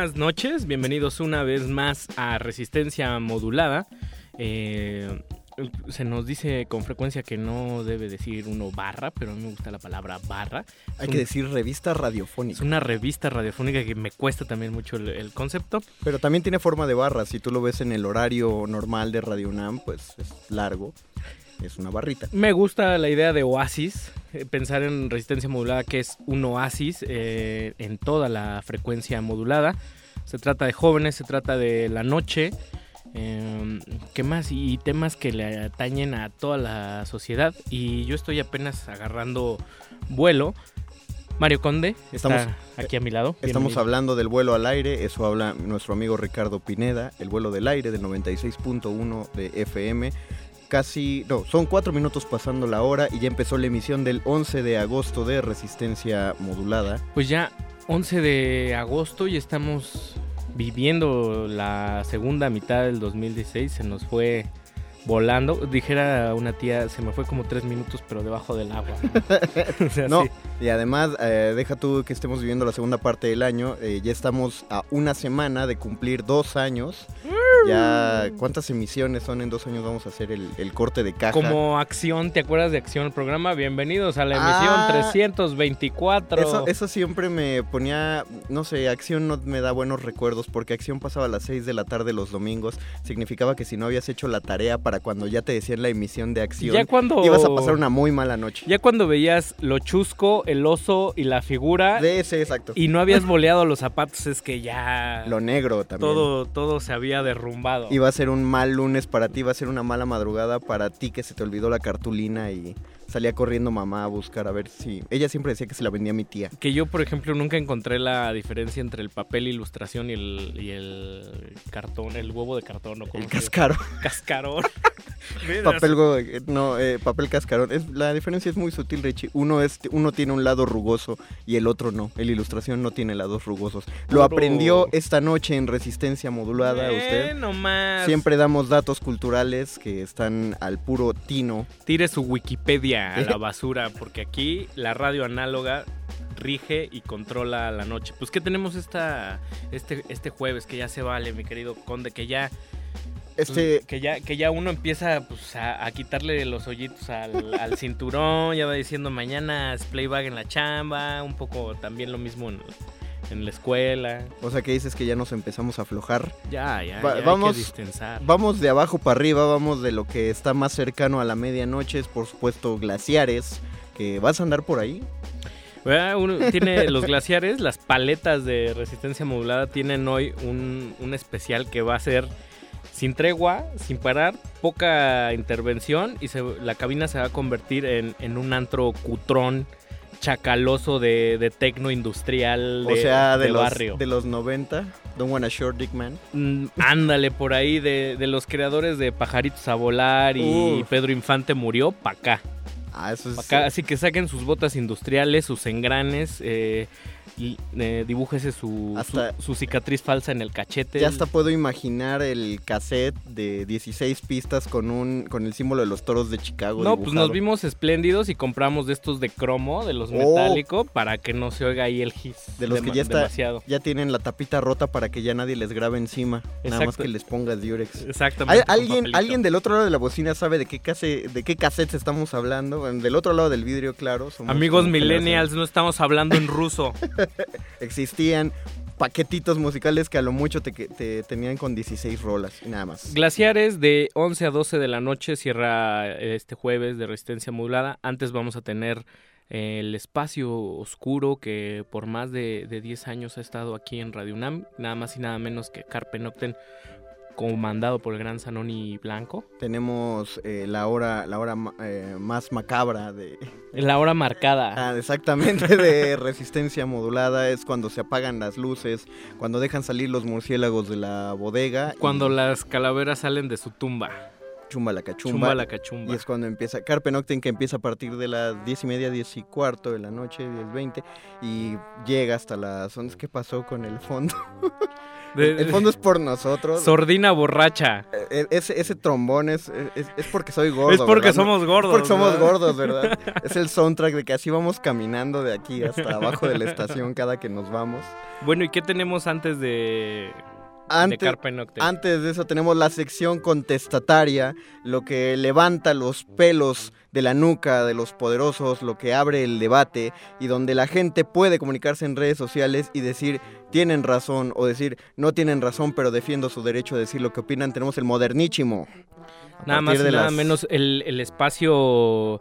Buenas noches, bienvenidos una vez más a Resistencia Modulada. Eh, se nos dice con frecuencia que no debe decir uno barra, pero a mí me gusta la palabra barra. Hay Es que decir revista Es radiofónica. una revista radiofónica que me cuesta también mucho el, el concepto. Pero también tiene forma de barra. Si tú lo ves en el horario normal de Radio UNAM, pues es largo. Es una barrita. Me gusta la idea de oasis, eh, pensar en resistencia modulada que es un oasis eh, en toda la frecuencia modulada. Se trata de jóvenes, se trata de la noche, eh, ¿qué más? Y temas que le atañen a toda la sociedad. Y yo estoy apenas agarrando vuelo. Mario Conde está Estamos- aquí a mi lado. Estamos hablando del vuelo al aire. Eso habla nuestro amigo Ricardo Pineda. El vuelo del aire del 96.1 de FM. Casi, no, son cuatro minutos pasando la hora y ya empezó la emisión del 11 de agosto de Resistencia Modulada. Pues ya 11 de agosto y estamos viviendo la segunda mitad del 2016. Se nos fue volando. Dijera una tía, se me fue como tres minutos, pero debajo del agua. ¿no? O sea, No, sí. y además, eh, deja tú que estemos viviendo la segunda parte del año. eh, ya estamos a una semana de cumplir dos años. Ya, ¿cuántas emisiones son en dos años? Vamos a hacer el, el corte de caja. Como acción, ¿te acuerdas de acción el programa? Bienvenidos a la Ah. emisión 324. Eso, eso siempre me ponía, no sé, acción no me da buenos recuerdos porque acción pasaba a las 6 de la tarde los domingos. Significaba que si no habías hecho la tarea para cuando ya te decían la emisión de acción, ya cuando ibas a pasar una muy mala noche. ya cuando veías lo chusco, el oso y la figura De ese, exacto. y no habías boleado los zapatos es que ya Lo negro también. todo todo se había derrumbado. Iba a ser un mal lunes para ti, iba a ser una mala madrugada para ti que se te olvidó la cartulina y salía corriendo mamá a buscar a ver si... Ella siempre decía que se la vendía a mi tía. Que yo, por ejemplo, nunca encontré la diferencia entre el papel ilustración y el, y el cartón, el huevo de cartón o como El cascarón. cascarón. papel, go- no, eh, papel cascarón. Es, la diferencia es muy sutil, Richie. Uno, es, uno tiene un lado rugoso y el otro no. El ilustración no tiene lados rugosos. Lo Puro- aprendió esta noche en Resistencia Modulada usted. No más. Siempre damos datos culturales que están al puro tino. Tire su Wikipedia a la basura, porque aquí la radio análoga rige y controla la noche. Pues que tenemos esta este este jueves que ya se vale, mi querido Conde, que ya Este, que ya que ya uno empieza pues, a, a quitarle los hoyitos al, al cinturón, ya va diciendo mañana es playback en la chamba, un poco también lo mismo en, en la escuela. o sea que dices que ya nos empezamos a aflojar. Ya, ya, Va- ya hay vamos- que distensar. Vamos de abajo para arriba, vamos de lo que está más cercano a la medianoche, es por supuesto glaciares, que vas a andar por ahí. Uno tiene los glaciares, las paletas de resistencia modulada tienen hoy un, un especial que va a ser sin tregua, sin parar, poca intervención y se- la cabina se va a convertir en, en un antro cutrón chacaloso de, de tecno industrial de, o sea, de, de los, barrio. de los 90, Don't Wanna Short Dick Man. Mm, ándale por ahí de, de los creadores de Pajaritos a Volar y Uf. Pedro Infante murió pa' acá. Ah, eso es... Pa' acá. Así que saquen sus botas industriales, sus engranes, eh, y, eh, dibújese su, Hasta- su, su cicatriz falsa en el cachete. Ya hasta puedo imaginar el cassette de 16 pistas con un con el símbolo de los toros de Chicago. No, pues nos vimos espléndidos y compramos de estos de cromo, de los Oh. metálico, para que no se oiga ahí el hiss. De los que ya está- Demasiado. Ya tienen la tapita rota para que ya nadie les grabe encima. Nada más que les ponga Durex. Exactamente. ¿Al- con ¿Alguien, alguien del otro lado de la bocina sabe de qué, case, de qué cassettes estamos hablando? Del otro lado del vidrio, claro. somos Amigos millennials, no estamos hablando en ruso. Existían paquetitos musicales que a lo mucho te, tenían con 16 rolas nada más. Glaciares de 11 a 12 de la noche cierra este jueves de resistencia modulada. Antes vamos a tener eh, el espacio oscuro que por más de, de 10 años ha estado aquí en Radio UNAM. Nada más y nada menos que Carpe Noctem, comandado por el gran Zanoni Blanco. Tenemos eh, la hora, la hora eh, más macabra de, la hora marcada. Ah, exactamente, de resistencia modulada. Es cuando se apagan las luces, cuando dejan salir los murciélagos de la bodega. y Cuando las calaveras salen de su tumba. Chumba la cachumba. Chumba la Y cachumba. es cuando empieza Carpe Noctem, que empieza a partir de las diez y media, diez y cuarto de la noche, 10, 20, y llega hasta las 11. ¿Qué pasó con el fondo? De- el fondo es por nosotros. Sordina borracha. Eh, Ese, ese trombón es, es, es porque soy gordo. es porque ¿verdad? somos gordos. Porque somos ¿verdad? gordos, ¿verdad? es el soundtrack de que así vamos caminando de aquí hasta abajo de la estación cada que nos vamos. Bueno, ¿y qué tenemos antes de Antes, de eso tenemos la sección contestataria, lo que levanta los pelos de la nuca de los poderosos, lo que abre el debate y donde la gente puede comunicarse en redes sociales y decir tienen razón o decir no tienen razón pero defiendo su derecho a decir lo que opinan. Tenemos el modernísimo. Nada más y nada las- menos el, el espacio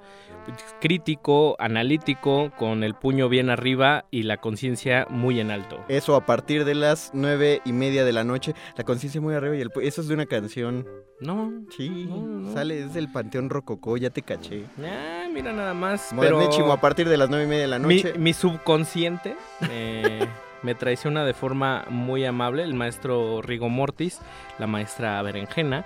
crítico, analítico, con el puño bien arriba y la conciencia muy en alto. Eso a partir de las nueve y media de la noche. La conciencia muy arriba y el... Eso es de una canción. No, Sí, No, no, no. sale, es del Panteón Rococó, ya te caché. ah, mira nada más. Modernísimo pero a partir de las nueve y media de la mi, noche. mi subconsciente eh, me traiciona de forma muy amable el maestro Rigo Mortis, la maestra Berenjena.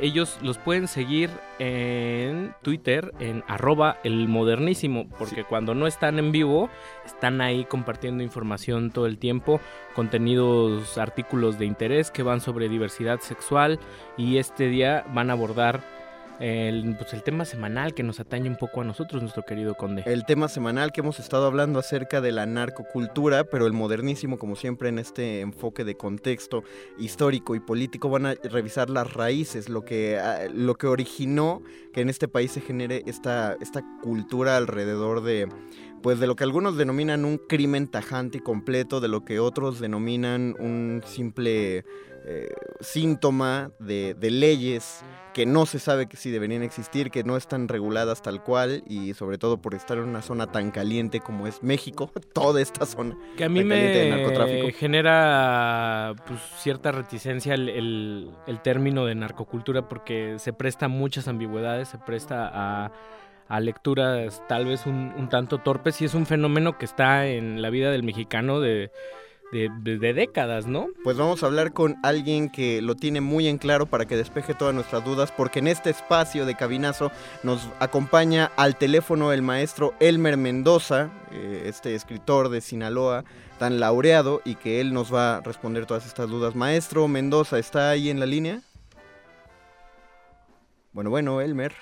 Ellos los pueden seguir en Twitter en arroba el modernísimo, porque cuando no están en vivo, están ahí compartiendo información todo el tiempo, contenidos, artículos de interés que van sobre diversidad sexual y este día van a abordar el, pues, el tema semanal que nos atañe un poco a nosotros, nuestro querido conde. El tema semanal que hemos estado hablando acerca de la narcocultura, pero el modernísimo, como siempre, en este enfoque de contexto histórico y político, van a revisar las raíces, lo que, ah, lo que originó que en este país se genere esta, esta cultura alrededor de, pues, de lo que algunos denominan un crimen tajante y completo, de lo que otros denominan un simple eh, síntoma de, de leyes que no se sabe que si deberían existir, que no están reguladas tal cual y sobre todo por estar en una zona tan caliente como es México, toda esta zona. Que a mí me genera pues, cierta reticencia el, el- el término de narcocultura porque se presta a muchas ambigüedades, se presta a, a lecturas tal vez un, un tanto torpes y es un fenómeno que está en la vida del mexicano de, de- décadas, ¿no? Pues vamos a hablar con alguien que lo tiene muy en claro para que despeje todas nuestras dudas, porque en este espacio de cabinazo nos acompaña al teléfono el maestro Elmer Mendoza, eh, este escritor de Sinaloa tan laureado y que él nos va a responder todas estas dudas. Maestro Mendoza, ¿está ahí en la línea? Bueno, bueno, Elmer.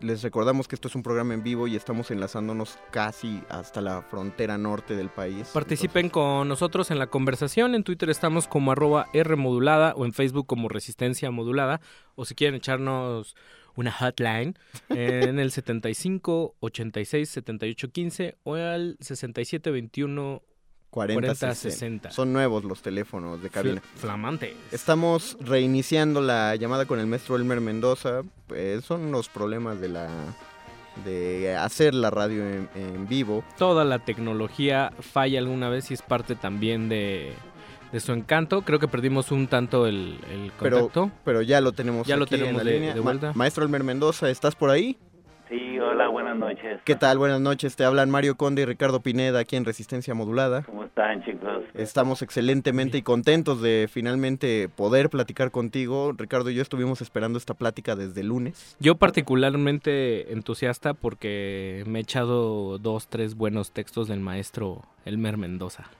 Les recordamos que esto es un programa en vivo y estamos enlazándonos casi hasta la frontera norte del país. Participen con nosotros en la conversación. En Twitter estamos como arroba R modulada o en Facebook como Resistencia Modulada. O si quieren echarnos una hotline en el 75 86 78 15 o al 67 21 40, 40 60. 60. Son nuevos los teléfonos de cabina. Fl- Flamantes. Estamos reiniciando la llamada con el maestro Elmer Mendoza. Pues son los problemas de la de hacer la radio en, en vivo. Toda la tecnología falla alguna vez y es parte también de, de su encanto. Creo que perdimos un tanto el, el contacto. Pero ya lo tenemos Ya lo en tenemos la de- línea. de vuelta. maestro Elmer Mendoza, ¿estás por ahí? Sí, hola, buenas noches. ¿Qué tal? Buenas noches. Te hablan Mario Conde y Ricardo Pineda aquí en Resistencia Modulada. ¿Cómo están, chicos? Estamos excelentemente y contentos de finalmente poder platicar contigo. Ricardo y yo estuvimos esperando esta plática desde el lunes. Yo particularmente entusiasta porque me he echado dos, tres buenos textos del maestro Elmer Mendoza.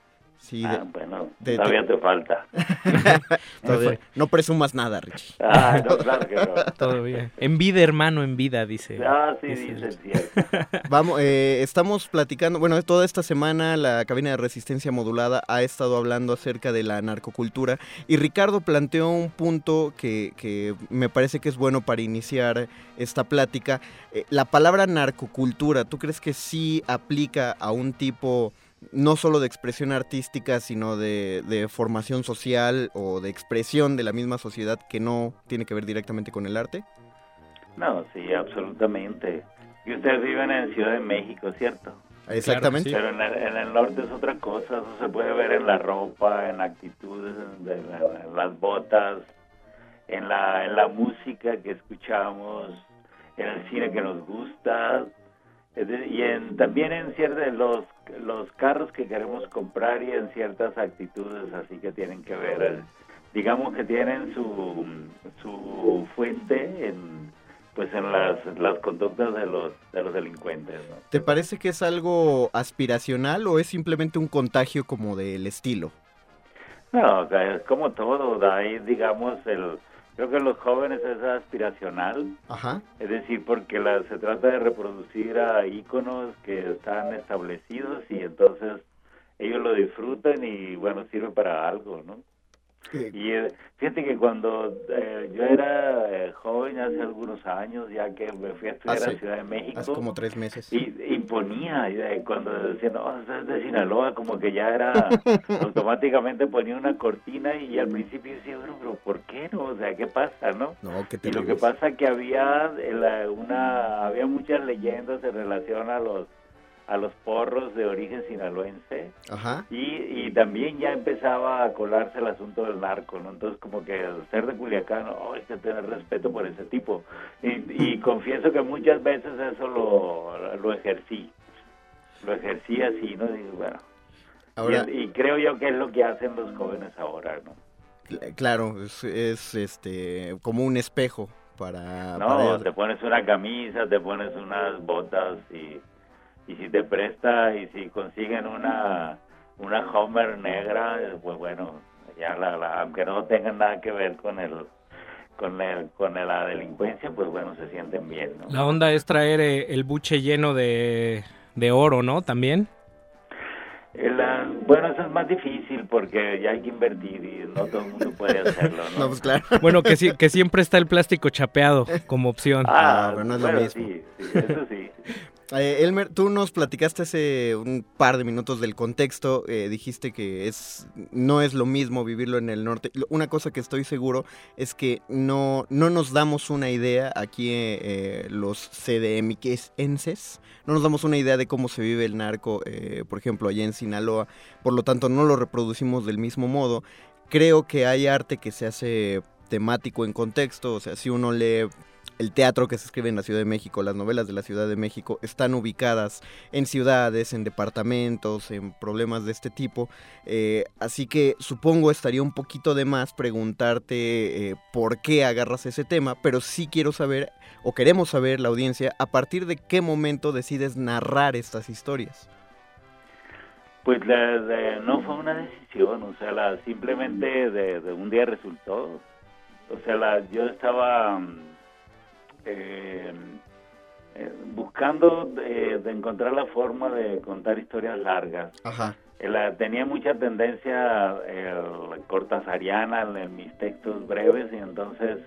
Sí, ah, de- bueno, de- todavía te falta. todavía- no presumas nada, Richie. Ah, no, claro que no. Todo bien. En vida, hermano, en vida, dice. Ah, sí, dice- dice cierto. Vamos, eh, estamos platicando, bueno, toda esta semana la cabina de resistencia modulada ha estado hablando acerca de la narcocultura y Ricardo planteó un punto que, que me parece que es bueno para iniciar esta plática. Eh, la palabra narcocultura, ¿tú crees que sí aplica a un tipo no solo de expresión artística, sino de, de formación social o de expresión de la misma sociedad que no tiene que ver directamente con el arte? No, sí, absolutamente. Y ustedes viven en Ciudad de México, ¿cierto? Exactamente. sí. Pero en el, en el norte es otra cosa, eso se puede ver en la ropa, en la actitud, de la- en las botas, en la, en la música que escuchamos, en el cine que nos gusta, y en, también en ciertos los, los carros que queremos comprar y en ciertas actitudes así que tienen que ver, eh, digamos que tienen su, su fuente en pues en las, las conductas de los de los delincuentes, ¿no? ¿Te parece que es algo aspiracional o es simplemente un contagio como del estilo? No, o sea, es como todo, ahí digamos el creo que los jóvenes es aspiracional, Ajá. es decir, porque la, se trata de reproducir a íconos que están establecidos y entonces ellos lo disfrutan y bueno, sirve para algo, ¿no? Y eh, fíjate que cuando eh, yo era eh, joven, hace algunos años, ya que me fui a estudiar Hace- a Ciudad de México, Hace como tres meses. y imponía, y, cuando decían, no, es de Sinaloa, como que ya era, automáticamente ponía una cortina y al principio decía, bueno, pero ¿por qué no? O sea, ¿qué pasa, no? No, qué Y lo que pasa que había eh, la- una había muchas leyendas en relación a los a los porros de origen sinaloense Ajá. y, y también ya empezaba a colarse el asunto del narco, ¿no? Entonces como que al ser de Culiacán, oh, hay que tener respeto por ese tipo. Y, y confieso que muchas veces eso lo, lo ejercí, lo ejercí así, ¿no? Digo, bueno, Ahora, y, y creo yo que es lo que hacen los jóvenes ahora, ¿no? cl- claro, es, es, este como un espejo para, No, para te pones una camisa, te pones unas botas y, y si te presta y si consiguen una una Homer negra, pues bueno, ya la, la- aunque no tengan nada que ver con el con el con la delincuencia, pues bueno, se sienten bien, ¿no? La onda es traer eh, el buche lleno de, de oro, ¿no? También. Bueno, eso es más difícil porque ya hay que invertir y no todo el mundo puede hacerlo, ¿no? No, pues claro. Bueno, que, sí- que siempre está el plástico chapeado como opción. Ah, Ah, pero no es lo bueno, mismo. sí, sí, eso sí. Eh, Elmer, tú nos platicaste hace un par de minutos del contexto, eh, dijiste que es no es lo mismo vivirlo en el norte. Una cosa que estoy seguro es que no, no nos damos una idea aquí eh, los CDMQenses, no nos damos una idea de cómo se vive el narco, eh, por ejemplo, allá en Sinaloa, por lo tanto no lo reproducimos del mismo modo. Creo que hay arte que se hace temático en contexto, o sea, si uno lee el teatro que se escribe en la Ciudad de México, las novelas de la Ciudad de México están ubicadas en ciudades, en departamentos, en problemas de este tipo. Eh, así que supongo estaría un poquito de más preguntarte eh, por qué agarras ese tema, pero sí quiero saber, o queremos saber la audiencia, a partir de qué momento decides narrar estas historias. Pues la- no fue una decisión, o sea, simplemente de un día resultó. O sea, la, yo estaba mm, eh, eh, buscando de, de encontrar la forma de contar historias largas. Ajá. Eh, la- tenía mucha tendencia eh, cortasariana en, en mis textos breves y entonces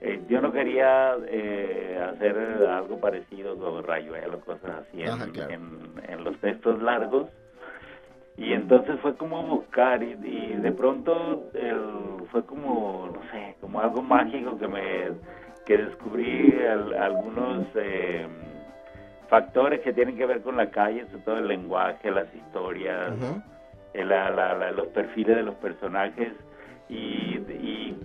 eh, yo no quería eh, hacer algo parecido con Rayuelo, cosas así en, Ajá, claro. en- en los textos largos. Y entonces fue como buscar y, y de pronto el- fue como, no sé, como algo mágico que me que descubrí al- algunos eh, factores que tienen que ver con la calle, sobre todo el lenguaje, las historias, Ujú. eh, la- la- la- los perfiles de los personajes y, y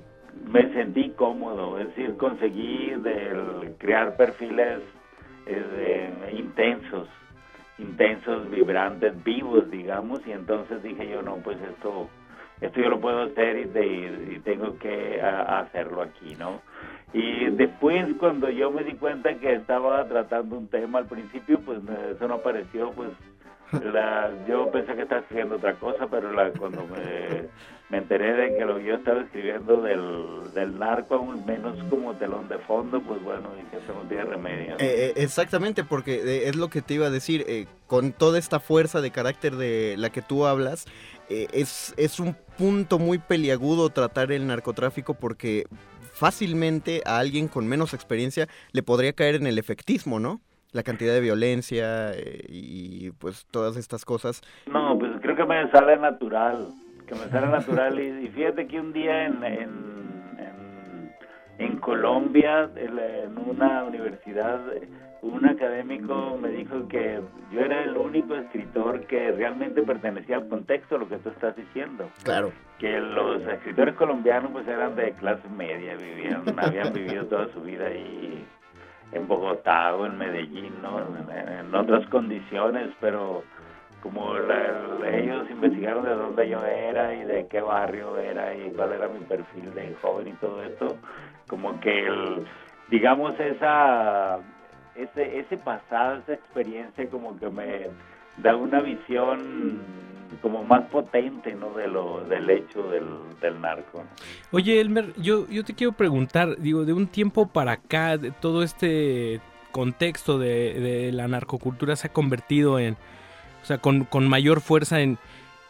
me sentí cómodo, es decir, conseguí del crear perfiles eh, intensos, intensos, vibrantes, vivos, digamos, y entonces dije yo, no, pues esto, esto yo lo puedo hacer y, tengo que hacerlo aquí, ¿no? Y después cuando yo me di cuenta que estaba tratando un tema al principio, pues eso no apareció, pues la, yo pensé que estaba escribiendo otra cosa, pero la, cuando me, enteré de que lo que yo estaba escribiendo del, del narco, aún menos como telón de fondo, pues bueno, dije, eso no tiene remedio. Eh, eh, exactamente, porque eh, es lo que te iba a decir, con toda esta fuerza de carácter de la que tú hablas, es, es un punto muy peliagudo tratar el narcotráfico porque fácilmente a alguien con menos experiencia le podría caer en el efectismo, ¿no? la cantidad de violencia eh, y pues todas estas cosas. No, pues creo que me sale natural, que me sale natural y, fíjate que un día en, en, en, Colombia, en una universidad, un académico me dijo que yo era el único escritor que realmente pertenecía al contexto de lo que tú estás diciendo. Claro. Que los escritores colombianos pues eran de clase media, vivían, habían vivido toda su vida ahí en Bogotá o en Medellín, ¿no? en, otras condiciones, pero como ellos investigaron de dónde yo era y de qué barrio era y cuál era mi perfil de joven y todo esto, como que el, digamos esa ese ese pasado, esa experiencia como que me da una visión como más potente ¿no? de lo, del hecho del, del narco. Oye, Elmer, yo, yo te quiero preguntar, digo, de un tiempo para acá, de todo este contexto de, la narcocultura se ha convertido en, o sea, con, con mayor fuerza en,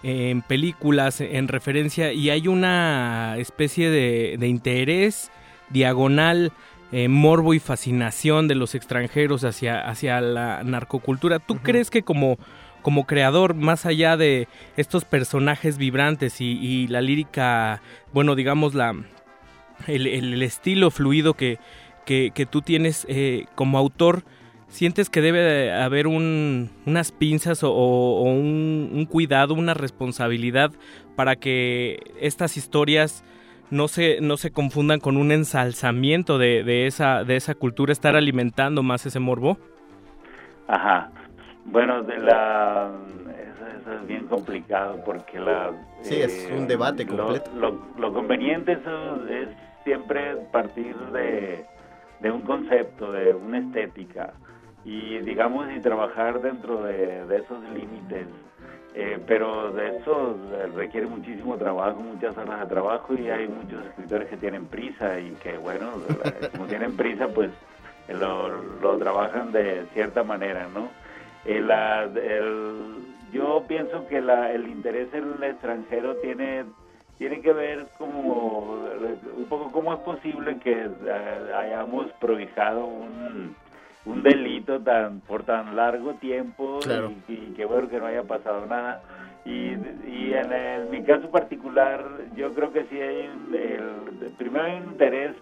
en, películas, en referencia, y hay una especie de, de interés diagonal, eh, morbo y fascinación de los extranjeros hacia, hacia la narcocultura. ¿Tú crees que como como creador, más allá de estos personajes vibrantes y, la lírica, bueno, digamos, la, el, estilo fluido que, que, tú tienes eh, como autor, ¿sientes que debe haber un, unas pinzas o, un, cuidado, una responsabilidad para que estas historias no se, no se confundan con un ensalzamiento de, de, esa, de esa cultura, estar alimentando más ese morbo? Ajá. Bueno, de la eso, es bien complicado porque la sí es un debate completo. Lo, conveniente es siempre partir de, de un concepto, de una estética y digamos y trabajar dentro de, esos límites. Eh, pero de eso requiere muchísimo trabajo, muchas horas de trabajo y hay muchos escritores que tienen prisa y que bueno, como tienen prisa pues lo, lo trabajan de cierta manera, ¿no? El, el, yo pienso que la, el interés en el extranjero tiene tiene que ver como un poco cómo es posible que eh, hayamos prohijado un, un delito tan por tan largo tiempo y, que bueno que no haya pasado nada. Y, y en, mi caso particular yo creo que sí hay el, primero hay un interés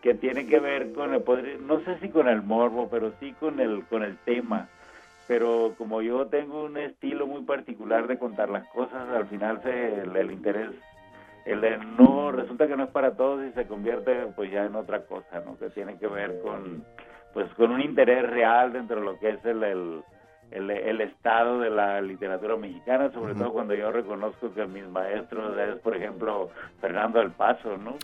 que tiene que ver con el poder, no sé si con el morbo pero sí con el con el tema. Pero como yo tengo un estilo muy particular de contar las cosas, al final se, el, interés, el no, resulta que no es para todos y se convierte pues ya en otra cosa, ¿no? Que tiene que ver con, pues con un interés real dentro de lo que es el, el, el, estado de la literatura mexicana, sobre todo cuando yo reconozco que mis maestros es, por ejemplo, Fernando del Paso, ¿no?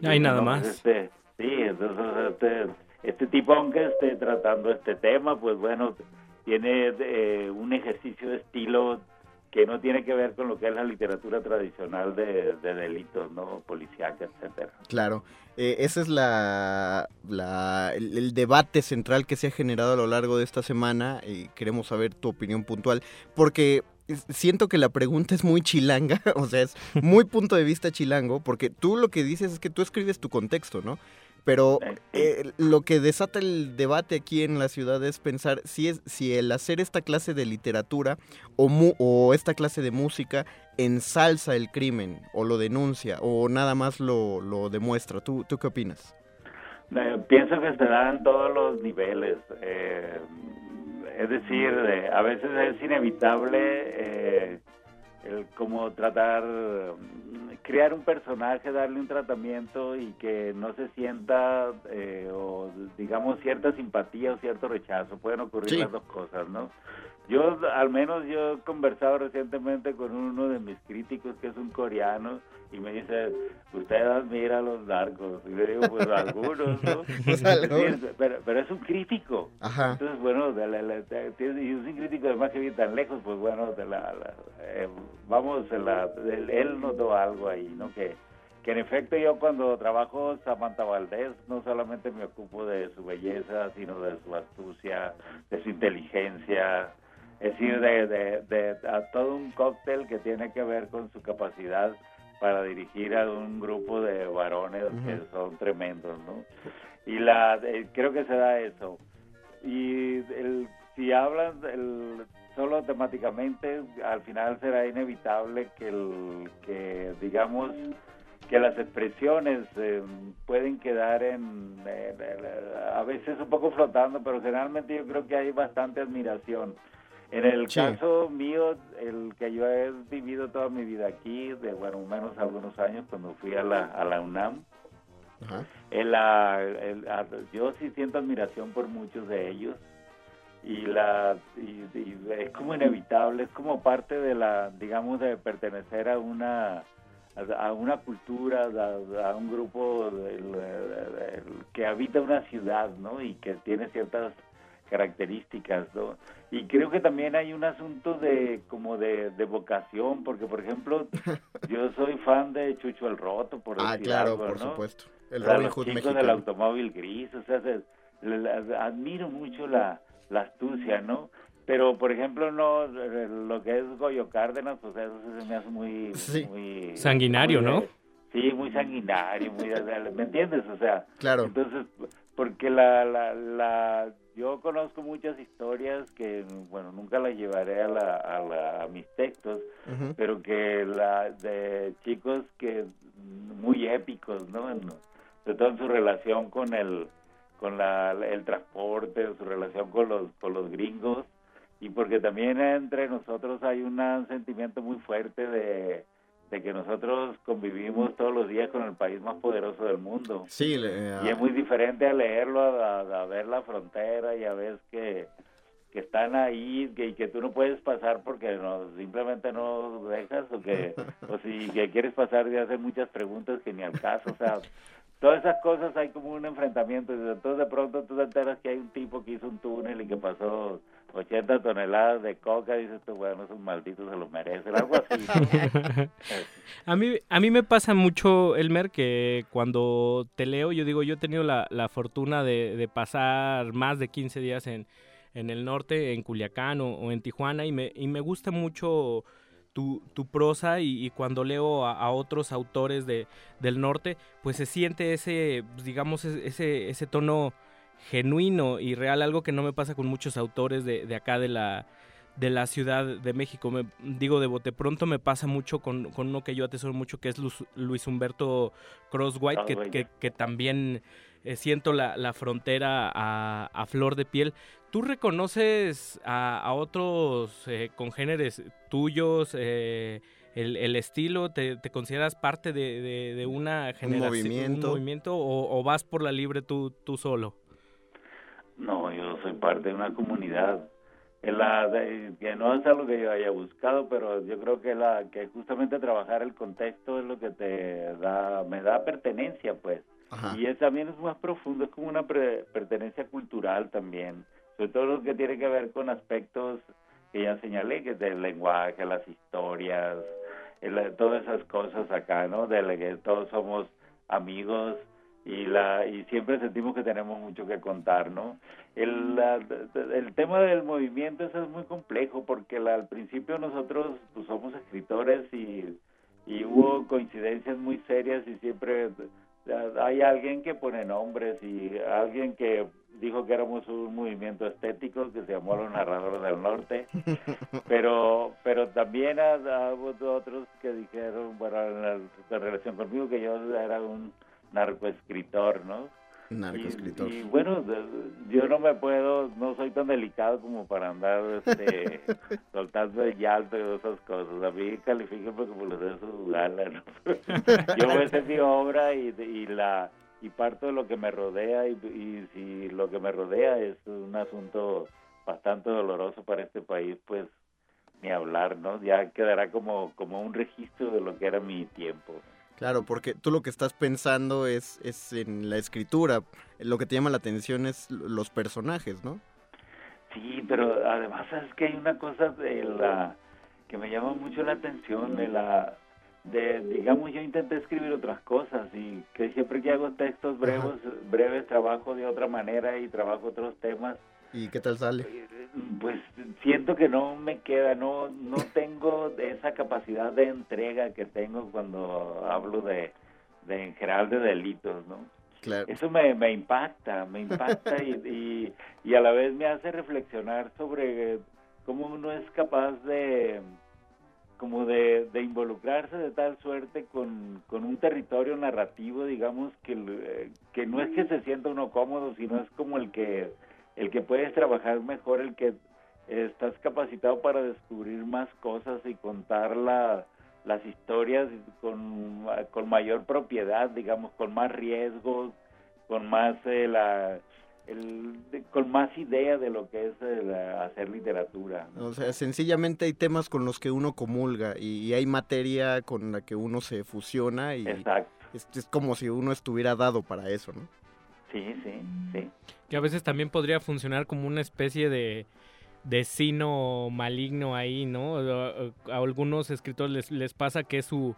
No hay nada más. Este, sí, entonces este, este tipo, aunque esté tratando este tema, pues bueno, tiene eh, un ejercicio de estilo que no tiene que ver con lo que es la literatura tradicional de, delitos, ¿no? Policíaca, etcétera. Claro. Eh, ese es la, el, debate central que se ha generado a lo largo de esta semana y queremos saber tu opinión puntual porque siento que la pregunta es muy chilanga, o sea, es muy punto de vista chilango porque tú lo que dices es que tú escribes tu contexto, ¿no? Pero eh, lo que desata el debate aquí en la ciudad es pensar si, es, si el hacer esta clase de literatura o, o esta clase de música ensalza el crimen o lo denuncia o nada más lo, lo demuestra. ¿Tú, ¿Tú qué opinas? Eh, pienso que se da en todos los niveles. Eh, es decir, a veces es inevitable el cómo tratar, mm, crear un personaje, darle un tratamiento y que no se sienta, eh, o digamos, cierta simpatía o cierto rechazo. Pueden ocurrir las dos cosas, ¿no? Yo, al menos, yo he conversado recientemente con uno de mis críticos, que es un coreano, y me dice, usted admira a los narcos. Y le digo, pues algunos, ¿no? pero, pero, es un crítico. Ajá. Entonces, bueno, de la, y es un crítico además que vive tan lejos, pues bueno, de la, eh, vamos, la, él notó algo ahí, ¿no? Que, que en efecto yo cuando trabajo Samantha Valdés no solamente me ocupo de su belleza, sino de su astucia, de su inteligencia, es decir, de, de, a todo un cóctel que tiene que ver con su capacidad para dirigir a un grupo de varones que son tremendos, ¿no? Y la eh, creo que se da eso. Y el, si hablan el, solo temáticamente, al final será inevitable que, el, que digamos, que las expresiones eh, pueden quedar en, a veces un poco flotando, pero generalmente yo creo que hay bastante admiración en el caso mío, el que yo he vivido toda mi vida aquí, de bueno, menos algunos años cuando fui a la, a la UNAM, El, yo sí siento admiración por muchos de ellos y la y, es como inevitable, es como parte de la, digamos, de pertenecer a una a una cultura, a, un grupo que habita una ciudad, ¿no? Y que tiene ciertas características, ¿no? Y creo que también hay un asunto de como de, vocación, porque por ejemplo, yo soy fan de Chucho el Roto, por ah, decir claro, algo, por supuesto. El Robin Hood del automóvil gris, o sea, admiro mucho la, la astucia, ¿no? Pero, por ejemplo, no lo que es Goyo Cárdenas, pues eso se me hace muy... muy sanguinario, ¿no? Sí, muy sanguinario, muy... ¿Me entiendes? O sea, claro. entonces, porque la, la, la yo conozco muchas historias que, bueno, nunca las llevaré a, la, a, la, a mis textos, pero que la de chicos que muy épicos, ¿no? sobre todo en su relación con el con la, el transporte, su relación con los con los gringos y porque también entre nosotros hay un sentimiento muy fuerte de de que nosotros convivimos todos los días con el país más poderoso del mundo. Sí, y es muy diferente a leerlo, a, ver la frontera y a ver que, que están ahí y que, tú no puedes pasar porque no, simplemente no dejas o que o si que quieres pasar y hacer muchas preguntas que ni al caso, o sea, todas esas cosas hay como un enfrentamiento. Entonces de pronto tú te enteras que hay un tipo que hizo un túnel y que pasó 80 toneladas de coca, dices tú, bueno, esos malditos se lo merecen, algo así. a, mí, a mí me pasa mucho, Elmer, que cuando te leo, yo digo, yo he tenido la, la fortuna de, de, pasar más de 15 días en, en el norte, en Culiacán o, en Tijuana, y me, y me gusta mucho tu, tu prosa y, cuando leo a, otros autores de, del norte, pues se siente ese, pues, digamos, ese, ese tono genuino y real, algo que no me pasa con muchos autores de, de acá de la, de la Ciudad de México. Me, digo, de bote pronto me pasa mucho con, con uno que yo atesoro mucho, que es Luis Humberto Crosswhite, que, que, que, también eh, siento la, la frontera a, a, flor de piel. ¿Tú reconoces a, otros eh, congéneres tuyos? Eh, el, estilo? ¿Te, consideras parte de, una generación, un movimiento, o, vas por la libre tú, tú solo? No, yo soy parte de una comunidad. La, que no es algo que yo haya buscado, pero yo creo que la que justamente trabajar el contexto es lo que te da, me da pertenencia, pues. Y es, también es más profundo, es como una pertenencia cultural también sobre todo lo que tiene que ver con aspectos que ya señalé, que es del lenguaje, las historias, todas esas cosas acá, ¿no? De que todos somos amigos y la y siempre sentimos que tenemos mucho que contar, ¿no? El, el tema del movimiento eso es muy complejo porque al principio nosotros pues, somos escritores y, y hubo coincidencias muy serias y siempre hay alguien que pone nombres y alguien que dijo que éramos un movimiento estético que se llamó Los Narradores del Norte, pero pero también hubo otros que dijeron, bueno, en, relación conmigo, que yo era un narcoescritor, ¿no? Narcoescritor. Y, y bueno, yo no me puedo, no soy tan delicado como para andar este, soltando el llanto y esas cosas. A mí califíquenme como les dé su gana, ¿no? Yo voy a hacer mi obra y, y la y parto de lo que me rodea y, y si lo que me rodea es un asunto bastante doloroso para este país, pues ni hablar, ¿no? Ya quedará como, como un registro de lo que era mi tiempo. Claro, porque tú lo que estás pensando es, es en la escritura. Lo que te llama la atención es los personajes, ¿no? Sí, pero además es que hay una cosa de la que me llama mucho la atención de la de digamos yo intenté escribir otras cosas y que siempre que hago textos breves breves trabajo de otra manera y trabajo otros temas ¿Y qué tal sale? pues siento que no me queda no no tengo esa capacidad de entrega que tengo cuando hablo de de en general de delitos no Claro. eso me, me impacta, me impacta y, y, y a la vez me hace reflexionar sobre cómo uno es capaz de como de, de involucrarse de tal suerte con, con un territorio narrativo, digamos, que, eh, que no es que se sienta uno cómodo, sino es como el que, el que puedes trabajar mejor, el que estás capacitado para descubrir más cosas y contar la, las historias con, con mayor propiedad, digamos, con más riesgos, con más eh, la el, de- con más idea de lo que es el, hacer literatura. ¿no? O sea, sencillamente hay temas con los que uno comulga y, y hay materia con la que uno se fusiona y Exacto. es, es como si uno estuviera dado para eso, ¿no? Sí, sí, sí. Que a veces también podría funcionar como una especie de, de sino maligno ahí, ¿no? A, algunos escritores les, les pasa que es su,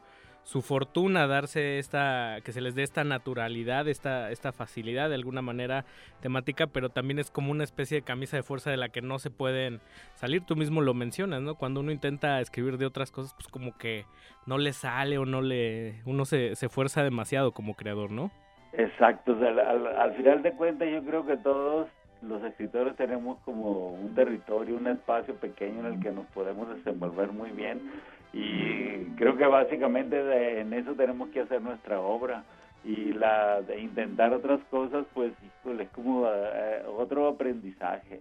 su fortuna darse esta, que se les dé esta naturalidad, esta, esta facilidad de alguna manera temática, pero también es como una especie de camisa de fuerza de la que no se pueden salir. Tú mismo lo mencionas, ¿no? Cuando uno intenta escribir de otras cosas, pues como que no le sale o no le, uno se, se fuerza demasiado como creador, ¿no? Exacto, o sea, al, al- al final de cuentas yo creo que todos los escritores tenemos como un territorio, un espacio pequeño en el que nos podemos desenvolver muy bien y creo que básicamente de- en eso tenemos que hacer nuestra obra y la de intentar otras cosas pues híjole, es como eh, otro aprendizaje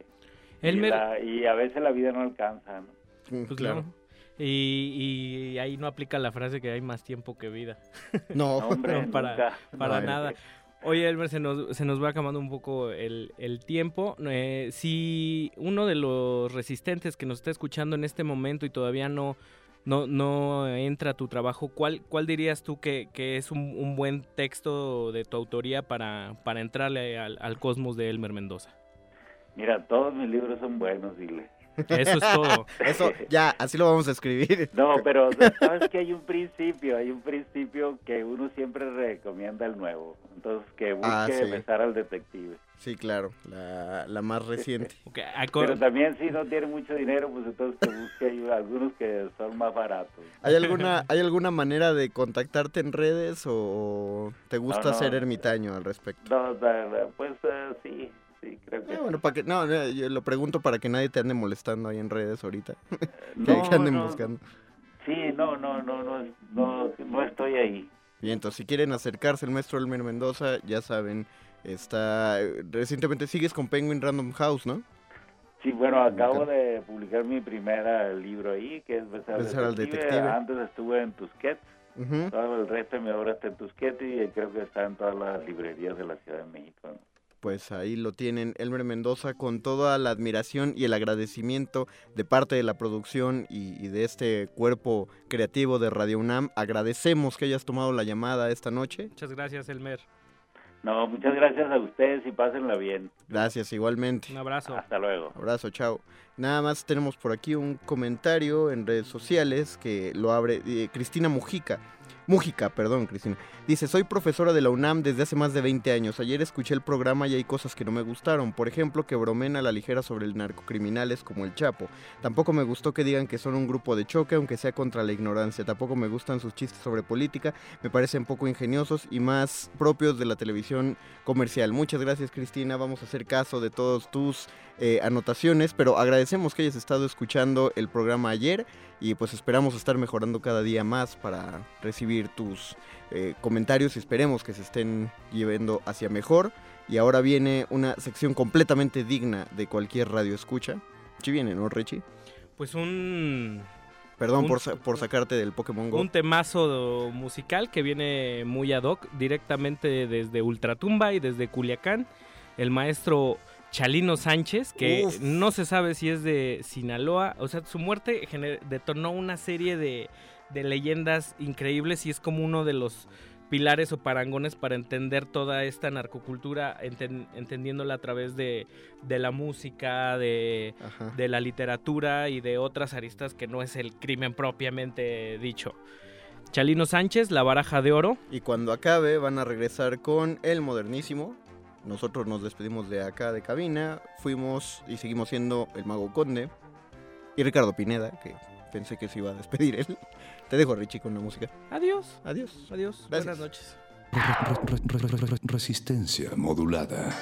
y, Elmer- la- y a veces la vida no alcanza ¿no? Mm, Pues claro. Y, y ahí no aplica la frase que hay más tiempo que vida. No, No, hombre, No, para-. Para No, nada. Oye, Elmer, se nos, se nos va acabando un poco el, el tiempo. Eh, si uno de los resistentes que nos está escuchando en este momento y todavía no, no, no entra a tu trabajo, ¿cuál, cuál dirías tú que, que es un, un buen texto de tu autoría para, para entrarle al, al cosmos de Elmer Mendoza? Mira, todos mis libros son buenos, dile. Eso es todo. Eso, ya, así lo vamos a escribir. No, pero sabes que hay un principio, hay un principio que uno siempre recomienda el nuevo. Entonces, que busque Ah, sí. besar al detective. Sí, claro, la, la más reciente. Ok, acor- Pero también si no tiene mucho dinero, pues entonces que busque algunos que son más baratos. ¿Hay alguna, ¿Hay alguna manera de contactarte en redes o te gusta No, no. ser ermitaño al respecto? No, pues eh, sí, sí, creo que Ah, bueno, para que, no, no, yo lo pregunto para que nadie te ande molestando ahí en redes ahorita. Que, no, que anden no, buscando. Sí, no, no, no, no, no, no estoy ahí. Bien, entonces si quieren acercarse al maestro Elmer Mendoza, ya saben, está recientemente sigues con Penguin Random House, ¿no? Sí, bueno, acabo de publicar mi primer libro ahí, que es Besar, Besar al detective. detective. Antes estuve en Tusquets. Ujú. Todo el resto de mi obra está en Tusquets y creo que está en todas las librerías de la Ciudad de México. ¿no? Pues ahí lo tienen, Elmer Mendoza, con toda la admiración y el agradecimiento de parte de la producción y, y de este cuerpo creativo de Radio UNAM. Agradecemos que hayas tomado la llamada esta noche. Muchas gracias, Elmer. No, muchas gracias a ustedes y pásenla bien. Gracias, igualmente. Un abrazo. Hasta luego. Abrazo, chao. Nada más tenemos por aquí un comentario en redes sociales que lo abre eh, Cristina Mujica. Mújica, perdón, Cristina. Dice, soy profesora de la UNAM desde hace más de 20 años. Ayer escuché el programa y hay cosas que no me gustaron. Por ejemplo, que bromen a la ligera sobre el narcocriminales como el Chapo. Tampoco me gustó que digan que son un grupo de choque, aunque sea contra la ignorancia. Tampoco me gustan sus chistes sobre política. Me parecen poco ingeniosos y más propios de la televisión comercial. Muchas gracias, Cristina. Vamos a hacer caso de todos tus eh, anotaciones, pero agradecemos que hayas estado escuchando el programa ayer y pues esperamos estar mejorando cada día más para recibir tus eh, comentarios y esperemos que se estén llevando hacia mejor. Y ahora viene una sección completamente digna de cualquier radio escucha. Sí viene, ¿no, Richie? Pues un Perdón Un- por, sa- por sacarte del Pokémon Go. Un temazo musical que viene muy ad hoc directamente desde Ultratumba y desde Culiacán. El maestro Chalino Sánchez, que Uf. no se sabe si es de Sinaloa. O sea, su muerte detonó una serie de, de leyendas increíbles y es como uno de los pilares o parangones para entender toda esta narcocultura, enten- entendiéndola a través de, de la música, de, de la literatura y de otras aristas que no es el crimen propiamente dicho. Chalino Sánchez, La Baraja de Oro. Y cuando acabe van a regresar con el modernísimo. Nosotros nos despedimos de acá de cabina. Fuimos y seguimos siendo el Mago Conde. Y Ricardo Pineda, que pensé que se iba a despedir él. Te dejo, Richie, con la música. Adiós. Adiós. Adiós. Gracias. Buenas noches. Re- re- re- re- Resistencia modulada.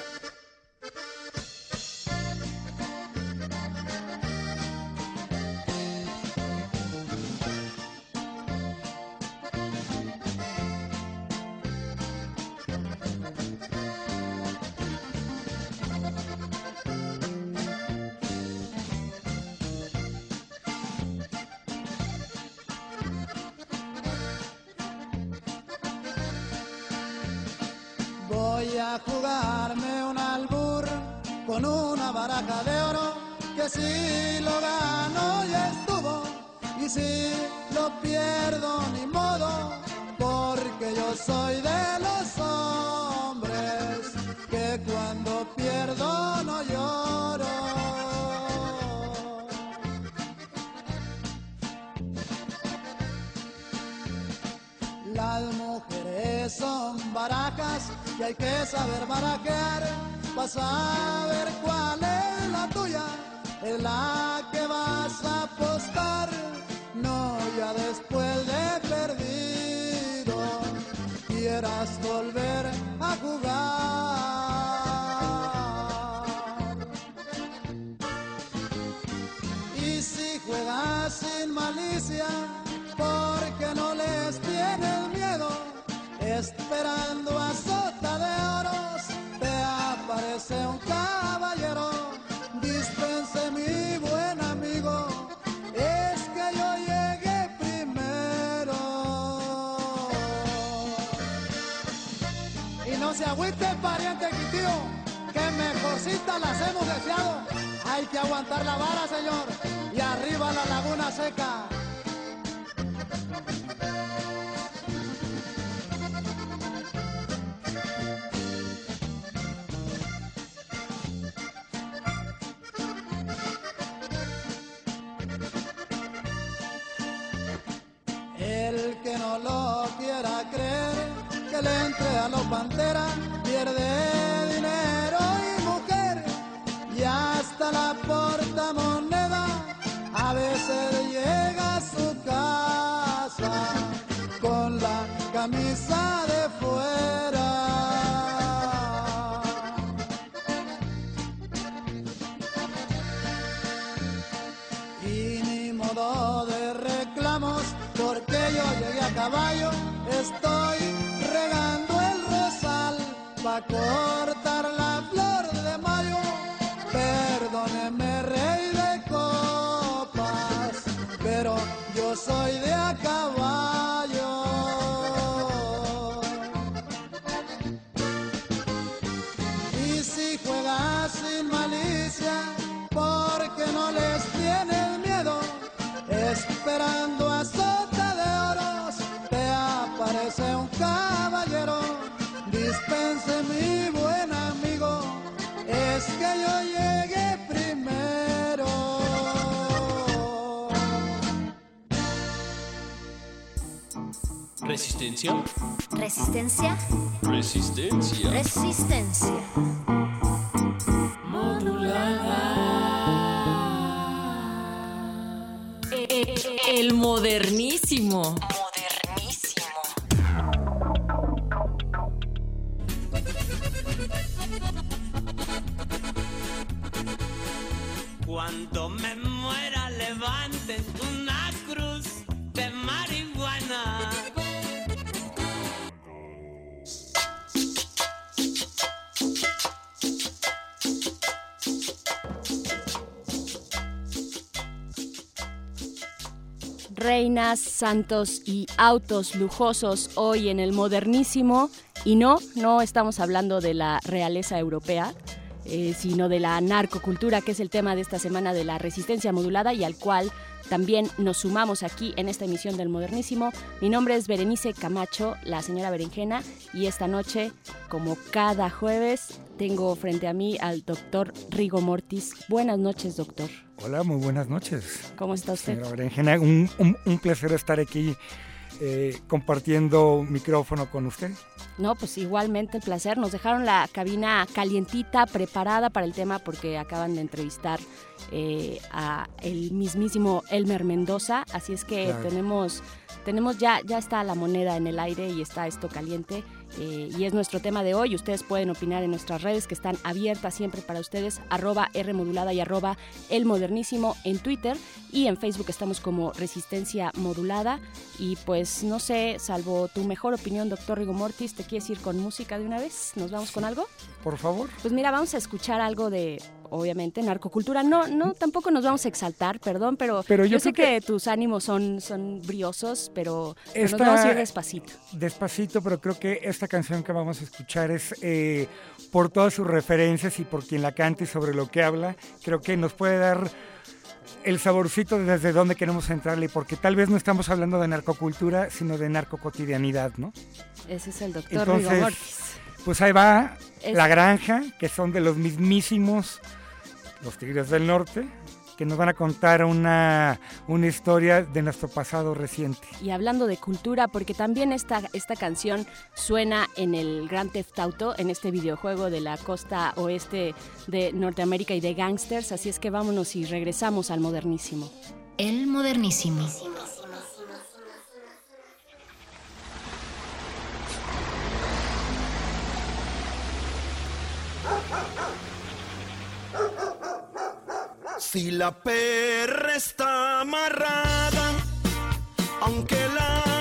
Si lo gano ya estuvo y si lo pierdo ni modo porque yo soy de los hombres que cuando pierdo no lloro. Las mujeres son barajas y hay que saber barajear para saber cuál es la tuya, es la que vas a apostar. No ya después de perdido quieras volver a jugar. Y si juegas sin malicia, porque no les tienes miedo, esperando a las hemos deseado. Hay que aguantar la vara, señor, y arriba la laguna seca. El que no lo quiera creer, que le entre a los panteras, pierde hasta la portamoneda, a veces llega a su casa con la camisa de fuera. y ni modo de reclamos porque yo llegué a caballo estoy regando el rosal pa soy de a Resistencia. Resistencia, Resistencia. resistencia. Eh, El. Modernísimo. Santos y autos lujosos hoy en el modernísimo. Y no, no estamos hablando de la realeza europea, eh, sino de la narcocultura, que es el tema de esta semana de la resistencia modulada y al cual también nos sumamos aquí en esta emisión del Modernísimo. Mi nombre es Berenice Camacho, la señora Berenjena, y esta noche, como cada jueves, tengo frente a mí al doctor Rigo Mortis. Buenas noches, doctor. Hola, muy buenas noches. ¿Cómo está usted? Señora Berenjena, un, un- un placer estar aquí eh, compartiendo micrófono con usted. No, pues igualmente el placer. Nos dejaron la cabina calientita, preparada para el tema, porque acaban de entrevistar eh, a el mismísimo Elmer Mendoza. Así es que Claro. tenemos, tenemos ya, ya está la moneda en el aire y está esto caliente. Eh, y es nuestro tema de hoy. Ustedes pueden opinar en nuestras redes que están abiertas siempre para ustedes, arroba R modulada y arroba El Modernísimo en Twitter y en Facebook estamos como Resistencia Modulada. Y pues no sé, salvo tu mejor opinión, doctor Rigo Mortis, ¿te quieres ir con música de una vez? ¿Nos vamos con algo? Por favor. Pues mira, vamos a escuchar algo de, obviamente, narcocultura. No, no, tampoco nos vamos a exaltar, perdón, pero, Pero yo yo, sé que... tus ánimos son, son briosos, pero, pero nos Esta- vamos a ir despacito. Despacito, pero creo que esta canción que vamos a escuchar es eh, por todas sus referencias y por quien la canta y sobre lo que habla, creo que nos puede dar el saborcito de desde dónde queremos entrarle, porque tal vez no estamos hablando de narcocultura, sino de narcocotidianidad, ¿no? Ese es el doctor Rigo Entonces, Mortis. Pues ahí va Es- La Granja, que son de los mismísimos, los Tigres del Norte, que nos van a contar una, una historia de nuestro pasado reciente. Y hablando de cultura, porque también esta, esta canción suena en el Grand Theft Auto, en este videojuego de la costa oeste de Norteamérica y de gangsters, así es que vámonos y regresamos al modernísimo. El modernísimo. Si la perra está amarrada, aunque ladre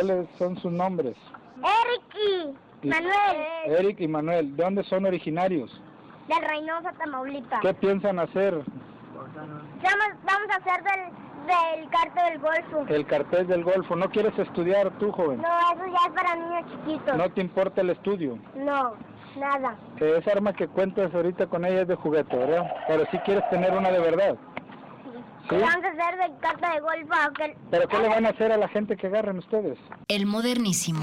¿cuáles son sus nombres? Eric y Manuel, Eric y Manuel, ¿de dónde son originarios? de Reynosa, Tamaulipas. ¿Qué piensan hacer? Vamos, vamos a hacer del, del cartel del Golfo. El cartel del Golfo. ¿No quieres estudiar tú, joven? No, eso ya es para niños chiquitos. ¿No te importa el estudio? No, nada. Que esa arma que cuentas ahorita con ella es de juguete, ¿verdad? Pero si quieres tener una de verdad. ¿Sí? Vamos a hacer del cartel del Golfo. aunque- ¿Pero qué le van a hacer a la gente que agarren ustedes? El modernísimo.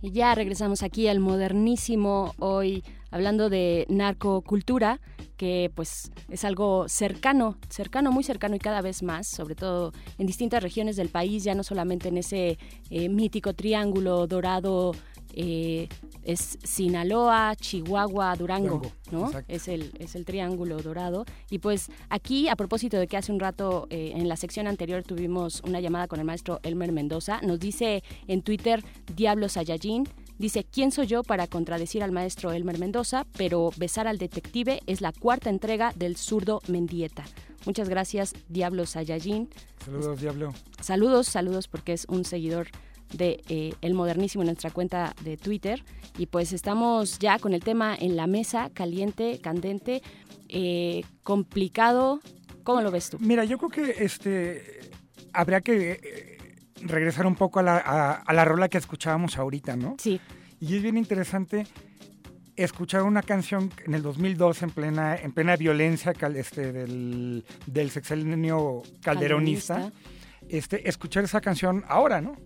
Y ya regresamos aquí al modernísimo, hoy hablando de narcocultura, que pues es algo cercano, cercano, muy cercano y cada vez más, sobre todo en distintas regiones del país, ya no solamente en ese eh, mítico triángulo dorado, eh, es Sinaloa, Chihuahua, Durango, Durango, ¿no? exacto. Es el, es el triángulo dorado. Y pues aquí, a propósito de que hace un rato eh, en la sección anterior tuvimos una llamada con el maestro Elmer Mendoza, nos dice en Twitter Diablo Saiyajin, dice, ¿quién soy yo para contradecir al maestro Elmer Mendoza? Pero Besar al Detective es la cuarta entrega del zurdo Mendieta. Muchas gracias, Diablo Saiyajin. Saludos, Diablo. Saludos, saludos porque es un seguidor de eh, El Modernísimo en nuestra cuenta de Twitter. Y pues estamos ya con el tema en la mesa, caliente, candente, eh, complicado. ¿Cómo lo ves tú? Mira, yo creo que este habría que eh, regresar un poco a la, a- a la rola que escuchábamos ahorita, ¿no? Sí. Y es bien interesante escuchar una canción en el 2002 en plena en plena violencia cal- este, del, del sexenio calderonista, Calderonista. este escuchar esa canción ahora, ¿no?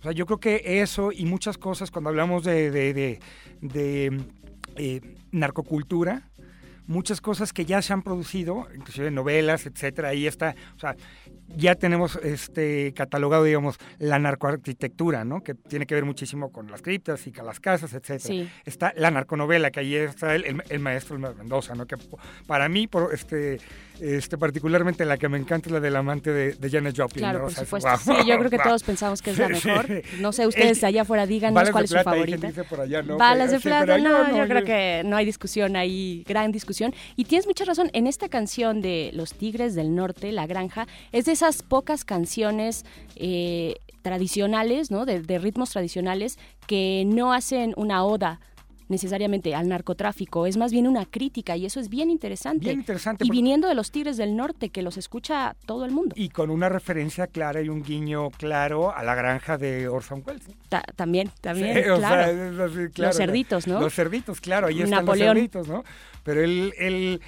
O sea, yo creo que eso y muchas cosas cuando hablamos de, de, de- eh, narcocultura, muchas cosas que ya se han producido, inclusive novelas, etcétera, ahí está, o sea, ya tenemos este catalogado, digamos, la narcoarquitectura, ¿no? Que tiene que ver muchísimo con las criptas y con las casas, etcétera. Sí. Está la narconovela, que ahí está el, el- el maestro Mendoza, ¿no? Que para mí, por, este, este, particularmente la que me encanta es la del amante de, de Janet Joplin. Claro, ¿no? O por es- supuesto. Sí, yo creo que todos pensamos que es la mejor. No sé, ustedes allá afuera díganos Balas de cuál es su plata, favorita. dice por allá, ¿no? Balas de plata, pero no, yo yo no, creo que no hay discusión ahí, gran discusión. Y tienes mucha razón, en esta canción de Los Tigres del Norte, La Granja, es de esas pocas canciones eh, tradicionales, ¿no? De, de ritmos tradicionales que no hacen una oda necesariamente al narcotráfico, es más bien una crítica y eso es bien interesante. Bien interesante, Y viniendo de los Tigres del Norte, que los escucha todo el mundo. Y con una referencia clara y un guiño claro a la granja de Orson Welles. también, también, Sí, o claro. sea, los cerditos, ¿no? Los cerditos, claro, ahí están Napoleón. los cerditos, ¿no? Pero él, él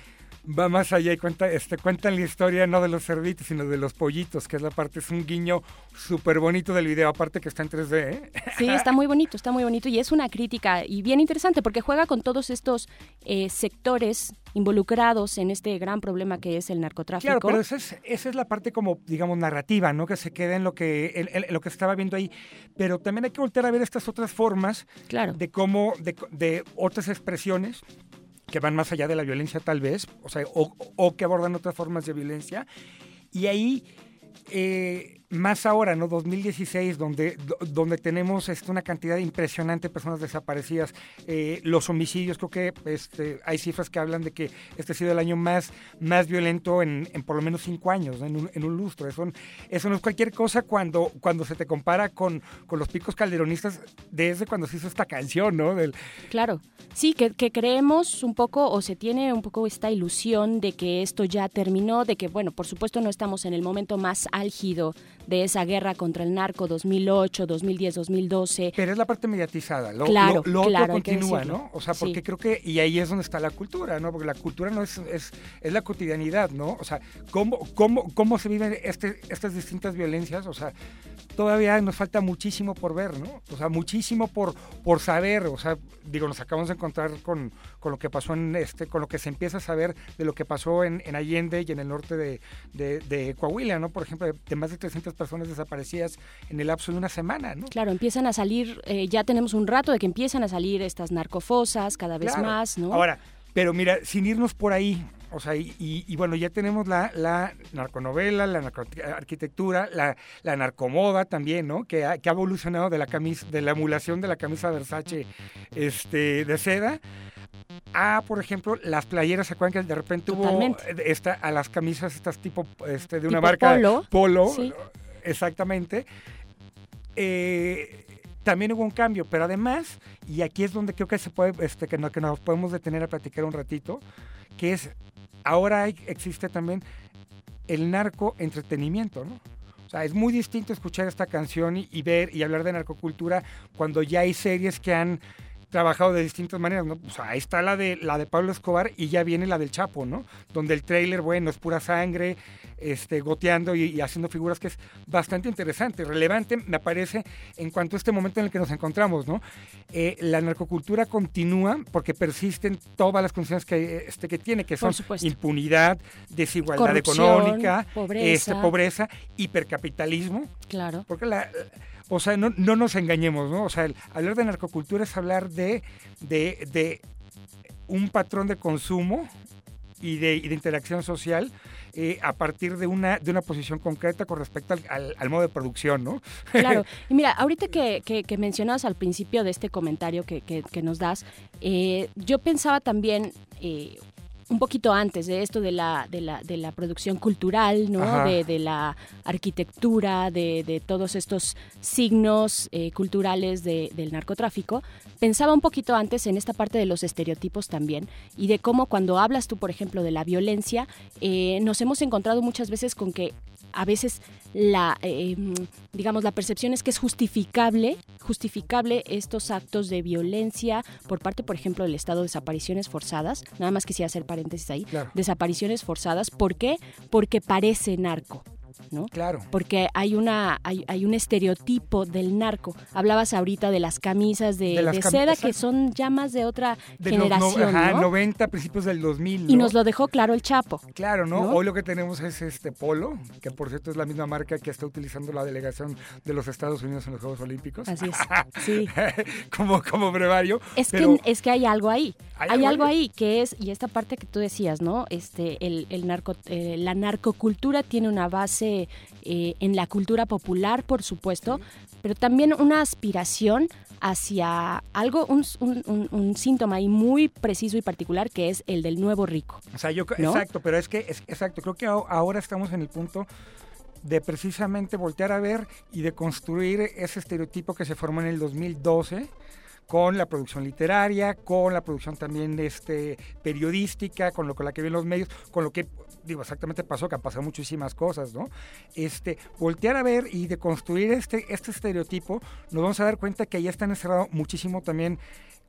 va más allá y cuenta, este, cuentan la historia no de los cerditos, sino de los pollitos, que es la parte, es un guiño súper bonito del video, aparte que está en 3D, ¿eh? Sí, está muy bonito, está muy bonito y es una crítica y bien interesante porque juega con todos estos eh, sectores involucrados en este gran problema que es el narcotráfico. Claro, pero esa es, esa es la parte como, digamos, narrativa, ¿no? Que se queda en lo que, lo que estaba viendo ahí. Pero también hay que voltear a ver estas otras formas claro. de cómo, de, de otras expresiones que van más allá de la violencia tal vez, o sea, o, o que abordan otras formas de violencia. Y ahí, eh, más ahora, ¿no? 2016, donde, do- donde tenemos este, una cantidad impresionante de personas desaparecidas, eh, los homicidios, creo que este, hay cifras que hablan de que este ha sido el año más, más violento en, por lo menos cinco años, en, un, en un lustro. Eso, eso no es cualquier cosa cuando, cuando se te compara con, con los picos calderonistas desde cuando se hizo esta canción, ¿no? Claro, sí, que, que creemos un poco o se tiene un poco esta ilusión de que esto ya terminó, de que, bueno, por supuesto no estamos en el momento más álgido de esa guerra contra el narco 2008, 2010, 2012. Pero es la parte mediatizada, lo, Claro, lo, lo claro, otro continúa. ¿no? O sea, Sí. porque creo que, y ahí es donde está la cultura, ¿no? Porque la cultura no es, es, es la cotidianidad, ¿no? O sea, cómo, cómo, cómo se viven este, estas distintas violencias, o sea, todavía nos falta muchísimo por ver, ¿no? O sea, muchísimo por, por saber, o sea, digo, nos acabamos de encontrar con, con lo que pasó en este, con lo que se empieza a saber de lo que pasó en, en Allende y en el norte de, de, de Coahuila, ¿no? Por ejemplo, de, más de 300 personas desaparecidas en el lapso de una semana, ¿no? Claro, empiezan a salir, eh, ya tenemos un rato de que empiezan a salir estas narcofosas cada vez Claro. más, ¿no? Ahora, pero mira, sin irnos por ahí, O sea, y, y- y bueno, ya tenemos la, la narconovela, la narcoarquitectura, la, la narcomoda también, ¿no? Que ha, que ha evolucionado de la camisa, de la emulación de la camisa Versace este, de seda a, por ejemplo, las playeras, ¿se acuerdan que de repente hubo Totalmente. eh, esta, a las camisas estas tipo este, de una Tipo marca polo. polo, Sí. exactamente. Eh, también hubo un cambio, pero además, y aquí es donde creo que se puede, este, que, no- que nos podemos detener a platicar un ratito, que es, ahora hay- existe también el narco entretenimiento, ¿no? O sea, es muy distinto escuchar esta canción y, y ver y hablar de narcocultura cuando ya hay series que han trabajado de distintas maneras, ¿no? O sea, ahí está la de la de Pablo Escobar y ya viene la del Chapo, ¿no? Donde el tráiler, bueno, es pura sangre, este, goteando y, y haciendo figuras que es bastante interesante, relevante, me parece, en cuanto a este momento en el que nos encontramos, ¿no? Eh, la narcocultura continúa porque persisten todas las condiciones que, este, que tiene, que son impunidad, desigualdad Corrupción, económica, pobreza. este, pobreza, hipercapitalismo, Claro. porque la, o sea, no, no nos engañemos, ¿no? O sea, el- hablar de narcocultura es hablar de, de, de un patrón de consumo y de, y de interacción social eh, a partir de una, de una posición concreta con respecto al, al- al modo de producción, ¿no? Claro, y mira, ahorita que, que, que mencionabas al principio de este comentario que, que- que nos das, eh, yo pensaba también eh, un poquito antes de esto de la, de la, de la producción cultural, ¿no? De, de la arquitectura, de, de todos estos signos eh, culturales de- del narcotráfico. Pensaba un poquito antes en esta parte de los estereotipos también y de cómo cuando hablas tú, por ejemplo, de la violencia, eh, nos hemos encontrado muchas veces con que a veces la eh, digamos la percepción es que es justificable justificable estos actos de violencia por parte por ejemplo del estado de desapariciones forzadas nada más quisiera hacer paréntesis ahí Claro. desapariciones forzadas ¿por qué? porque parece narco ¿no? Claro. Porque hay una hay, hay un estereotipo del narco. Hablabas ahorita de las camisas de, De las de cam- seda que son llamas de otra De los no- generación, ajá, ¿no? 90, principios del 2000, Y ¿no? nos lo dejó claro el Chapo. Claro, ¿no? Hoy lo que tenemos es este polo, que por cierto es la misma marca que está utilizando la delegación de los Estados Unidos en los Juegos Olímpicos. Así es. Sí. como, como brevario. Es pero- que es que hay algo ahí. Hay Hay, algo ahí que es y esta parte que tú decías, ¿no? Este el, el narco eh, la narcocultura tiene una base eh, en la cultura popular, por supuesto, pero también una aspiración hacia algo un, un- un- un síntoma ahí muy preciso y particular que es el del nuevo rico. O sea, yo, ¿no? exacto, pero es que, es, exacto, creo que ahora estamos en el punto de precisamente voltear a ver y de construir ese estereotipo que se formó en el 2012 con la producción literaria, con la producción también este, periodística, con lo con la que ven los medios, con lo que digo exactamente pasó, que han pasado muchísimas cosas, ¿no? Este, voltear a ver y de construir este, este estereotipo, nos vamos a dar cuenta que ahí está encerrado muchísimo también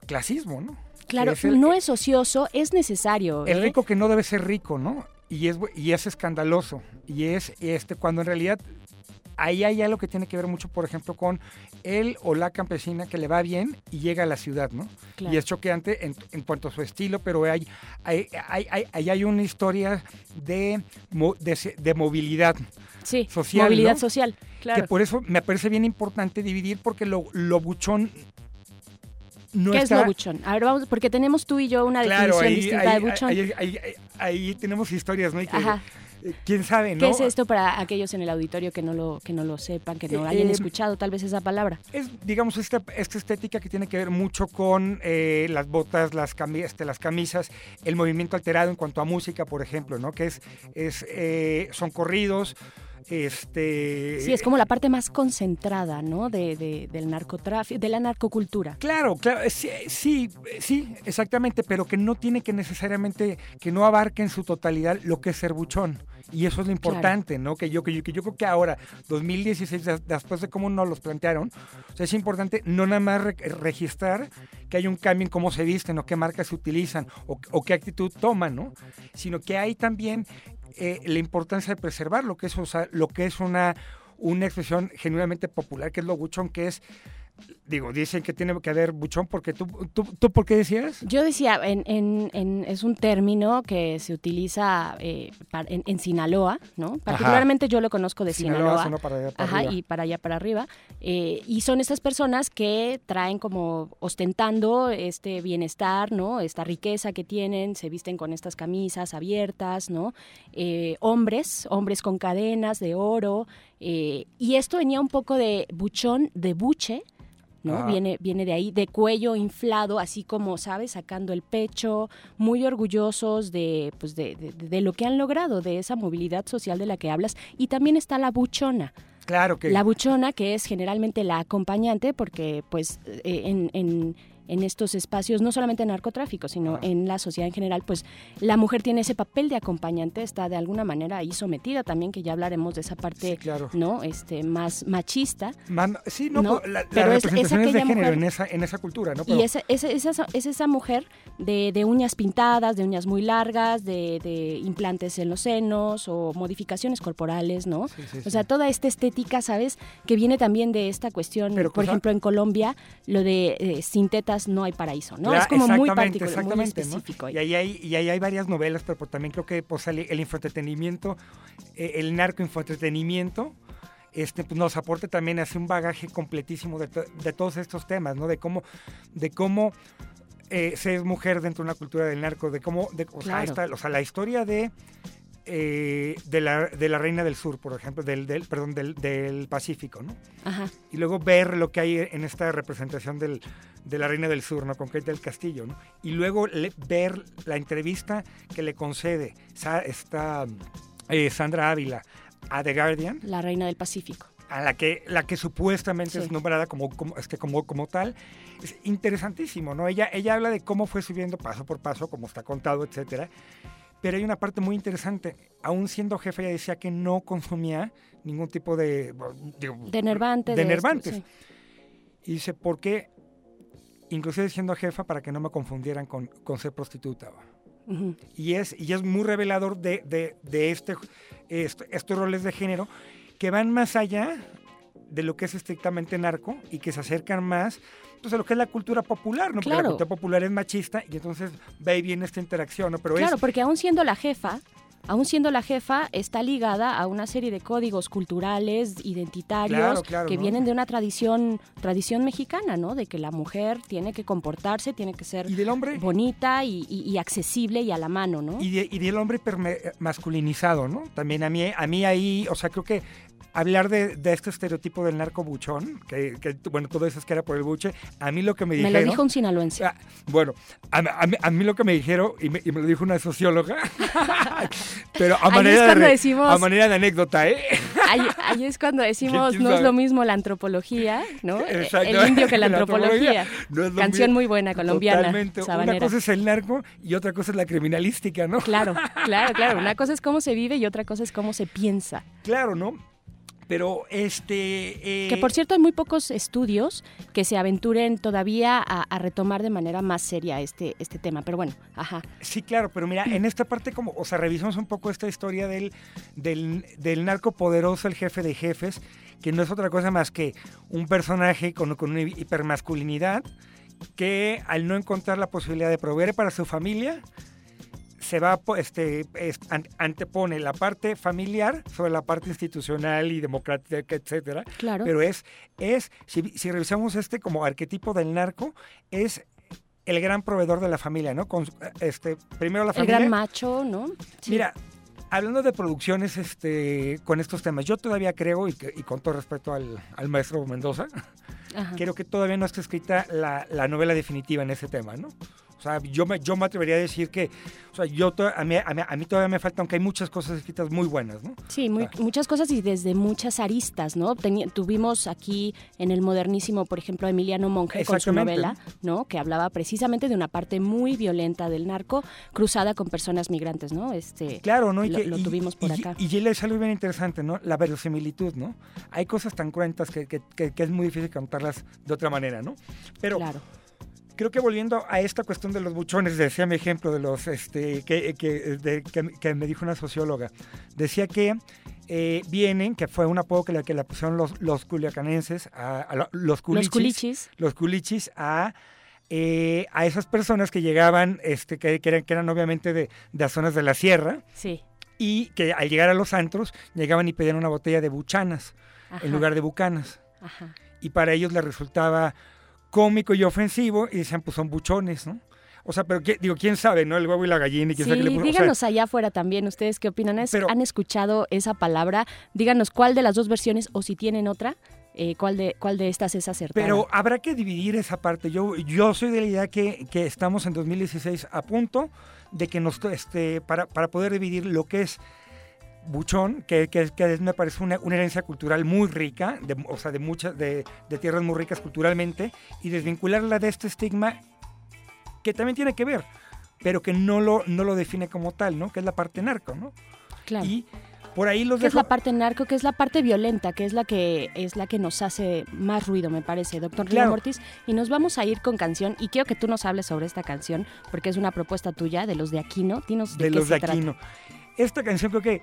clasismo, ¿no? Claro, es el- no es ocioso, es necesario. el ¿eh? rico que no debe ser rico, ¿no? Y es, y es escandaloso. Y es este cuando en realidad ahí hay algo que tiene que ver mucho, por ejemplo, con él o la campesina que le va bien y llega a la ciudad, ¿no? Claro. Y es choqueante en, en cuanto a su estilo, pero hay, hay, hay, hay- hay una historia de, de, de movilidad Sí, social. movilidad ¿no? social, claro. Que por eso me parece bien importante dividir, porque lo, lo buchón no ¿Qué está... es lo buchón? A ver, vamos, porque tenemos tú y yo una Claro, definición ahí, distinta ahí- de buchón. ahí- ahí- ahí- ahí tenemos historias, ¿no? Y que, Ajá. Eh, ¿Quién sabe, no? ¿Qué es esto para aquellos en el auditorio que no lo, que no lo sepan, que no Eh, hayan eh, escuchado tal vez esa palabra? Es, digamos, esta, esta estética que tiene que ver mucho con eh, las botas, las, cami- este, las camisas, el movimiento alterado en cuanto a música, por ejemplo, ¿no? Que es, es eh, son corridos, este... Sí, es como la parte más concentrada, ¿no? De, de- del narcotráfico, de la narcocultura. Claro, claro, eh, sí, sí, eh, sí, exactamente, pero que no tiene que necesariamente, que no abarque en su totalidad lo que es ser buchón. Y eso es lo importante, ¿no? Que yo, que, yo, que yo creo que ahora, 2016, des- después de cómo nos los plantearon, o sea, es importante no nada más re- registrar que hay un cambio en cómo se visten o qué marcas se utilizan o, o qué actitud toman, ¿no? Sino que hay también eh, la importancia de preservar lo que es, o sea, lo que es una, una expresión genuinamente popular, que es lo buchón, que es digo, dicen que tiene que haber buchón porque tú, tú, ¿tú por qué decías? Yo decía, en, en, en- es un término que se utiliza eh, en, Sinaloa, ¿no? Particularmente yo lo conozco de Sinaloa, Sinaloa. para allá para Ajá, arriba. y para allá para arriba. Eh, y son estas personas que traen como ostentando este bienestar, ¿no? Esta riqueza que tienen, se visten con estas camisas abiertas, ¿no? Eh, hombres, hombres con cadenas de oro. eh, y esto venía un poco de buchón, de buche, ¿no? Viene, viene de ahí, de cuello inflado, así como, ¿sabes? Sacando el pecho, muy orgullosos de, pues de, de- de lo que han logrado, de esa movilidad social de la que hablas. Y también está la buchona. Claro que... La buchona, que es generalmente la acompañante, porque pues eh, en, en- en estos espacios, no solamente en narcotráfico, sino en la sociedad en general, pues la mujer tiene ese papel de acompañante, está de alguna manera ahí sometida también, que ya hablaremos de esa parte, ¿no? Este, más machista. Man- sí, no, ¿no? la, la Pero es- es representación es de aquella género mujer- en esa, en esa cultura, ¿no? Pero- y esa, esa, es esa- es esa mujer de, de uñas pintadas, de uñas muy largas, de, de implantes en los senos o modificaciones corporales, ¿no? sí, o sí. sea, toda esta estética, ¿sabes? Que viene también de esta cuestión, Pero por cosa- ejemplo, en Colombia, lo de eh, no hay paraíso, ¿no? Es como muy particular, muy específico. Y ahí hay, y ahí hay varias novelas, pero pues, también creo que pues, el, el infoentretenimiento, eh, el narco infoentretenimiento, este, pues, nos aporta también hace un bagaje completísimo de, to- de todos estos temas, ¿no? De cómo, de cómo eh, ser mujer dentro de una cultura del narco, de cómo, de, o, sea, esta- o sea, la historia de eh, de, la, de la reina del sur, por ejemplo, del, del perdón, del, del Pacífico, ¿no? Ajá. y luego ver lo que hay en esta representación del, de la Reina del Sur, ¿no? Con Kate del Castillo, ¿no? Y luego le- ver la entrevista que le concede Sa- esta, eh, Sandra Ávila a The Guardian, La reina del Pacífico. a la que, la que supuestamente Sí. es nombrada como, como, este, como, como tal, es interesantísimo, ¿no? Ella, ella habla de cómo fue subiendo paso por paso, como está contado, etcétera. Pero hay una parte muy interesante. Aún siendo jefe, ella decía que no consumía ningún tipo de... De nervante. de nervantes. sí. Y dice, ¿por qué? Inclusive siendo jefa para que no me confundieran con, con ser prostituta. Y es, y es muy revelador de, de, de este, est- estos roles de género que van más allá de lo que es estrictamente narco y que se acercan más pues, a lo que es la cultura popular, ¿no? Porque la cultura popular es machista y entonces va y viene esta interacción, ¿no? Pero Claro, es, porque aún siendo la jefa, aún siendo la jefa, está ligada a una serie de códigos culturales, identitarios, Claro, claro, que ¿no? vienen de una tradición, tradición mexicana, ¿no? De que la mujer tiene que comportarse, tiene que ser bonita y, y- y accesible y a la mano, ¿no? y, de- y del hombre masculinizado, ¿no? También a mí, a mí ahí, o sea, creo que hablar de, de este estereotipo del narco buchón, que, que, bueno, tú dices que era por el buche, a mí lo que me Me dijeron... lo dijo un sinaloense. Ah, Bueno, a, a mí, a mí lo que me dijeron, y me, y me lo dijo una socióloga, pero a es manera, de, decimos- a manera de anécdota, ¿eh? Ahí, ahí es cuando decimos, ¿Quién no es lo mismo la antropología, ¿no? Exacto. El indio que la La antropología. antropología no es lo Canción mismo. muy buena, colombiana, Totalmente. Una cosa es el narco y otra cosa es la criminalística, ¿no? Claro, claro, claro. Una cosa es cómo se vive y otra cosa es cómo se piensa. Claro, ¿no? Pero este... eh, Que por cierto hay muy pocos estudios que se aventuren todavía a, a retomar de manera más seria este, este tema. Pero bueno, ajá. Sí, claro, pero mira, en esta parte como, o sea, revisamos un poco esta historia del, del, del narco poderoso, el jefe de jefes, que no es otra cosa más que un personaje con, con una hipermasculinidad que al no encontrar la posibilidad de proveer para su familia, se va, este, es- an- antepone la parte familiar sobre la parte institucional y democrática, etcétera. Claro. Pero es, es si, si revisamos este como arquetipo del narco, es el gran proveedor de la familia, ¿no? Con, este, primero la El familia. gran macho, ¿no? Sí. Mira, hablando de producciones este, con estos temas, yo todavía creo, y, que- y con todo respeto al, al maestro Mendoza, Ajá. creo que todavía no está escrita la, la novela definitiva en ese tema, ¿no? O sea, yo me, yo me atrevería a decir que, o sea, yo to- a, mí, a, mí, a mí todavía me falta, aunque hay muchas cosas escritas muy buenas, ¿no? Sí, muy- muchas cosas y desde muchas aristas, ¿no? Teni- tuvimos aquí en el modernísimo, por ejemplo, a Emiliano Monge con su novela, ¿no? Que hablaba precisamente de una parte muy violenta del narco cruzada con personas migrantes, ¿no? Este, Claro, ¿no? Y lo, que- lo y- tuvimos por y, acá. Y ya es algo bien interesante, ¿no? La verosimilitud, ¿no? Hay cosas tan cruentas que, que- que- que es muy difícil contarlas de otra manera, ¿no? Pero Claro. Creo que volviendo a esta cuestión de los buchones, decía mi ejemplo de los este, que, que, de- que- que me dijo una socióloga, decía que eh, vienen, que fue un apodo que le, que le pusieron los, los culiacanenses, a, a lo- los culichis, culichis. los culichis a, eh, a esas personas que llegaban, este, que, que eran, que eran obviamente de, de zonas de la sierra, Sí. y que al llegar a los antros llegaban y pedían una botella de buchanas Ajá. en lugar de bucanas. Ajá. Y para ellos les resultaba cómico y ofensivo y decían, pues son buchones, ¿no? O sea, pero ¿qué- digo, quién sabe, ¿no? El huevo y la gallina y quién Sí, sabe qué le puso. o sea, díganos allá afuera también ustedes qué opinan. ¿Es- ¿Han escuchado esa palabra? Díganos cuál de las dos versiones o si tienen otra, eh, cuál, de, cuál de estas es acertada. Pero habrá que dividir esa parte. Yo, yo soy de la idea que, que estamos en 2016 a punto de que nos, este, para, para poder dividir lo que es buchón, que, que, me parece una, una herencia cultural muy rica, de, o sea, de muchas, de, de tierras muy ricas culturalmente, y desvincularla de este estigma que también tiene que ver, pero que no lo, no lo define como tal, ¿no? Que es la parte narco, ¿no? Claro. Y por ahí los que es la parte narco, que es la parte violenta, que es la que es la que nos hace más ruido, me parece, doctor Claro. Mortis. Y nos vamos a ir con canción y quiero que tú nos hables sobre esta canción porque es una propuesta tuya de los de Aquino. Dinos de, de qué los se de trata. Aquino. Esta canción creo que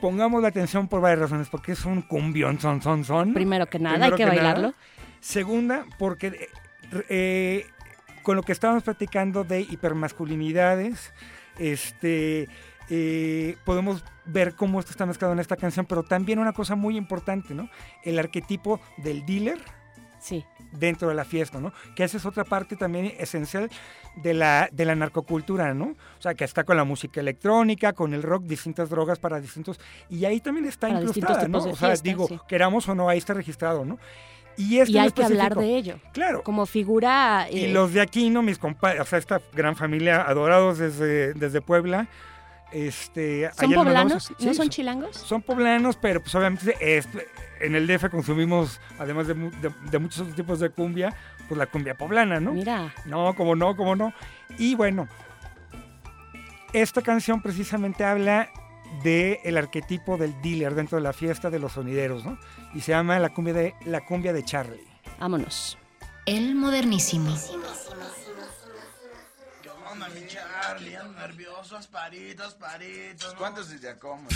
pongamos la atención por varias razones, porque es un cumbión son son son. Primero que nada, Primero hay que bailarlo. Segunda, porque eh, con lo que estábamos platicando de hipermasculinidades, este eh, podemos ver cómo esto está mezclado en esta canción, pero también una cosa muy importante, ¿no? El arquetipo del dealer sí. dentro de la fiesta, ¿no? Que esa es otra parte también esencial de la, de la narcocultura, ¿no? O sea, que está con la música electrónica, con el rock, distintas drogas para distintos... Y ahí también está Para incrustada, ¿no? O sea, digo, sí. queramos o no, ahí está registrado, ¿no? Y, este Y hay que hablar de ello. Claro. Como figura... Y eh, los de aquí, ¿no? Mis compadres, o sea, esta gran familia, adorados desde, desde Puebla. Este, ¿Son poblanos? sí, ¿No son chilangos? son poblanos, pero pues obviamente es- en el DF consumimos, además de, mu- de- de muchos otros tipos de cumbia, pues la cumbia poblana, ¿no? Mira. No, como no, como no. Y bueno, esta canción precisamente habla de el arquetipo del dealer dentro de la fiesta de los sonideros, ¿no? Y se llama la cumbia de la cumbia de Charlie. Vámonos. El modernísimo. Onda, mi Charlie? Ando nervioso, asparitos, paritos. ¿Cuántos se te acomodan?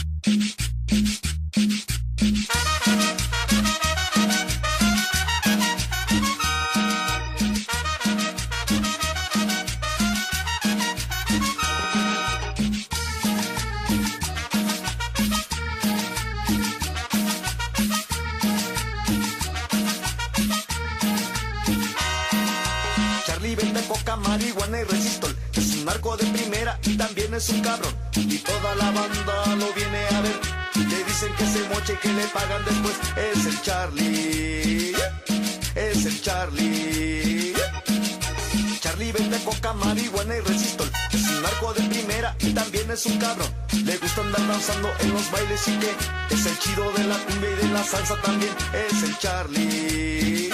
Charlie vende coca, marihuana y resistol. Un narco de primera y también es un cabrón. Y toda la banda lo viene a ver. Le dicen que se moche y que le pagan después. Es el Charlie. Es el Charlie. Charlie vende coca, marihuana y resistol. Es un narco de primera y también es un cabrón. Le gusta andar danzando en los bailes y que es el chido de la cumbia y de la salsa también. Es el Charlie.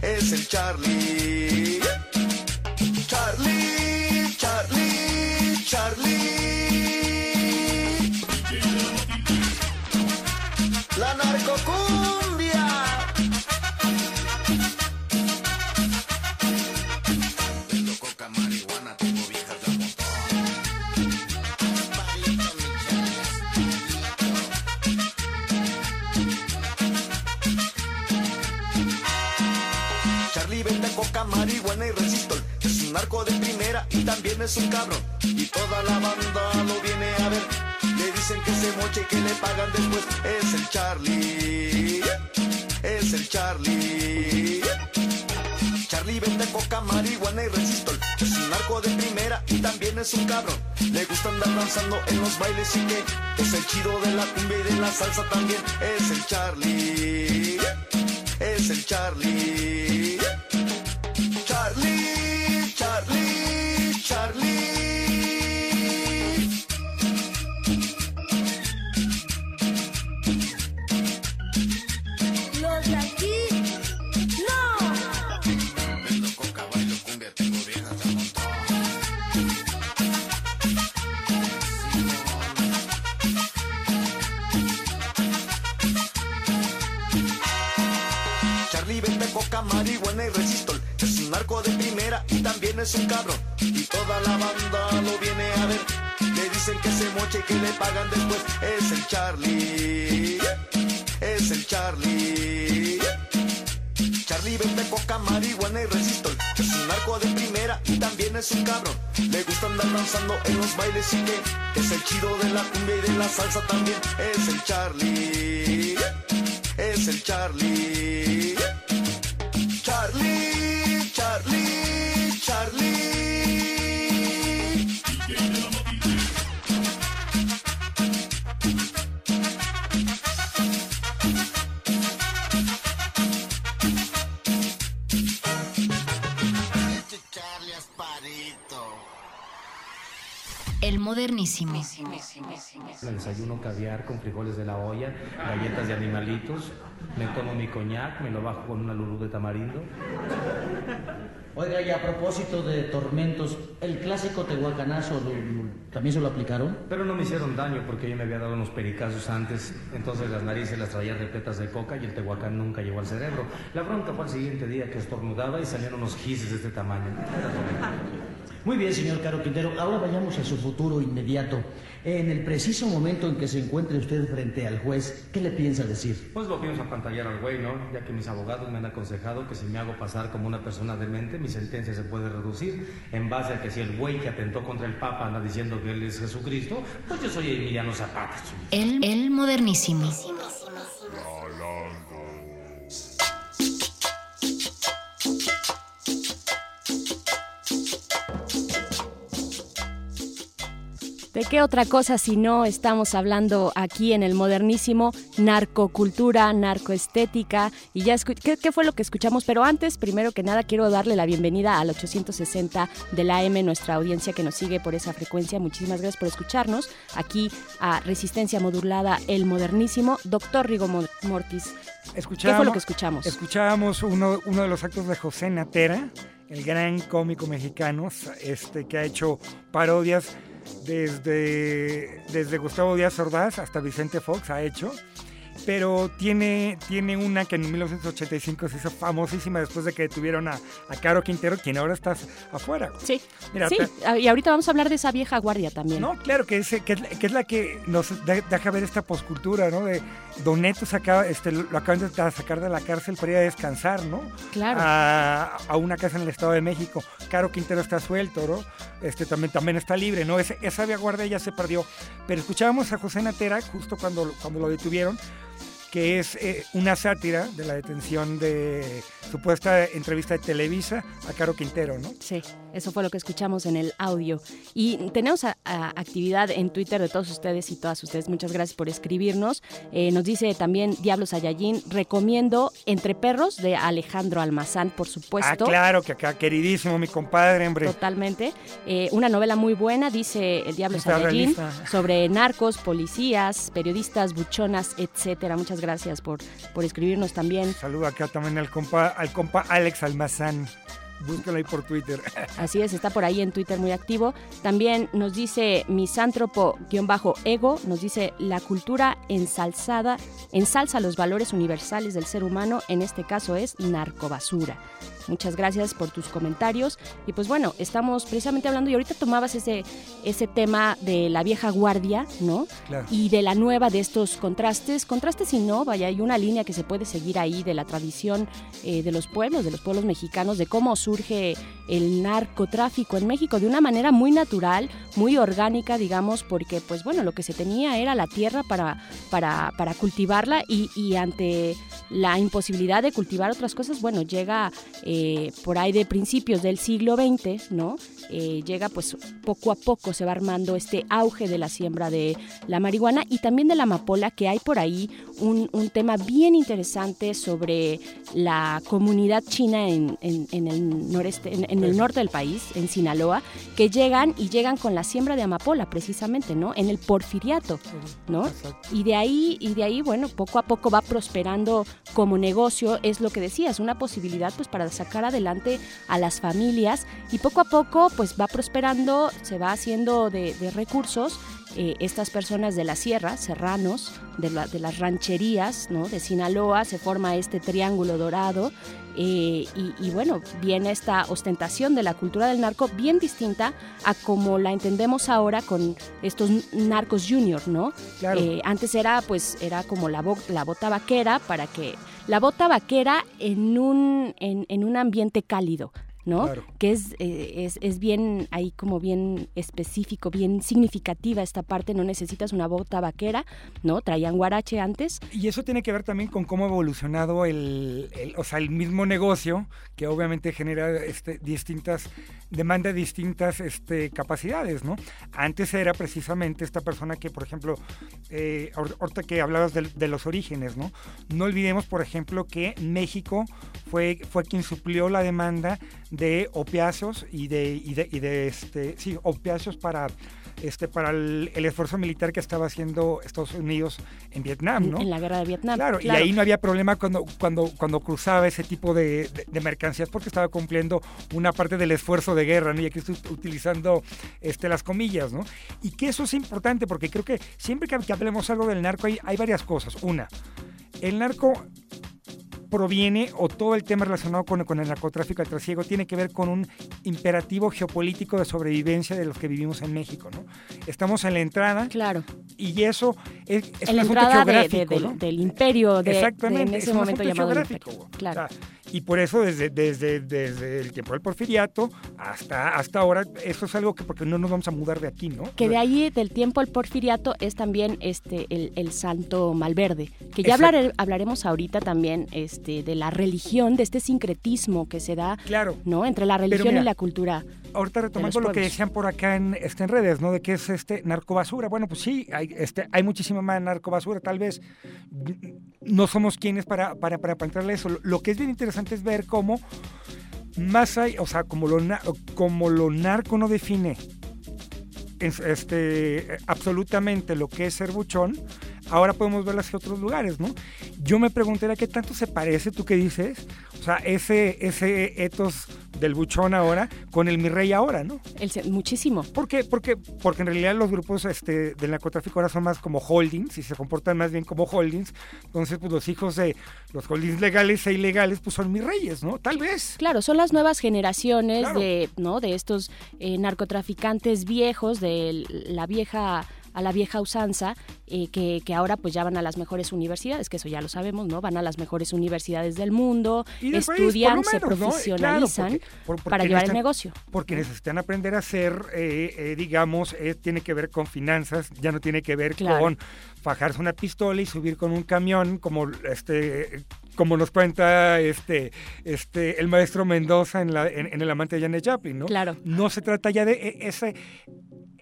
Es el. Charlie, Charlie. La narcocumbia. Vendo coca, marihuana, tengo viejas de. Charlie vende coca, marihuana y resistol. Es un narco de primera y también es un cabrón. Y toda la banda lo viene a ver. Le dicen que se moche y que le pagan después. Es el Charlie. Es el Charlie. Charlie vende coca, marihuana y resistol. Es un narco de primera y también es un cabrón. Le gusta andar danzando en los bailes y que es el chido de la cumbia y de la salsa también. Es el Charlie. Es el. Charlie, marihuana y resistol. Es un narco de primera y también es un cabrón. Y toda la banda lo viene a ver. Le dicen que se moche y que le pagan después. Es el Charlie. Es el Charlie. Charlie vende coca, marihuana y resistol. Es un narco de primera y también es un cabrón. Le gusta andar danzando en los bailes y que es el chido de la cumbia y de la salsa también. Es el Charlie. Es el Charlie. Charlie, El modernísimo. Desayuno caviar con frijoles de la olla, galletas de animalitos, me tomo mi coñac, me lo bajo con una lulú de tamarindo. Oiga, y a propósito de tormentos, ¿el clásico tehuacanazo también se lo aplicaron? Pero no me hicieron daño porque yo me había dado unos pericazos antes, entonces las narices las traía repletas de coca y el tehuacán nunca llegó al cerebro. La bronca fue al siguiente día que estornudaba y salieron unos gises de este tamaño. Muy bien, señor Caro Quintero. Ahora vayamos a su futuro inmediato. En el preciso momento en que se encuentre usted frente al juez, ¿qué le piensa decir? Pues lo pienso apantallar al güey, ¿no? Ya que mis abogados me han aconsejado que si me hago pasar como una persona demente, mi sentencia se puede reducir en base a que si el güey que atentó contra el Papa anda diciendo que él es Jesucristo, pues yo soy Emiliano Zapata. El, el modernísimo. ¿De qué otra cosa si no estamos hablando aquí en el modernísimo narcocultura, narcoestética y ya ¿qué, qué fue lo que escuchamos? Pero antes, primero que nada, quiero darle la bienvenida al 860 de la AM, nuestra audiencia que nos sigue por esa frecuencia. Muchísimas gracias por escucharnos aquí a Resistencia Modulada, el modernísimo, doctor Rigo Mo- Mortis. ¿Qué fue lo que escuchamos? Escuchábamos uno, uno de los actos de José Natera, el gran cómico mexicano, este, que ha hecho parodias desde, desde Gustavo Díaz Ordaz hasta Vicente Fox ha hecho. Pero tiene, tiene una que en 1985 se hizo famosísima después de que detuvieron a, a Caro Quintero, quien ahora está afuera. Sí, Mira, sí, te- y ahorita vamos a hablar de esa vieja guardia también. No, claro, que es, que es, que es la que nos de- deja ver esta poscultura, ¿no? De Doneto este, lo acaban de sacar de la cárcel para ir a descansar, ¿no? Claro. A, a una casa en el Estado de México. Caro Quintero está suelto, ¿no? Este también, también está libre, ¿no? Ese- esa vieja guardia ya se perdió. Pero escuchábamos a José Natera justo cuando, cuando lo detuvieron que es eh, una sátira de la detención de supuesta entrevista de Televisa a Caro Quintero, ¿no? Sí, eso fue lo que escuchamos en el audio. Y tenemos a- a- actividad en Twitter de todos ustedes y todas ustedes. Muchas gracias por escribirnos. Eh, nos dice también Diablo Sayayín, recomiendo Entre Perros de Alejandro Almazán, por Ah, supuesto. claro, que acá, queridísimo mi compadre, hombre. Totalmente. Eh, una novela muy buena, dice el Diablo Está Sayayín, realista. sobre narcos, policías, periodistas, buchonas, etcétera. Muchas gracias por, por escribirnos también. Saludo acá también al compa, al compa Alex Almazán. Búscalo ahí por Twitter. Así es, está por ahí en Twitter muy activo. También nos dice misántropo-ego, nos dice la cultura ensalzada, ensalza los valores universales del ser humano, en este caso es narcobasura. Muchas gracias por tus comentarios. Y pues bueno, estamos precisamente hablando, y ahorita tomabas ese, ese tema de la vieja guardia, ¿no? Claro. Y de la nueva de estos contrastes. Contrastes y no, vaya, hay una línea que se puede seguir ahí de la tradición eh, de los pueblos, de los pueblos mexicanos, de cómo surge el narcotráfico en México de una manera muy natural, muy orgánica, digamos, porque pues bueno, lo que se tenía era la tierra para, para, para cultivarla y, y ante la imposibilidad de cultivar otras cosas, bueno, llega eh, por ahí de principios del siglo XX, ¿no? Eh, llega pues poco a poco se va armando este auge de la siembra de la marihuana y también de la amapola, que hay por ahí un, un tema bien interesante sobre la comunidad china en, en- en el noreste, en, en el norte del país, en Sinaloa, que llegan y llegan con la siembra de amapola, precisamente, ¿no? En el porfiriato, ¿no? Y de ahí, y de ahí, bueno, poco a poco va prosperando como negocio, es lo que decías, una posibilidad pues para sacar adelante a las familias y poco a poco pues va prosperando, se va haciendo de, recursos eh, estas personas de la sierra, serranos, de, de las rancherías, ¿no? De Sinaloa, se forma este triángulo dorado eh, y, bueno, viene esta ostentación de la cultura del narco bien distinta a como la entendemos ahora con estos narcos junior, ¿no? Eh, antes era pues era como la, la bota vaquera para que la bota vaquera en un en, en un ambiente cálido, ¿no? Que es, eh, es, es, bien, ahí como bien específico, bien significativa esta parte, no necesitas una bota vaquera, ¿no? Traían guarache antes. Y eso tiene que ver también con cómo ha evolucionado el, o sea, el mismo negocio, que obviamente genera este, distintas, demanda distintas este, capacidades, ¿no? Antes era precisamente esta persona que, por ejemplo, eh, ahorita que hablabas de, de, los orígenes, ¿no? No olvidemos, por ejemplo, que México fue, fue quien suplió la demanda de opiáceos y de, y de, y de este, sí, opiáceos para este, para el, esfuerzo militar que estaba haciendo Estados Unidos en Vietnam, ¿no? En la guerra de Vietnam. Claro, y ahí no había problema cuando, cuando, cuando cruzaba ese tipo de, de, mercancías porque estaba cumpliendo una parte del esfuerzo de guerra, ¿no? Y aquí estoy utilizando este, las comillas, ¿no? Y que eso es importante porque creo que siempre que, hablemos algo del narco hay, hay varias cosas. Una, el narco proviene o todo el tema relacionado con, con el narcotráfico al trasiego tiene que ver con un imperativo geopolítico de sobrevivencia de los que vivimos en México, ¿no? Estamos en la entrada. Claro. Y eso es, es un asunto geográfico. del imperio de, Exactamente, en ese es momento llamado geográfico. Claro. Y por eso desde, desde, desde el tiempo del porfiriato hasta, hasta ahora, eso es algo que porque no nos vamos a mudar de aquí, ¿no? Que de ahí, del tiempo del porfiriato, es también este el, el santo Malverde, que ya hablaré, hablaremos ahorita también este, de la religión, de este sincretismo que se da claro. ¿no? entre la religión y la cultura. Ahorita retomando lo que decían por acá en, este, en redes, ¿no? De que es este narcobasura. Bueno, pues sí, hay, este, hay muchísima más narcobasura, tal vez no somos quienes para, para, para plantearle eso. Lo que es bien interesante es ver cómo más hay, o sea, como lo, como lo narco no define este, absolutamente lo que es ser buchón, ahora podemos verlo hacia otros lugares, ¿no? Yo me preguntaría qué tanto se parece, ¿tú qué dices? O sea, ese, ese etos del buchón ahora con el mi rey ahora, ¿no? El, muchísimo. ¿Por qué? Porque, porque en realidad los grupos este, del narcotráfico ahora son más como holdings y se comportan más bien como holdings. Entonces, pues los hijos de los holdings legales e ilegales, pues son mis reyes, ¿no? Tal vez. Claro, son las nuevas generaciones de, ¿no? de estos eh, narcotraficantes viejos, de la vieja a la vieja usanza, eh, que, que, ahora pues ya van a las mejores universidades, que eso ya lo sabemos, ¿no? Van a las mejores universidades del mundo, estudian, se profesionalizan para llevar el negocio. Porque necesitan aprender a hacer, eh, eh, digamos, tiene que ver con finanzas, ya no tiene que ver con fajarse una pistola y subir con un camión, como este como nos cuenta este, este, el maestro Mendoza en, la, en, El amante de Janet Joplin, ¿no? Claro. No se trata ya de e, ese,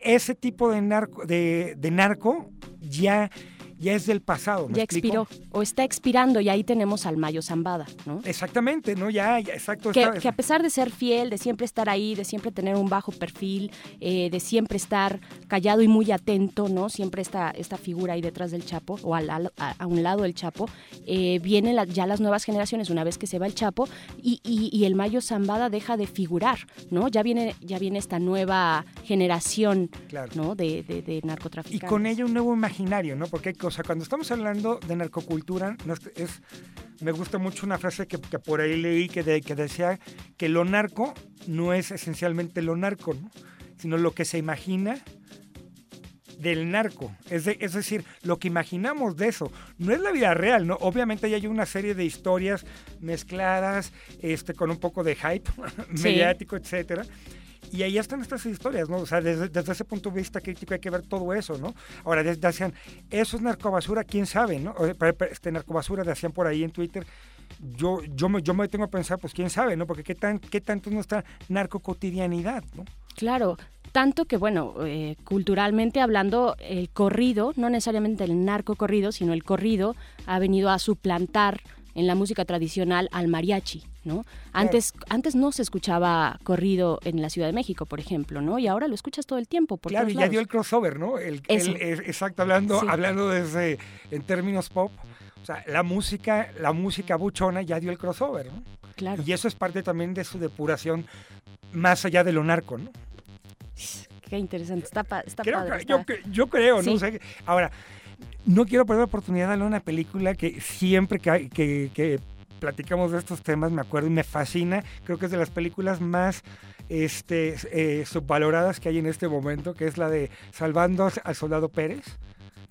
ese tipo de narco, de, de narco ya ya es del pasado. ya expiró o está expirando y ahí tenemos al Mayo Zambada, ¿no? Exactamente, ¿no? Ya, ya exacto. Que, que, a pesar de ser fiel, de siempre estar ahí, de siempre tener un bajo perfil, eh, de siempre estar callado y muy atento, ¿no? Siempre esta, esta figura ahí detrás del Chapo o al, a, un lado del Chapo, eh, vienen ya las nuevas generaciones una vez que se va el Chapo y, y, el Mayo Zambada deja de figurar, ¿no? Ya viene, ya viene esta nueva generación, ¿no? De, de, de narcotraficantes. Y con ella un nuevo imaginario, ¿no? Porque o sea, cuando estamos hablando de narcocultura, es, me gusta mucho una frase que, por ahí leí que, que decía que lo narco no es esencialmente lo narco, sino lo que se imagina del narco. Es, es, decir, lo que imaginamos de eso. No es la vida real, ¿no? Obviamente hay una serie de historias mezcladas, este, con un poco de hype mediático, etcétera. Y ahí están estas historias, ¿no? O sea, desde, ese punto de vista crítico hay que ver todo eso, ¿no? Ahora, decían, eso es narcobasura, quién sabe, ¿no? Este narcobasura decían por ahí en Twitter. Yo, yo, me, yo me tengo a pensar, pues quién sabe, ¿no? Porque qué, tan, qué tanto es nuestra narcocotidianidad, ¿no? Claro, tanto que, bueno, eh, culturalmente hablando, el corrido, no necesariamente el narco corrido, sino el corrido ha venido a suplantar en la música tradicional al mariachi, ¿no? Antes, antes no se escuchaba corrido en la Ciudad de México, por ejemplo, ¿no? Y ahora lo escuchas todo el tiempo. Por claro, y ya dio el crossover, ¿no? El, exacto, hablando, hablando desde, en términos pop. O sea, la música, la música buchona ya dio el crossover, ¿no? Claro. Y eso es parte también de su depuración más allá de lo narco, ¿no? qué interesante. Está, pa- está Creo padre. que- yo, está- cre- yo creo, ¿no? Sea, que- ahora, no quiero perder la oportunidad de de una película que siempre que platicamos de estos temas me acuerdo y me fascina. Creo que es de las películas más este, eh, subvaloradas que hay en este momento, que es la de Salvando al Soldado Pérez,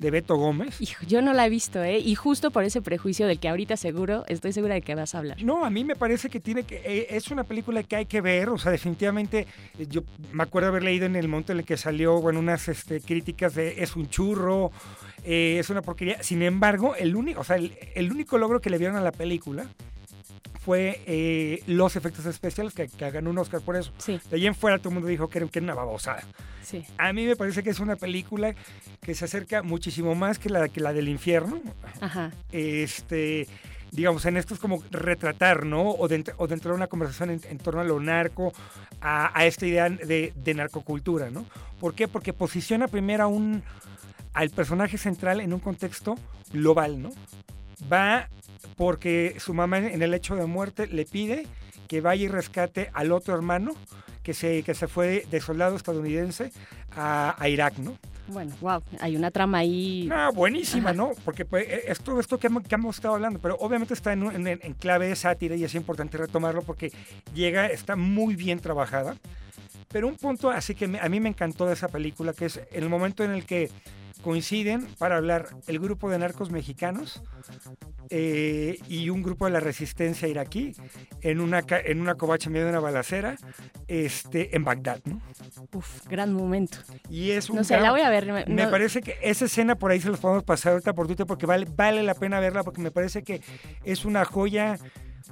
de Beto Gómez. Hijo, yo no la he visto, ¿eh? Y justo por ese prejuicio del que ahorita seguro, estoy segura de que vas a hablar. No, a mí me parece que tiene que eh, es una película que hay que ver, o sea, definitivamente eh, yo me acuerdo haber leído en el momento en el que salió, bueno, unas este, críticas de es un churro, eh, es una porquería. Sin embargo, el único, o sea, el, el único logro que le dieron a la película fue eh, los efectos especiales que, que ganó un Oscar por eso. De ahí en fuera todo el mundo dijo que era, que era una babosada. Sí. A mí me parece que es una película que se acerca muchísimo más que la, que la del infierno Ajá. este digamos en esto es como retratar no o de, ent- o de entrar una conversación en, en torno a lo narco a, a esta idea de, de narcocultura no ¿por qué? porque posiciona primero a un al personaje central en un contexto global no va porque su mamá en el hecho de muerte le pide que vaya y rescate al otro hermano que se, que se fue de soldado estadounidense a, a Irak, ¿no? Bueno, wow, hay una trama ahí. No, buenísima, ¿no? Porque pues, eh, es todo esto que hemos, que hemos estado hablando, pero obviamente está en- en clave de sátira y es importante retomarlo porque llega, está muy bien trabajada. Pero un punto así que me- a mí me encantó de esa película, que es el momento en el que coinciden para hablar el grupo de narcos mexicanos eh, y un grupo de la resistencia iraquí en una, en una covacha en medio de una balacera este, en Bagdad, ¿no? Uf, gran momento. Y es un No sé, gran- la voy a ver. me- me no- parece que esa escena por ahí se los podemos pasar ahorita por Twitter porque vale, vale la pena verla porque me parece que es una joya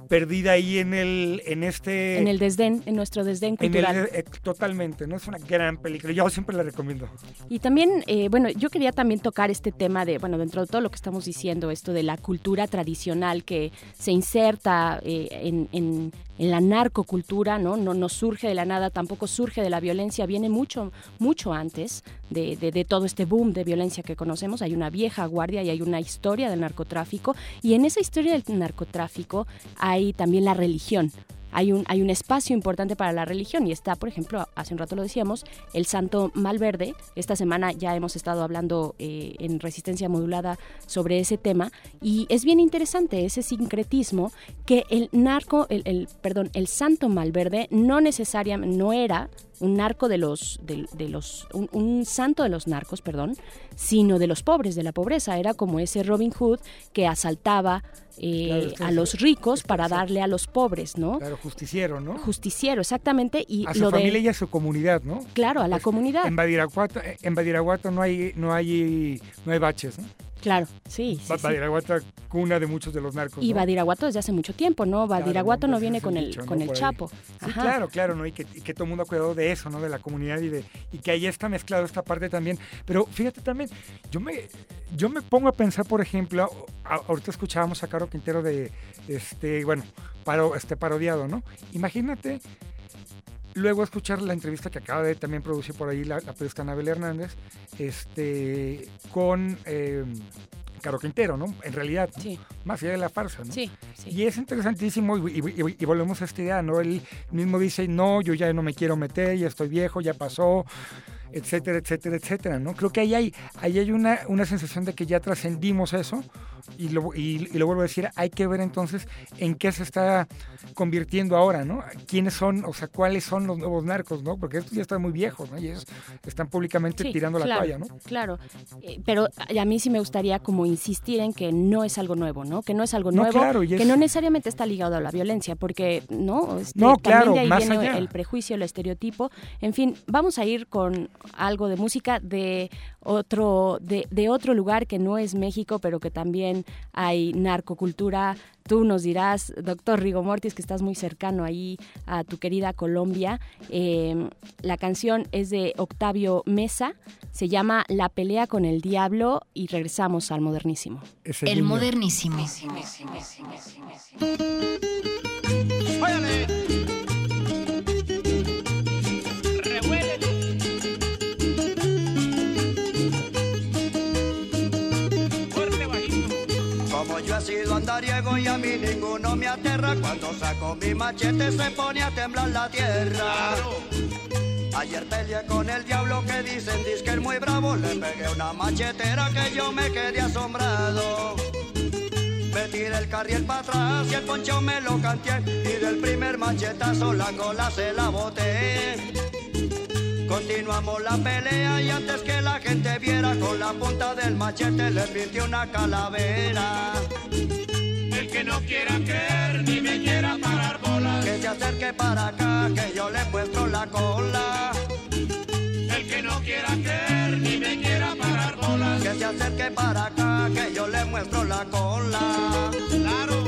perdida ahí en el en este En el desdén, en nuestro desdén en el- cultural. eh, totalmente, ¿no? Es una gran película. Yo siempre la recomiendo. Y también, eh, bueno, yo quería también tocar este tema de, bueno, dentro de todo lo que estamos diciendo, esto de la cultura tradicional que se inserta eh, en, en- en la narcocultura, ¿no? ¿no? No surge de la nada, tampoco surge de la violencia, viene mucho, mucho antes de, de- de todo este boom de violencia que conocemos. Hay una vieja guardia y hay una historia del narcotráfico. Y en esa historia del narcotráfico hay también la religión hay un, hay un espacio importante para la religión y está, por ejemplo, hace un rato lo decíamos, el Santo Malverde. Esta semana ya hemos estado hablando eh, en Resistencia Modulada sobre ese tema y es bien interesante ese sincretismo que el narco, el, el- perdón, el Santo Malverde no necesariamente, no era un narco de los, de, de los, un, un santo de los narcos, perdón, sino de los pobres, de la pobreza. Era como ese Robin Hood que asaltaba eh, Claro, a los ricos para darle a los pobres, ¿no? Claro, justiciero, ¿no? Justiciero, exactamente. Y A su lo familia de, y a su comunidad, ¿no? claro, a la comunidad. En Badiraguato, en Badiraguato no hay no hay no hay baches, ¿no? Claro, sí, sí, cuna de muchos de los narcos. Y ¿no? Badiraguato desde hace mucho tiempo, ¿no? Badiraguato Claro, no viene con el con el Por. Chapo. Sí, claro, claro, ¿no? Y que, y que todo el mundo ha cuidado de eso, ¿no? De la comunidad y de y que ahí está mezclado esta parte también. Pero fíjate también, yo me yo me pongo a pensar, por ejemplo, a- ahorita escuchábamos a Caro Quintero de este, bueno, paro, este parodiado, ¿no? Imagínate luego escuchar la entrevista que acaba de también producir por ahí la, la periodista Anabel Hernández, este, con eh, Caro Quintero, ¿no? En realidad, ¿no? más allá de la farsa, ¿no? Sí, Y es interesantísimo y, y- y- y volvemos a esta idea, ¿no? Él mismo dice, no, yo ya no me quiero meter, ya estoy viejo, ya pasó, etcétera, etcétera, etcétera, ¿no? Creo que ahí hay, ahí hay una, una sensación de que ya trascendimos eso y lo, y, y lo vuelvo a decir, hay que ver entonces en qué se está convirtiendo ahora, ¿no? ¿Quiénes son, o sea, cuáles son los nuevos narcos, ¿no? Porque estos ya están muy viejos, ¿no? Y ellos están públicamente Sí, tirando claro, la toalla, ¿no? Claro, Eh, pero a mí sí me gustaría como insistir en que no es algo nuevo, ¿no? Que no es algo No, nuevo, claro, y que es- no necesariamente está ligado a la violencia, porque no, Este, No, también claro, de ahí más viene allá. el prejuicio, el estereotipo. En fin, vamos a ir con algo de música de otro de, de otro lugar que no es México, pero que también hay narcocultura. Tú nos dirás, doctor Rigo Mortis, que estás muy cercano ahí a tu querida Colombia. Eh, la canción es de Octavio Mesa, se llama La pelea con el diablo y regresamos al modernísimo. El modernísimo. Como sido andariego y a mí ninguno me aterra, cuando saco mi machete se pone a temblar la tierra. Ayer peleé con el diablo que dicen que es muy bravo. Le pegué una machetera que yo me quedé asombrado. Me tiré el carriel para atrás y el poncho me lo canté. Y del primer machetazo la cola se la boté. Continuamos la pelea y antes que la gente viera con la punta del machete le pinté una calavera. El que no quiera creer ni me quiera parar bolas. Que se acerque para acá que yo le muestro la cola. El que no quiera creer ni me quiera parar bolas. Que se acerque para acá que yo le muestro la cola. Claro.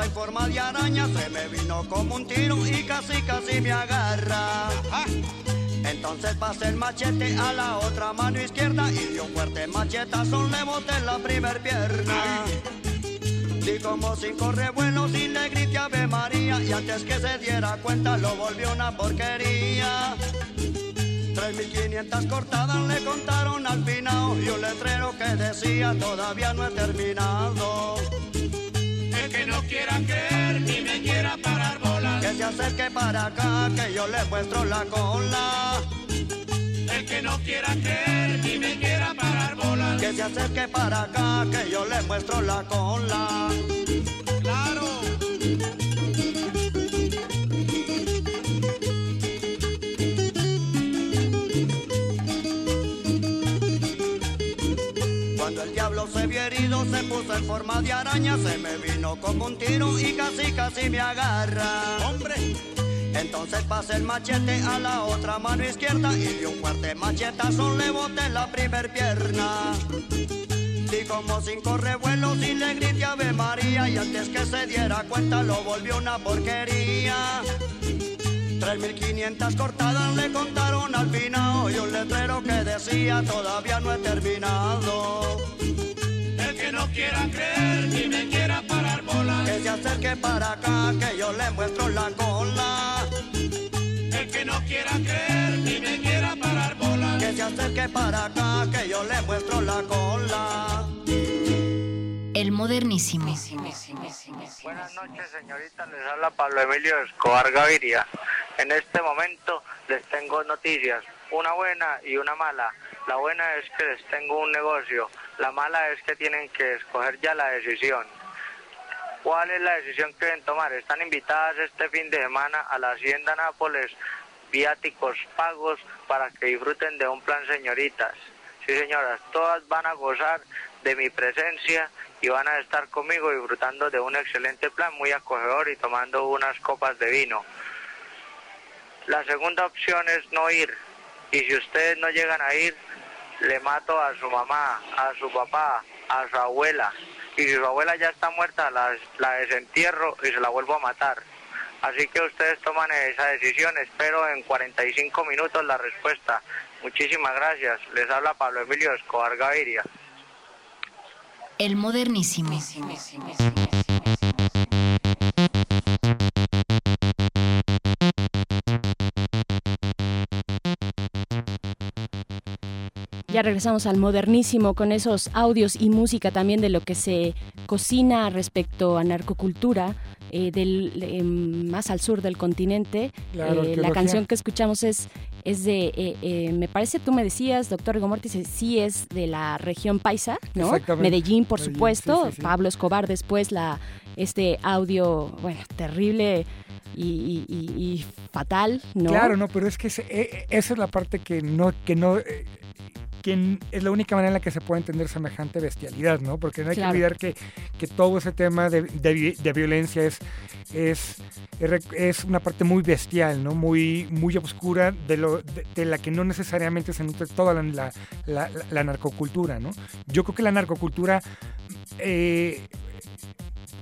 En forma de araña, se me vino como un tiro y casi casi me agarra. Entonces pasé el machete a la otra mano izquierda y dio un fuerte machetazo, le boté la primer pierna. Di como cinco revuelos y le grité Ave María y antes que se diera cuenta lo volvió una porquería. 3.500 cortadas le contaron al final y un letrero que decía todavía no he terminado. El que no quiera creer ni me quiera parar bolas. Que se acerque para acá que yo le muestro la cola. El que no quiera creer ni me quiera parar bolas. Que se acerque para acá que yo le muestro la cola. Puso en forma de araña, se me vino como un tiro y casi casi me agarra. Hombre. Entonces pasé el machete a la otra mano izquierda y de un fuerte machetazo le boté la primer pierna. Di como cinco revuelos y le grité Ave María y antes que se diera cuenta lo volvió una porquería. 3.500 cortadas le contaron al final y un letrero que decía todavía no he terminado. El que no quiera creer ni me quiera parar bolas. Que se acerque para acá que yo le muestro la cola. El que no quiera creer ni me quiera parar bolas. Que se acerque para acá que yo le muestro la cola. El modernísimo. Buenas noches, señorita. Les habla Pablo Emilio Escobar Gaviria. En este momento les tengo noticias, una buena y una mala. La buena es que les tengo un negocio. La mala es que tienen que escoger ya la decisión. ¿Cuál es la decisión que deben tomar? Están invitadas este fin de semana a la Hacienda Nápoles, viáticos pagos para que disfruten de un plan señoritas. Sí, señoras, todas van a gozar de mi presencia y van a estar conmigo disfrutando de un excelente plan muy acogedor y tomando unas copas de vino. La segunda opción es no ir. Y si ustedes no llegan a ir, le mato a su mamá, a su papá, a su abuela. Y si su abuela ya está muerta, la, la desentierro y se la vuelvo a matar. Así que ustedes toman esa decisión. Espero en 45 minutos la respuesta. Muchísimas gracias. Les habla Pablo Emilio Escobar Gaviria. El modernísimo. Ya regresamos al modernísimo con esos audios y música también de lo que se cocina respecto a narcocultura. eh, del, eh, más al sur del continente. Claro, Eh, la canción que escuchamos es, es de, eh, me parece, tú me decías, doctor Rigo Mortis, eh, sí es de la región paisa, ¿no? Exactamente. Medellín, por Medellín, supuesto. sí, sí, sí. Pablo Escobar después, la, este audio, bueno, terrible y, y- y- y fatal, ¿no? Claro, no, pero es que ese- e- esa es la parte que no, que no, eh, que n- es la única manera en la que se puede entender semejante bestialidad, ¿no? Porque no hay Claro. que olvidar que, que todo ese tema de, de vi- de violencia es, es, es una parte muy bestial, ¿no? Muy, muy oscura de, lo, de, de la que no necesariamente se nutre toda la, la- la- la narcocultura, ¿no? Yo creo que la narcocultura eh,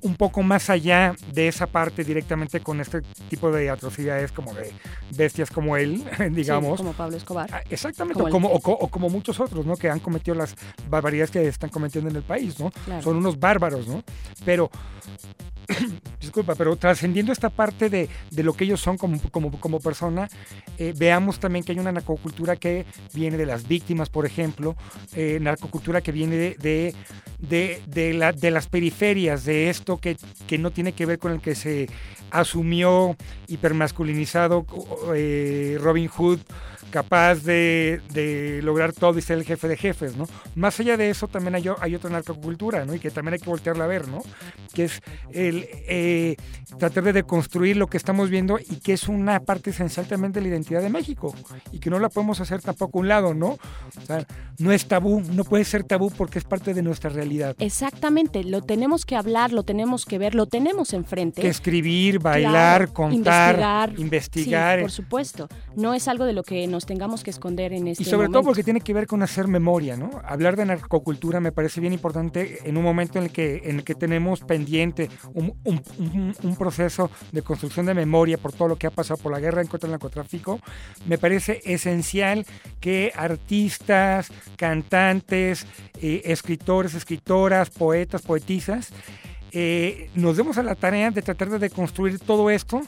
un poco más allá de esa parte directamente con este tipo de atrocidades como de bestias como él, digamos. Sí, como Pablo Escobar. Ah, Exactamente, Como o como, o muchos otros, ¿no? Que han cometido las barbaridades que están cometiendo en el país, ¿no? Claro. Son unos bárbaros, ¿no? Pero, disculpa, pero trascendiendo esta parte de, de lo que ellos son como, como, como persona, eh, veamos también que hay una narcocultura que viene de las víctimas, por ejemplo, eh, narcocultura que viene de, de, de, de la- de las periferias, de esto que, que no tiene que ver con el que se asumió hipermasculinizado eh, Robin Hood capaz de, de lograr todo y ser el jefe de jefes, ¿no? Más allá de eso también hay, hay otra narcocultura, ¿no? Y que también hay que voltearla a ver, ¿no? Que es el eh, tratar de deconstruir lo que estamos viendo y que es una parte esencial también de la identidad de México y que no la podemos hacer tampoco a un lado, ¿no? O sea, no es tabú, no puede ser tabú porque es parte de nuestra realidad. Exactamente, lo tenemos que hablar, lo tenemos que ver, lo tenemos enfrente. Que escribir, bailar, Claro, contar, investigar, investigar. Sí, por supuesto. No es algo de lo que nos tengamos que esconder en este Y sobre todo momento. porque tiene que ver con hacer memoria, ¿no? Hablar de narcocultura me parece bien importante en un momento en el que, en el que tenemos pendiente un, un- un- un proceso de construcción de memoria por todo lo que ha pasado por la guerra en contra del narcotráfico. Me parece esencial que artistas, cantantes, eh, escritores, escritoras, poetas, poetisas, eh, nos demos a la tarea de tratar de deconstruir todo esto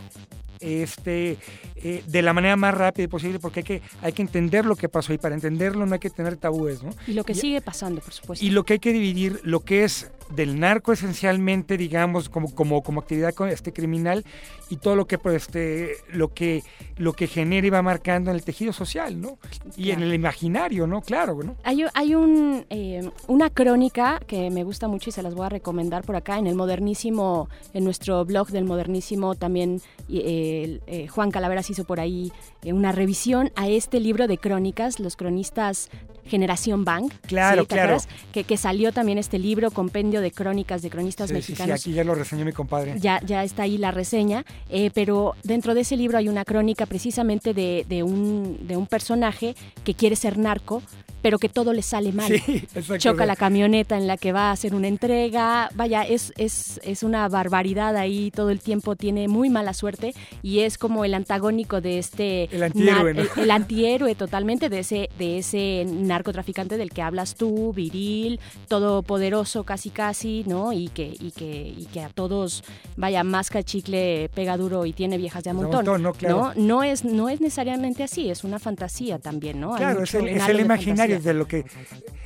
este, eh, de la manera más rápida posible, porque hay que, hay que entender lo que pasó y para entenderlo no hay que tener tabúes, ¿no? Y lo que sigue pasando, por supuesto. Y lo que hay que dividir, lo que es del narco esencialmente, digamos, como, como, como actividad este, criminal y todo lo que, pues, este, lo que lo que genera y va marcando en el tejido social, ¿no? Y en el imaginario, ¿no? Claro, ¿no? Hay, hay un, eh, una crónica que me gusta mucho y se las voy a recomendar por acá en el Modernísimo, en nuestro blog del Modernísimo también eh, eh, Juan Calaveras hizo por ahí eh, una revisión a este libro de crónicas, los cronistas Generación Bank. Claro, ¿sí? ¿Te claro. Que, que salió también este libro, compendio de crónicas de cronistas Sí, sí, sí, mexicanos. aquí ya lo reseñó mi compadre. Ya, ya está ahí la reseña, eh, pero dentro de ese libro hay una crónica precisamente de, de un, de un personaje que quiere ser narco, pero que todo le sale mal. Sí. Choca la camioneta en la que va a hacer una entrega, vaya, es, es, es una barbaridad ahí, todo el tiempo tiene muy mala suerte y es como el antagónico de este... El antihéroe, ¿no? el, el antihéroe totalmente de ese, de ese narcotraficante del que hablas tú, viril, todopoderoso casi casi, ¿no? Y que, y que, y que a todos, vaya, masca chicle, pega duro y tiene viejas de a De montón. montón, ¿no? Claro. ¿no? No es, no es necesariamente así, es una fantasía también, ¿no? Claro, es el, es imaginario fantasía. de lo que...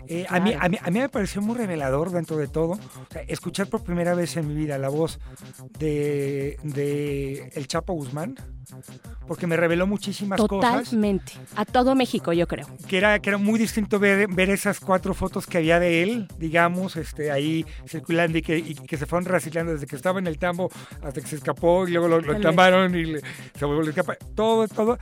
eh, a, mí, a, mí, a mí me pareció muy revelador dentro de todo. O sea, escuchar por primera vez en mi vida la voz de, de El Chapo Guzmán, porque me reveló muchísimas cosas. Totalmente. A todo México, yo creo. Que era, que era muy distinto ver, ver esas cuatro fotos que había de él, digamos, este, ahí circulando y que, y que se fueron reciclando desde que estaba en el tambo hasta que se escapó y luego lo, lo entambaron y le- se volvió a escapar. Todo, todo.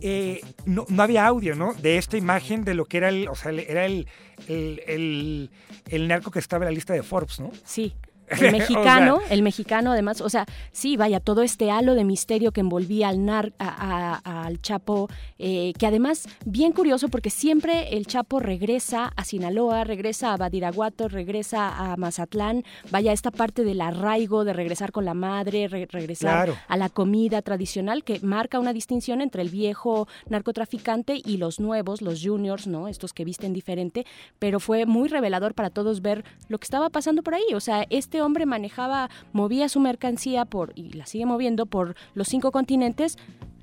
Eh, no, no había audio, ¿no? De esta imagen de lo que era el, o sea, era el, el, el, el narco que estaba en la lista de Forbes, ¿no? Sí. O El sea, mexicano, el mexicano además, o sea, sí, vaya, todo este halo de misterio que envolvía al nar, a- a- al Chapo, eh, que además, bien curioso, porque siempre el Chapo regresa a Sinaloa, regresa a Badiraguato, regresa a Mazatlán, vaya, esta parte del arraigo, de regresar con la madre, re- regresar Claro. a la comida tradicional, que marca una distinción entre el viejo narcotraficante y los nuevos, los juniors, ¿no? Estos que visten diferente, pero fue muy revelador para todos ver lo que estaba pasando por ahí. O sea, este hombre manejaba, movía su mercancía por, y la sigue moviendo por los cinco continentes,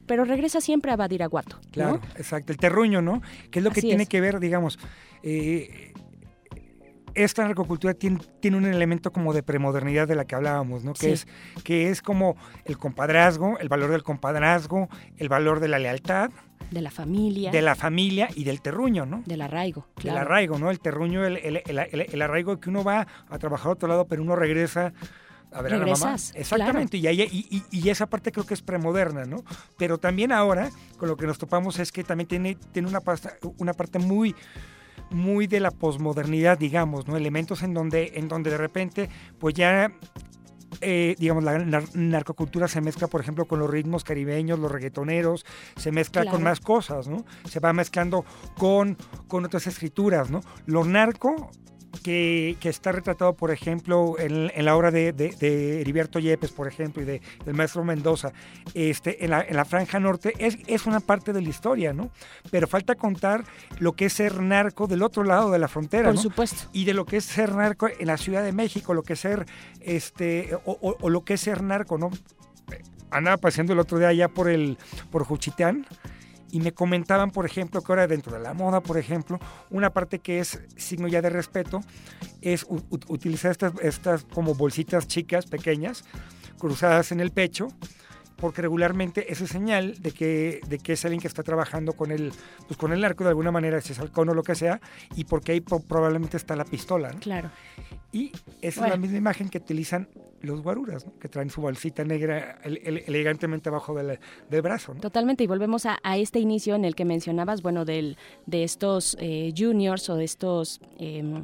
pero regresa siempre a Badiraguato. ¿no? Claro, exacto. El terruño, ¿no? Que es lo que tiene es. que ver, digamos. eh, esta narcocultura tiene, tiene un elemento como de premodernidad de la que hablábamos, ¿no? Que, Sí. es, que es como el compadrazgo, el valor del compadrazgo, el valor de la lealtad, De la familia. de la familia y del terruño, ¿no? Del arraigo. Claro. Del arraigo, ¿no? El terruño, el, el- el- el- el arraigo que uno va a trabajar a otro lado, pero uno regresa a ver a la mamá. Exactamente, y, ahí- y, y- y esa parte creo que es premoderna, ¿no? Pero también ahora, con lo que nos topamos es que también tiene, tiene una, pasta- una parte muy muy de la posmodernidad, digamos, ¿no? Elementos en donde, en donde de repente, pues ya eh, digamos, la nar- narcocultura se mezcla, por ejemplo, con los ritmos caribeños, los reggaetoneros, se mezcla con más cosas, ¿no? Se va mezclando con, con otras escrituras, ¿no? Lo narco que, que está retratado, por ejemplo, en, en la obra de, de, de, Heriberto Yepes, por ejemplo, y de, del maestro Mendoza, este, en, la, en la Franja Norte, es, es una parte de la historia, ¿no? Pero falta contar lo que es ser narco del otro lado de la frontera, Por ¿no? supuesto. Y de lo que es ser narco en la Ciudad de México, lo que es ser, este, o, o, o lo que es ser narco, ¿no? Andaba paseando el otro día allá por el, por Juchitán, y me comentaban, por ejemplo, que ahora dentro de la moda, por ejemplo, una parte que es signo ya de respeto es utilizar estas, estas como bolsitas chicas, pequeñas, cruzadas en el pecho, porque regularmente es señal de que, de que es alguien que está trabajando con el, pues con el arco de alguna manera, si es o lo que sea, y porque ahí probablemente está la pistola. ¿no? Claro. Y esa bueno. es la misma imagen que utilizan los guaruras, ¿no? que traen su bolsita negra el, el, elegantemente abajo del, del brazo. ¿no? Totalmente, y volvemos a, a, este inicio en el que mencionabas, bueno, del, de estos eh, juniors o de estos... Eh,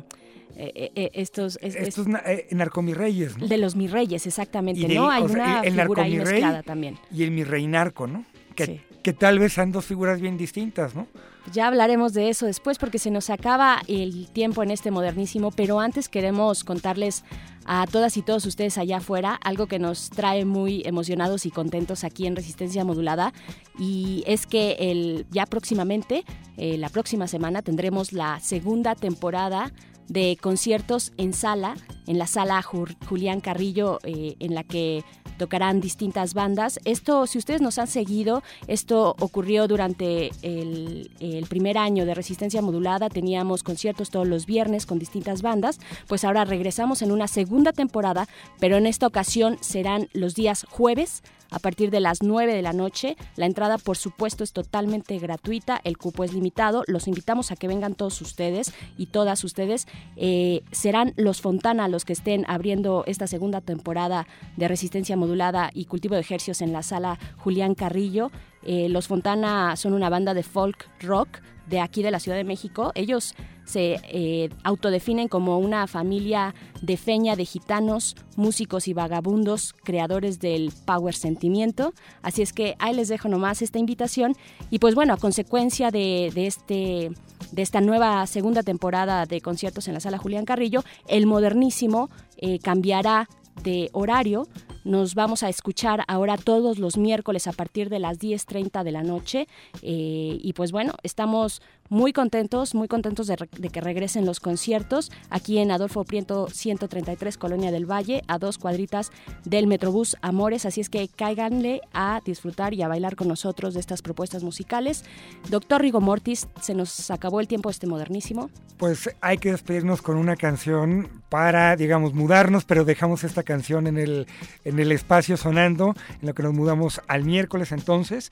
eh, eh, estos, es, estos es, narcomirreyes, ¿no? De los mirreyes, exactamente, de, ¿no? Hay o sea, una el, el figura ahí mezclada también. Y el mirrey narco, ¿no? Que, sí. Que tal vez sean dos figuras bien distintas, ¿no? Ya hablaremos de eso después porque se nos acaba el tiempo en este modernísimo, pero antes queremos contarles a todas y todos ustedes allá afuera algo que nos trae muy emocionados y contentos aquí en Resistencia Modulada y es que el, ya próximamente, eh, la próxima semana, tendremos la segunda temporada de conciertos en sala, en la sala Julián Carrillo, eh, en la que tocarán distintas bandas. Esto, si ustedes nos han seguido, esto ocurrió durante el, el, primer año de Resistencia Modulada. Teníamos conciertos todos los viernes con distintas bandas. Pues ahora regresamos en una segunda temporada, pero en esta ocasión serán los días jueves a partir de las 9 de la noche. La entrada, por supuesto, es totalmente gratuita, el cupo es limitado. Los invitamos a que vengan todos ustedes y todas ustedes. Eh, serán los Fontana los que estén abriendo esta segunda temporada de Resistencia Modulada y Cultivo de Ejercios en la sala Julián Carrillo. Eh, los Fontana son una banda de folk rock de aquí de la Ciudad de México. Ellos se eh, autodefinen como una familia de feña de gitanos, músicos y vagabundos, creadores del power sentimiento. Así es que ahí les dejo nomás esta invitación. Y pues bueno, a consecuencia de, este de esta nueva segunda temporada de conciertos en la sala Julián Carrillo, el modernísimo eh, cambiará de horario. Nos vamos a escuchar ahora todos los miércoles a partir de las 10.30 de la noche. Eh, y pues bueno, estamos muy contentos, muy contentos de, que regresen los conciertos aquí en Adolfo Prieto 133, Colonia del Valle, a dos cuadritas del Metrobús Amores. Así es que cáiganle a disfrutar y a bailar con nosotros de estas propuestas musicales. Doctor Rigo Mortis, se nos acabó el tiempo este modernísimo. Pues hay que despedirnos con una canción para, digamos, mudarnos, pero dejamos esta canción en el, en el espacio sonando, en lo que nos mudamos al miércoles entonces.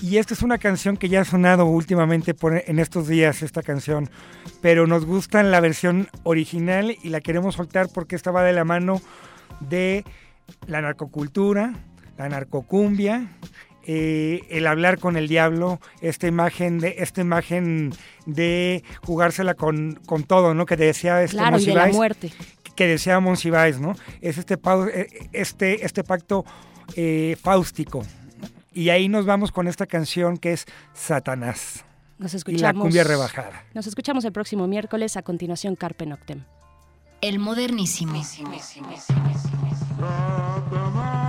Y esta es una canción que ya ha sonado últimamente por, en estos días, esta canción, pero nos gusta la versión original y la queremos soltar porque esta va de la mano de la narcocultura, la narcocumbia, eh, el hablar con el diablo, esta imagen de, esta imagen de jugársela con, con todo, ¿no? Que decía este claro, y de la muerte. Que decía Monsiváis, ¿no? Es este, este, este pacto eh, fáustico, y ahí nos vamos con esta canción que es Satanás. Nos escuchamos. Y la cumbia rebajada. Nos escuchamos el próximo miércoles. A continuación, Carpe Noctem. El modernísimo. con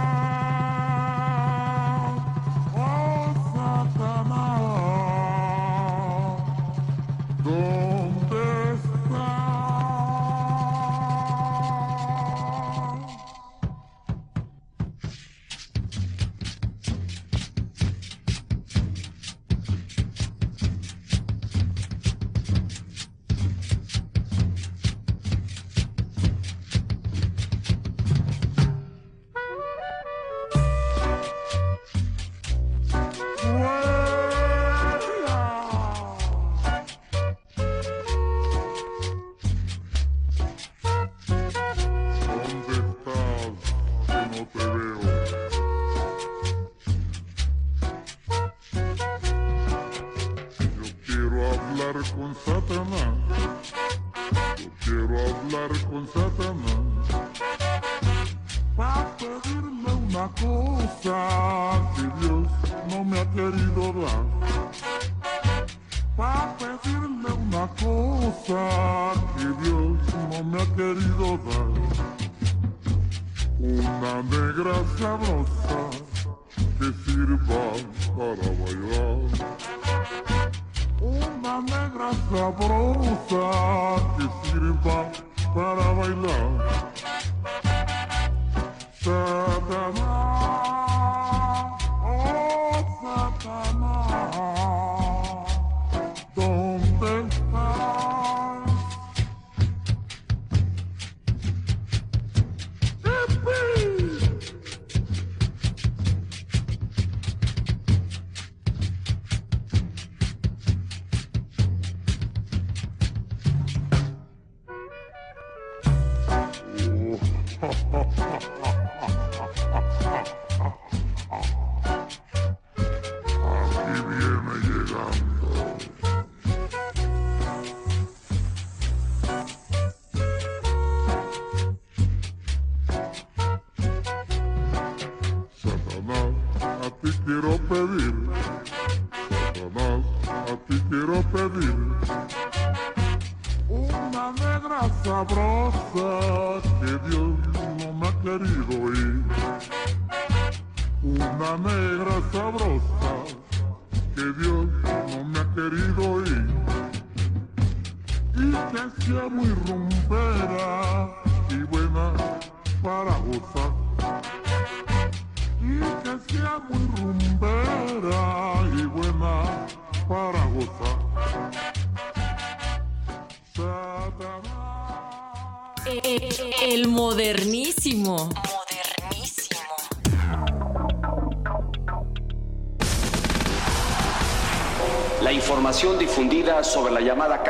sirvan para bailar. Una negra sabrosa que sirva para bailar.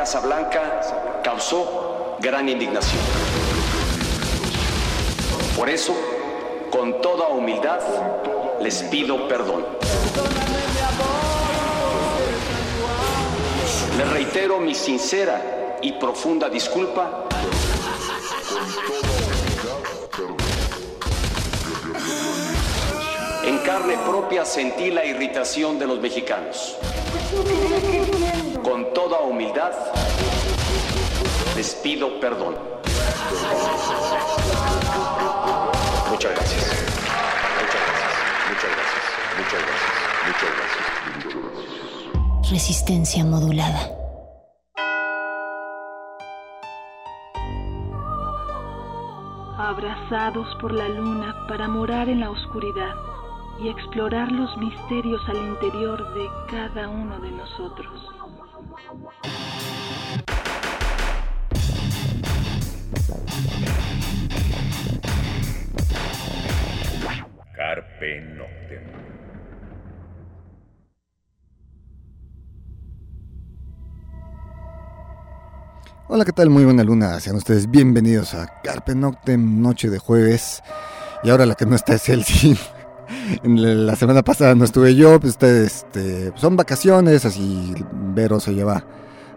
Casa Blanca causó gran indignación. Por eso, con toda humildad, les pido perdón. Les reitero mi sincera y profunda disculpa En carne propia sentí la irritación de los mexicanos. Toda humildad, les pido perdón. Muchas gracias. Muchas gracias. Muchas gracias. Muchas gracias. Muchas gracias. Muchas gracias. Resistencia modulada. abrazados por la luna para morar en la oscuridad y explorar los misterios al interior de cada uno de nosotros. Carpe Noctem. Hola, ¿qué tal? Muy buena luna. Sean ustedes bienvenidos a Carpe Noctem, noche de jueves. Y ahora la que no está es Elsie. La semana pasada no estuve yo, pues ustedes este, son vacaciones, así Vero se lleva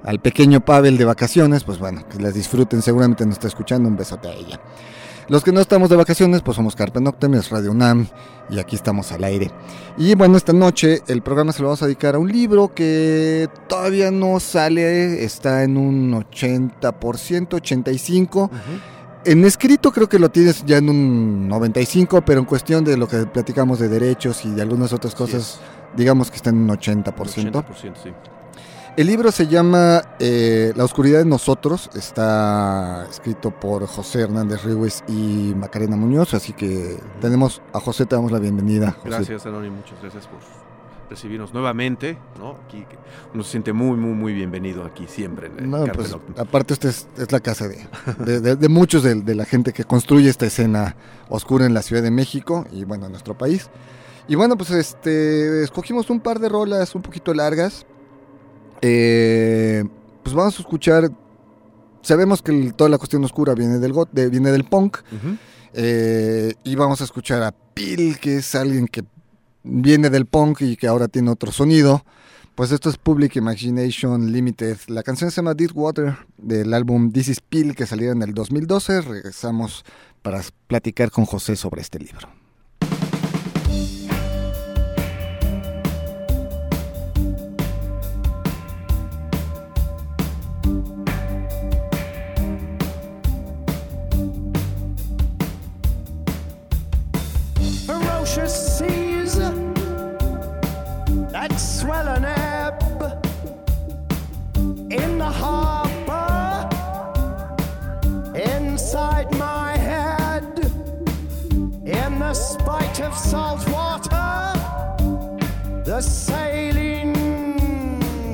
al pequeño Pavel de vacaciones, pues bueno, que las disfruten, seguramente nos está escuchando, un besote a ella. Los que no estamos de vacaciones, pues somos Carpe Noctem, es Radio UNAM y aquí estamos al aire. Y bueno, esta noche el programa se lo vamos a dedicar a un libro que todavía no sale, está en un 80%, 85%. En escrito creo que lo tienes ya en un 95, pero en cuestión de lo que platicamos de derechos y de algunas otras cosas, digamos que está en un 80%. 80%, sí. El libro se llama eh, La oscuridad de nosotros, está escrito por José Hernández Ríguez y Macarena Muñoz, así que tenemos a José, te damos la bienvenida. José. Gracias, Anoni, muchas gracias por recibirnos nuevamente, ¿no? Aquí uno se siente muy, muy, muy bienvenido aquí siempre en No, pues, aparte esta es, es la casa de, de, de- de muchos de, de la gente que construye esta escena oscura en la Ciudad de México y bueno, en nuestro país. Y bueno, pues este escogimos un par de rolas un poquito largas. Eh, pues vamos a escuchar. Sabemos que el- toda la cuestión oscura viene del got, de- viene del punk. Eh, y vamos a escuchar a Pil, que es alguien que viene del punk y que ahora tiene otro sonido. Pues esto es Public Imagination Limited. La canción se llama Deep Water del álbum This is Pil que salió en el 2012. Regresamos para platicar con José sobre este libro. of salt water, the saline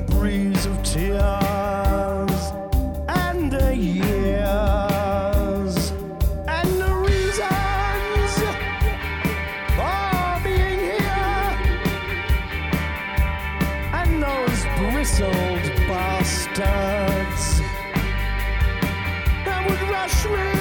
breeze of tears, and the years, and the reasons for being here, and those bristled bastards that would rush me.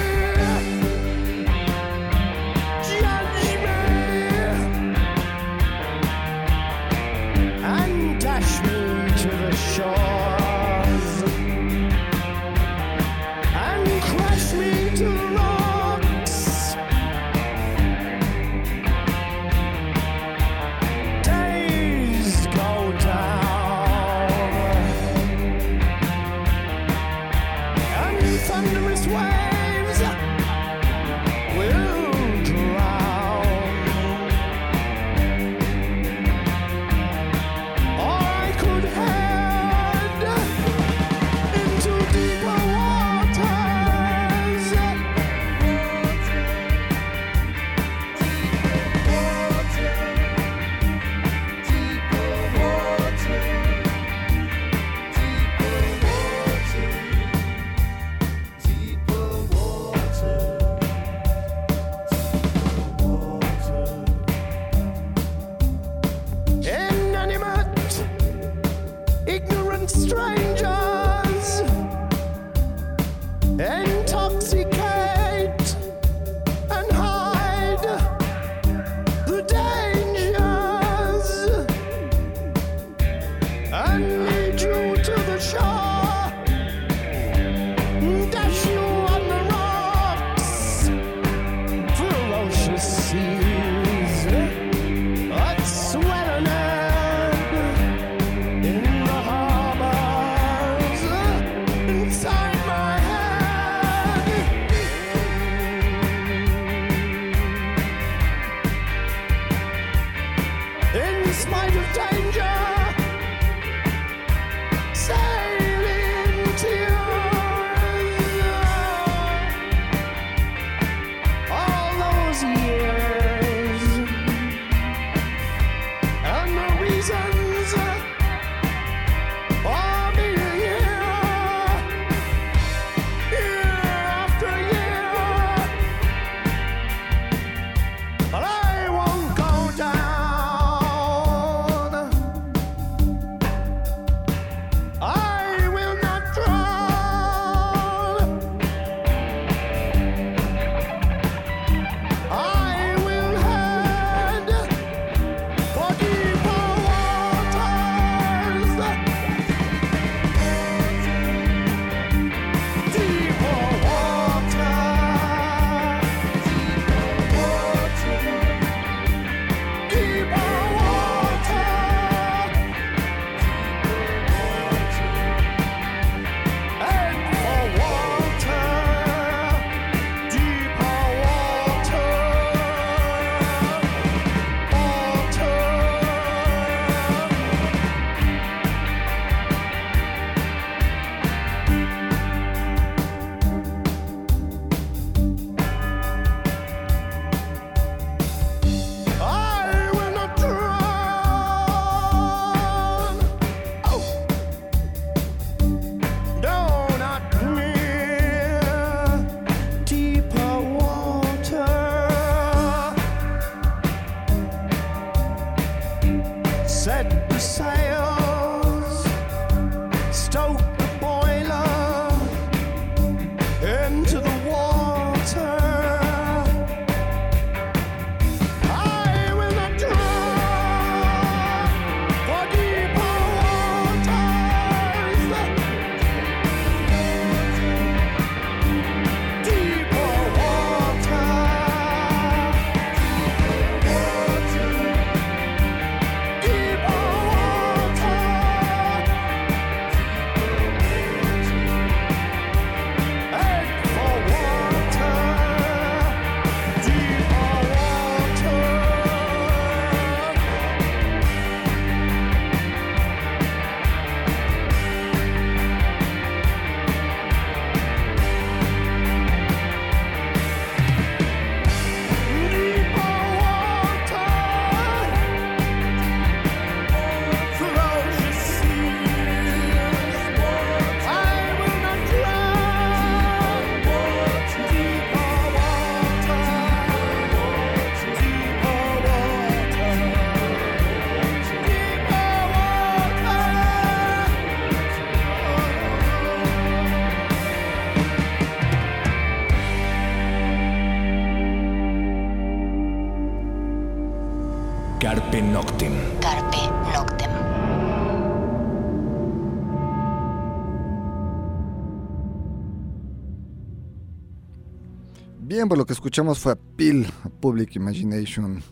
Bien, pues lo que escuchamos fue a a Public Imagination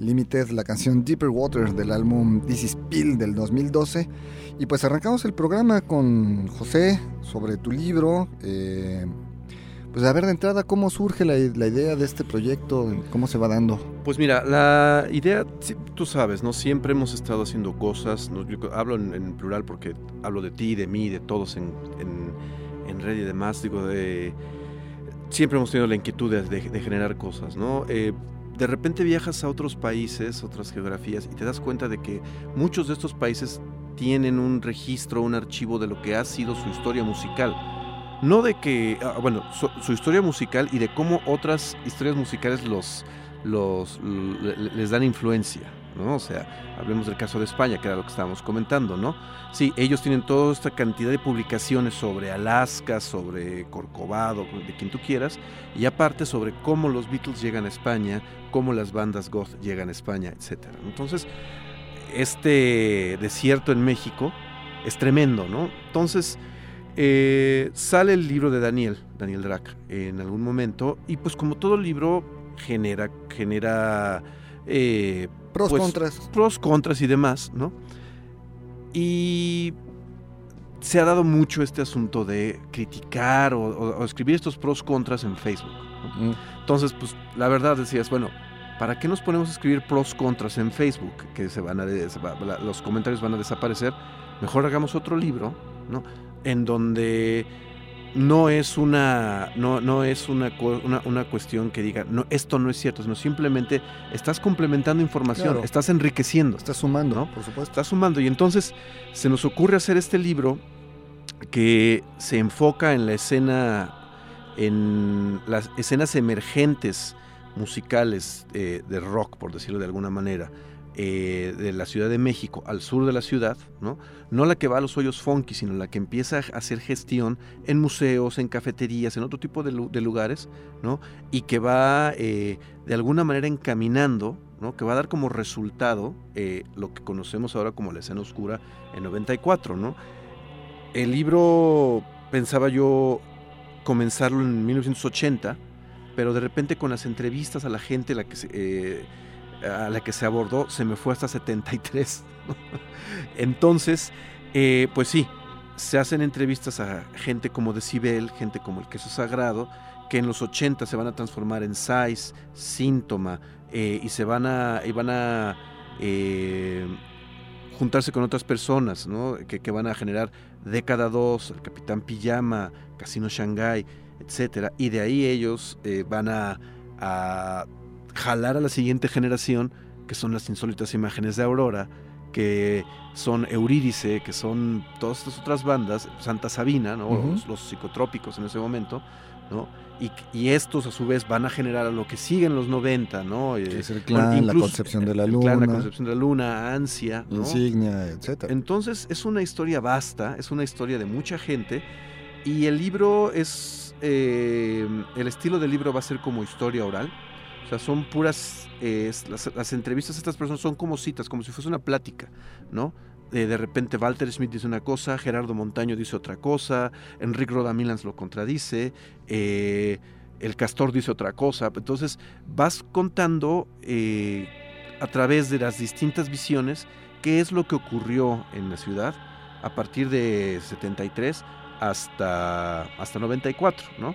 Limited, la canción Deeper Water del álbum This is Peel del 2012. Y pues arrancamos el programa con José sobre tu libro. Eh, pues a ver de entrada cómo surge la, idea de este proyecto, cómo se va dando. Pues mira, la idea, tú sabes, ¿no? Siempre hemos estado haciendo cosas, ¿no? hablo en, en, plural porque hablo de ti, de mí, de todos en, en, en red y demás, digo, de... Siempre hemos tenido la inquietud de, generar cosas, ¿no? Eh, de repente viajas a otros países, otras geografías, y te das cuenta de que muchos de estos países tienen un registro, un archivo de lo que ha sido su historia musical. No de que, ah, bueno, su, su, historia musical y de cómo otras historias musicales los, los, les dan influencia, O sea, hablemos del caso de España, que era lo que estábamos comentando, ¿no? Sí, ellos tienen toda esta cantidad de publicaciones sobre Alaska, sobre Corcovado, de quien tú quieras, y aparte sobre cómo los Beatles llegan a España, cómo las bandas goth llegan a España, etc. Entonces, este desierto en México es tremendo, ¿no? Entonces, eh, sale el libro de Daniel, Daniel Drac, en algún momento, y pues como todo libro genera, genera eh, pros, pues, contras. Pros, contras y demás, ¿no? Y se ha dado mucho este asunto de criticar o, o, o escribir estos pros contras en Facebook. ¿no? Mm. Entonces, pues la verdad decías, bueno, ¿para qué nos ponemos a escribir pros contras en Facebook? Que se van a, se va, los comentarios van a desaparecer. Mejor hagamos otro libro, ¿no? En donde no es una no, no es una, una, una, cuestión que diga no esto no es cierto sino simplemente estás complementando información Claro. estás enriqueciendo Estás sumando, ¿no? por supuesto. estás sumando y entonces se nos ocurre hacer este libro que se enfoca en la escena en las escenas emergentes musicales eh, de rock por decirlo de alguna manera eh, de la Ciudad de México al sur de la ciudad, ¿no? No la que va a los hoyos funky, sino la que empieza a hacer gestión en museos, en cafeterías, en otro tipo de, lugares, ¿no? Y que va eh, de alguna manera encaminando, ¿no? Que va a dar como resultado eh, lo que conocemos ahora como la escena oscura en 94, ¿no? El libro pensaba yo comenzarlo en 1980, pero de repente con las entrevistas a la gente, la que se, a la que se abordó se me fue hasta 73. Entonces, eh, pues sí, se hacen entrevistas a gente como Decibel, gente como el Queso Sagrado, que en los 80 se van a transformar en Size, Síntoma, eh, y se van a, y van a eh, juntarse con otras personas, ¿no? que, que, van a generar Década 2, el Capitán Pijama, Casino Shanghai, etcétera, y de ahí ellos van a, a jalar a la siguiente generación, que son las insólitas imágenes de Aurora, que son Eurídice, que son todas estas otras bandas, Santa Sabina, ¿no? Uh -huh. los, los, psicotrópicos en ese momento, ¿no? Y, y, estos a su vez van a generar a lo que sigue en los 90, ¿no? Que es el clan, bueno, la concepción de la luna. Clan, la concepción de la luna, ansia, ¿no? Insignia, etc. Entonces es una historia vasta, es una historia de mucha gente y el libro es, eh, el estilo del libro va a ser como historia oral, son puras, las, entrevistas estas personas son como citas, como si fuese una plática, ¿no? Eh, de repente Walter Smith dice una cosa, Gerardo Montaño dice otra cosa, Enrique Rodamilans lo contradice, eh, el Castor dice otra cosa, entonces vas contando eh, a través de las distintas visiones qué es lo que ocurrió en la ciudad a partir de 73 hasta, hasta 94, ¿no?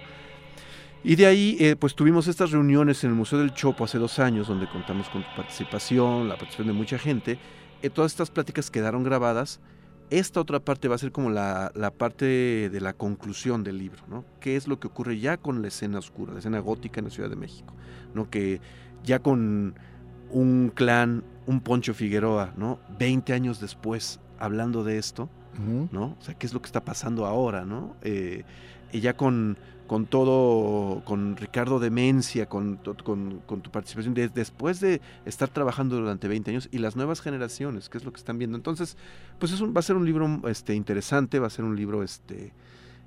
Y de ahí, eh, pues tuvimos estas reuniones en el Museo del Chopo hace dos años, donde contamos con tu participación, la participación de mucha gente. Eh, todas estas pláticas quedaron grabadas. Esta otra parte va a ser como la, la, parte de la conclusión del libro, ¿no? ¿Qué es lo que ocurre ya con la escena oscura, la escena gótica en la Ciudad de México? ¿No? Que ya con un clan, un Poncho Figueroa, ¿no? 20 años después, hablando de esto. ¿no? O sea, ¿qué es lo que está pasando ahora, ¿no? Eh, y ya con con todo, con Ricardo Demencia, con, con, con tu participación, de, después de estar trabajando durante 20 años y las nuevas generaciones, que es lo que están viendo. Entonces, pues es un, va a ser un libro este, interesante, va a ser un libro este,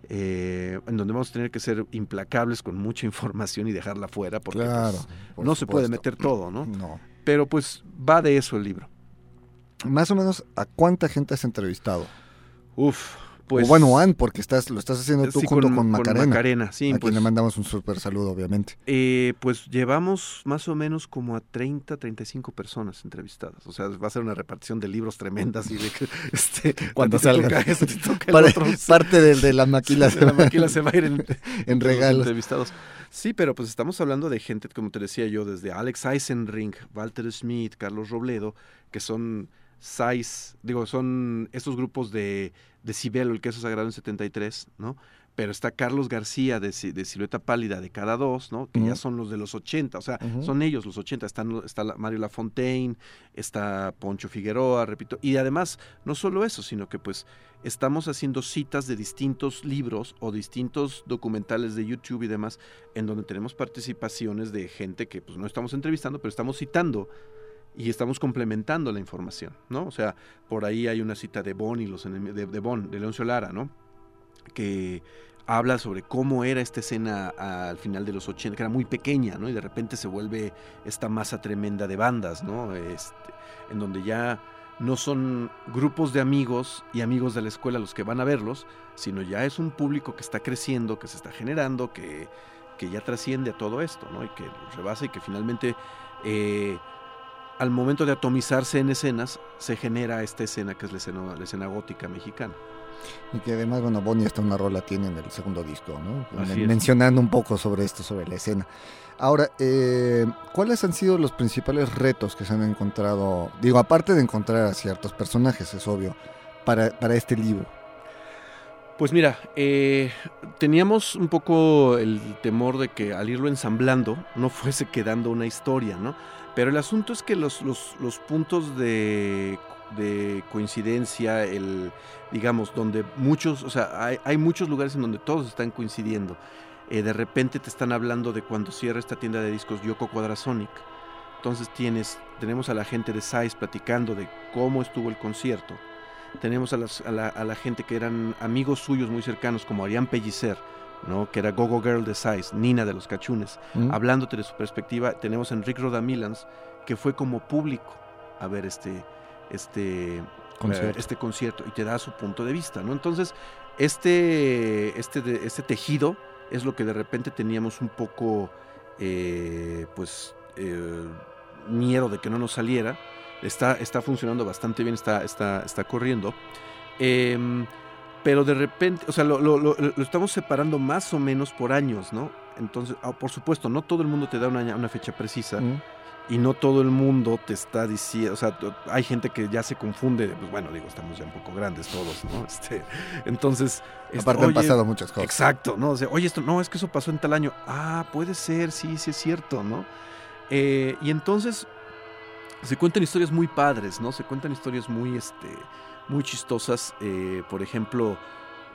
eh, en donde vamos a tener que ser implacables con mucha información y dejarla fuera, porque claro, pues, no supuesto. se puede meter todo, ¿no? No. pero pues va de eso el libro. Más o menos, ¿a cuánta gente has entrevistado? Uf, pues, o bueno, Juan, porque estás, lo estás haciendo tú sí, junto con, con, Macarena. Macarena, sí. A pues, quien le mandamos un súper saludo, obviamente. Eh, pues llevamos más o menos como a 30, 35 personas entrevistadas. O sea, va a ser una repartición de libros tremendas y de que este, cuando salga. parte de, de la maquila, de la maquila se va a ir en, en los regalos. entrevistados. Sí, pero pues estamos hablando de gente, como te decía yo, desde Alex Eisenring, Walter Smith, Carlos Robledo, que son SAIS, digo, son estos grupos de, de Cibelo, el queso sagrado en 73, ¿no? Pero está Carlos García de, de Silueta Pálida de cada dos, ¿no? Que ya son los de los 80, o sea, son ellos los 80. Están, está Mario Lafontaine, está Poncho Figueroa, repito. Y además, no solo eso, sino que pues estamos haciendo citas de distintos libros o distintos documentales de YouTube y demás, en donde tenemos participaciones de gente que pues no estamos entrevistando, pero estamos citando y estamos complementando la información, ¿no? O sea, por ahí hay una cita de Bon y los de, Bon, de Leoncio Lara, ¿no? Que habla sobre cómo era esta escena al final de los 80, que era muy pequeña, ¿no? Y de repente se vuelve esta masa tremenda de bandas, ¿no? Este, en donde ya no son grupos de amigos y amigos de la escuela los que van a verlos, sino ya es un público que está creciendo, que se está generando, que, que ya trasciende a todo esto, ¿no? Y que rebasa y que finalmente eh, al momento de atomizarse en escenas, se genera esta escena que es la escena, la escena gótica mexicana. Y que además, bueno, Bonnie hasta una rola tiene en el segundo disco, ¿no? Así Men- es. Mencionando un poco sobre esto, sobre la escena. Ahora, eh, ¿cuáles han sido los principales retos que se han encontrado? Digo, aparte de encontrar a ciertos personajes, es obvio, para, para este libro. Pues mira, eh, teníamos un poco el temor de que al irlo ensamblando no fuese quedando una historia, ¿no? Pero el asunto es que los, los, puntos de, de coincidencia, el, digamos, donde muchos, o sea, hay, muchos lugares en donde todos están coincidiendo. Eh, de repente te están hablando de cuando cierra esta tienda de discos Yoko Quadrasonic. Entonces tienes, tenemos a la gente de Size platicando de cómo estuvo el concierto. Tenemos a, las- a la, a la gente que eran amigos suyos muy cercanos, como Ariane Pellicer, ¿no? que era Gogo Girl de Size, Nina de los Cachunes, Mm. hablándote de su perspectiva. Tenemos a Enrique Rodamilans, que fue como público a ver este, este, Concierto. eh, este concierto y te da su punto de vista. ¿no? Entonces, este, este, este tejido es lo que de repente teníamos un poco, eh, pues, eh, miedo de que no nos saliera. Está, está funcionando bastante bien, está, está, está corriendo. Em, pero de repente, o sea, lo, lo- lo- lo estamos separando más o menos por años, ¿no? Entonces, ah, por supuesto, no todo el mundo te da una, una fecha precisa Mm. y no todo el mundo te está diciendo, o sea, hay gente que ya se confunde, pues bueno, digo, estamos ya un poco grandes todos, ¿no? Este, entonces, este, Aparte han pasado muchas cosas. Exacto, ¿no? O sea, oye, esto, no, es que eso pasó en tal año. Ah, puede ser, sí, sí es cierto, ¿no? Eh, y entonces se cuentan historias muy padres, ¿no? Se cuentan historias muy, este, muy chistosas. eh, por ejemplo,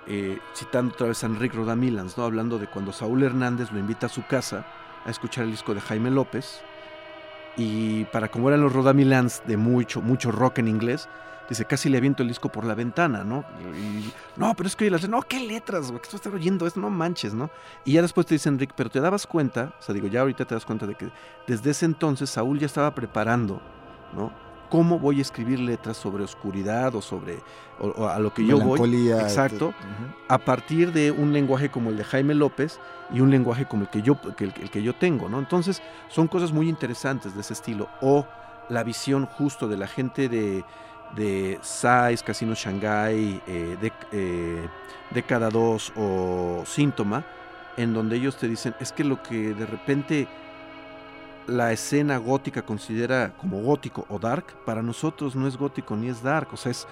eh, citando otra vez a Enrique Rodamilans, ¿no? Hablando de cuando Saúl Hernández lo invita a su casa a escuchar el disco de Jaime López. Y para como eran los Rodamilans de mucho, mucho rock en inglés, dice, casi le aviento el disco por la ventana, ¿no? No, pero es que las no, qué letras, güey, que estás oyendo esto, no manches, ¿no? Y ya después te dice Enrique, pero te dabas cuenta, o sea, digo, ya ahorita te das cuenta de que desde ese entonces Saúl ya estaba preparando, ¿no? ¿Cómo voy a escribir letras sobre oscuridad o sobre o- o a lo que yo voy? Exacto. A partir de un lenguaje como el de Jaime López y un lenguaje como el que yo, que el, el que yo tengo, ¿no? Entonces, son cosas muy interesantes de ese estilo. O la visión justo de la gente de, de Size, Casino Shanghai, eh, de, eh, Década 2 o Síntoma, en donde ellos te dicen, es que lo que de repente la escena gótica considera como gótico o dark, para nosotros no es gótico ni es dark, o sea, es,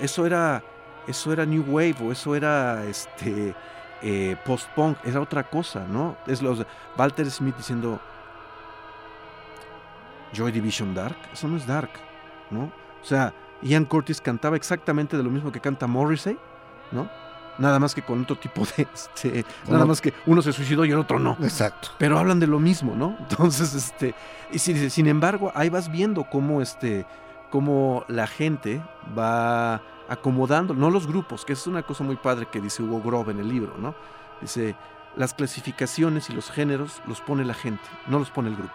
eso era eso era new wave o eso era este eh, post-punk, era otra cosa, ¿no? Es los Walter Smith diciendo Joy Division Dark, eso no es dark, ¿no? O sea, Ian Curtis cantaba exactamente de lo mismo que canta Morrissey, ¿no? Nada más que con otro tipo de. Este, nada más que uno se suicidó y el otro no. Exacto. Pero hablan de lo mismo, ¿no? Entonces, este. Y sin, sin embargo, ahí vas viendo cómo este. cómo la gente va acomodando, no los grupos, que es una cosa muy padre que dice Hugo Grove en el libro, ¿no? Dice, las clasificaciones y los géneros los pone la gente, no los pone el grupo.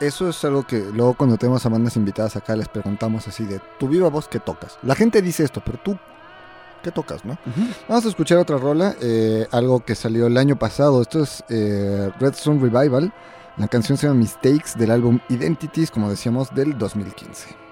Eso es algo que luego cuando tenemos a bandas invitadas acá les preguntamos así de, tu viva voz que tocas. La gente dice esto, pero tú ¿qué tocas, no? Vamos a escuchar otra rola, eh, algo que salió el año pasado. Esto es eh, Red Sun Revival. La canción se llama Mistakes del álbum Identities, como decíamos, del 2015.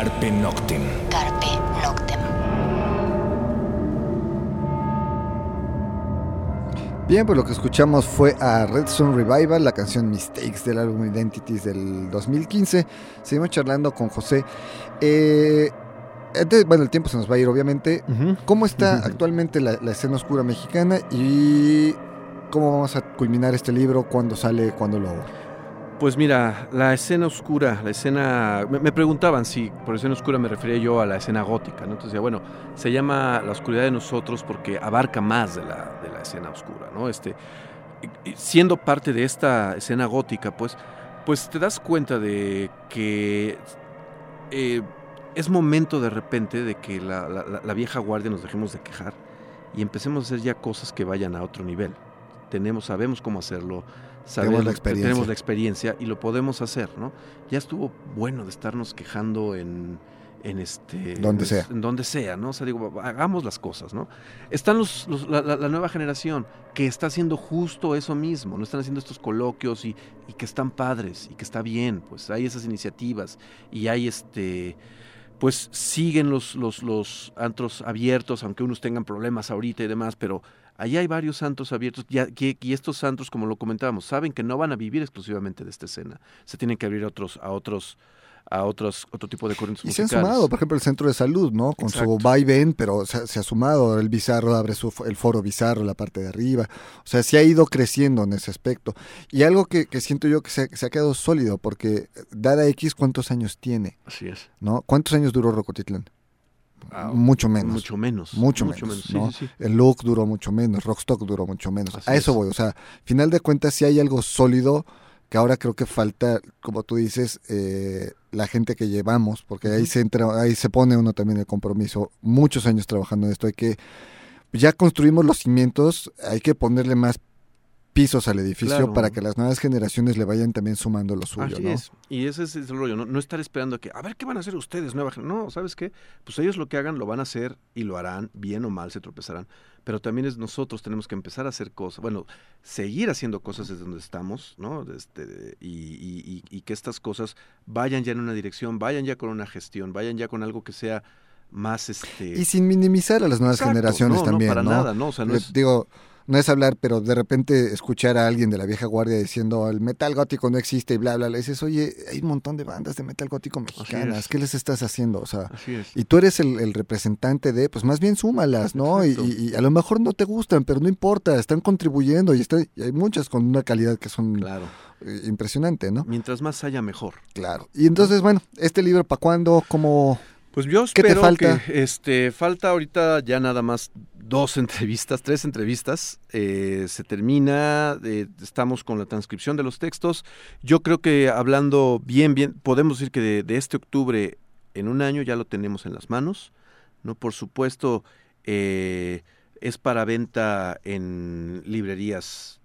Carpe Noctem. Carpe Noctem. Bien, pues lo que escuchamos fue a Red Sun Revival, la canción Mistakes del álbum Identities del 2015. Seguimos charlando con José. Eh, entonces, bueno, el tiempo se nos va a ir, obviamente. ¿Cómo está actualmente la, la escena oscura mexicana y cómo vamos a culminar este libro? ¿Cuándo sale? ¿Cuándo lo Pues mira, la escena oscura, la escena... Me, preguntaban si por escena oscura me refería yo a la escena gótica, ¿no? Entonces decía, bueno, se llama La oscuridad de nosotros porque abarca más de la, de la escena oscura, ¿no? Este, siendo parte de esta escena gótica, pues, pues te das cuenta de que eh, es momento de repente de que la- la- la vieja guardia nos dejemos de quejar y empecemos a hacer ya cosas que vayan a otro nivel. Tenemos, sabemos cómo hacerlo, sabemos, la experiencia. tenemos la experiencia y lo podemos hacer, ¿no? Ya estuvo bueno de estarnos quejando en, en este Donde sea. en donde sea, ¿no? O sea, digo, hagamos las cosas, ¿no? Están los, los- la, la- la nueva generación que está haciendo justo eso mismo, no están haciendo estos coloquios y, y que están padres y que está bien, pues hay esas iniciativas y hay este pues siguen los, los, los antros abiertos, aunque unos tengan problemas ahorita y demás, pero ahí hay varios antros abiertos que- y estos antros, como lo comentábamos, saben que no van a vivir exclusivamente de esta escena, se tienen que abrir a otros, a otros, a otros, otro tipo de corrientes Y se han sumado, por ejemplo, el centro de salud, ¿no? Con Exacto. su va y ven, pero se, se ha sumado. El Bizarro abre su, el foro Bizarro, la parte de arriba. O sea, se ha ido creciendo en ese aspecto. Y algo que, que siento yo que se, se ha quedado sólido, porque Dada X, ¿cuántos años tiene? Así es. ¿No? ¿Cuántos años duró Rocotitlán? Ah, mucho menos. mucho menos, Mucho, mucho menos. menos, ¿no? sí, sí, sí. El Look duró mucho menos. Rockstock duró mucho menos. Así a eso es. voy. O sea, final de cuentas, si hay algo sólido que ahora creo que falta, como tú dices, eh, la gente que llevamos, porque ahí se entra, ahí se pone uno también el compromiso. Muchos años trabajando en esto, hay que ya construimos los cimientos, hay que ponerle más pisos al edificio Claro. para que las nuevas generaciones le vayan también sumando lo suyo, Así ¿no? es. Y ese es el rollo, ¿no? No estar esperando a que, a ver, ¿qué van a hacer ustedes, nueva gen-?" No, ¿sabes qué? Pues ellos lo que hagan lo van a hacer y lo harán, bien o mal, se tropezarán. Pero también es nosotros tenemos que empezar a hacer cosas, bueno, seguir haciendo cosas desde donde estamos, ¿no? Este, y, y- y- y que estas cosas vayan ya en una dirección, vayan ya con una gestión, vayan ya con algo que sea más, este... Y sin minimizar a las nuevas Exacto, generaciones no, no, también, para ¿no? nada, ¿no? O sea, no Eh, es- Digo, no es hablar, pero de repente escuchar a alguien de la vieja guardia diciendo el metal gótico no existe y bla, bla, bla. Y dices, oye, hay un montón de bandas de metal gótico mexicanas. ¿qué les estás haciendo? O sea, Así es. y tú eres el, el representante de, pues más bien súmalas, ¿no? Y, y- a lo mejor no te gustan, pero no importa, están contribuyendo y, están- y hay muchas con una calidad que son Claro. eh, impresionante, ¿no? Mientras más haya, mejor. Claro. Y entonces, bueno, este libro, ¿para cuándo? ¿Cómo? Pues yo ¿Qué te espero falta? que este falta ahorita ya nada más dos entrevistas, tres entrevistas. eh, se termina, eh, estamos con la transcripción de los textos. Yo creo que hablando bien, bien, podemos decir que de, de este octubre en un año ya lo tenemos en las manos. No, por supuesto, eh, es para venta en librerías.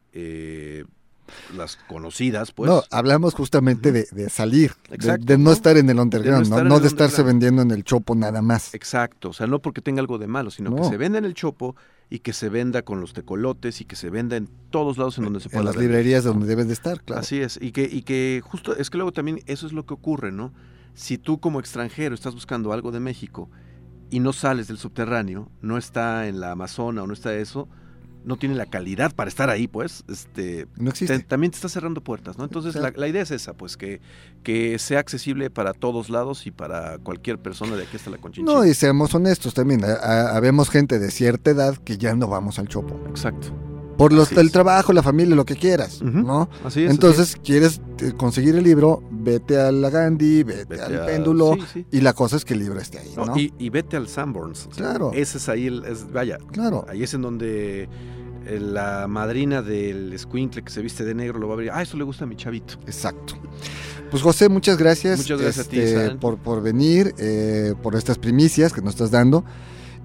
Las conocidas, pues. no, hablamos justamente de, de salir, de- Exacto, de, no, ¿no? estar en el no underground, no, de estarse vendiendo en el chopo nada más. Exacto, o sea, no porque tenga algo de malo, sino que se venda en el chopo y que se venda con los tecolotes y que se venda en todos lados en donde se pueda En las vender. librerías donde debes de estar, claro. Así es, y que, y que justo, es que luego también eso es lo que ocurre, ¿no? Si tú como extranjero estás buscando algo de México y no sales del subterráneo, no está en la Amazona o no está eso, no tiene la calidad para estar ahí, pues, este, No existe. te- también te está cerrando puertas, ¿no? Entonces la, Claro. la idea es esa, pues, que, que sea accesible para todos lados y para cualquier persona de aquí hasta la Conchinchina. No, y seamos honestos también, habemos gente de cierta edad que ya no vamos al chopo. Exacto. Por los, el trabajo, la familia, lo que quieras, ¿no? Así es, Entonces, quieres eh, conseguir el libro, vete a la Gandhi, vete, al a- péndulo, sí, sí. y la cosa es que el libro esté ahí, No, ¿no? Y, y vete al Sanborns. o sea, Claro. Ese es ahí, el, es- vaya. Claro. Ahí es en donde eh, la madrina del squinkle que se viste de negro lo va a abrir. Ah, eso le gusta a mi chavito. Exacto. Pues José, muchas gracias, Muchas gracias a ti, este, por, por venir, eh, por estas primicias que nos estás dando.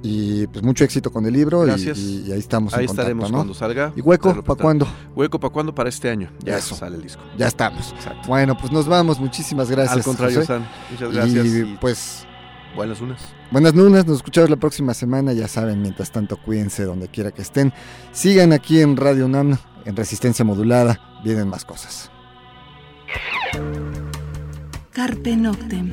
Y pues mucho éxito con el libro. y- Gracias. Y, y ahí estamos Ahí en contacto, estaremos ¿no? cuando salga. ¿Y hueco? ¿Para cuándo? Hueco para cuándo? Para este año. Ya Eso. sale el disco. Ya estamos. Bueno, pues nos vamos. Muchísimas gracias. Al contrario, José. San. Muchas gracias. Y y pues buenas lunas. Buenas lunas, nos escuchamos la próxima semana, ya saben, mientras tanto cuídense donde quiera que estén. Sigan aquí en Radio UNAM, en Resistencia Modulada, vienen más cosas. Carpe Noctem.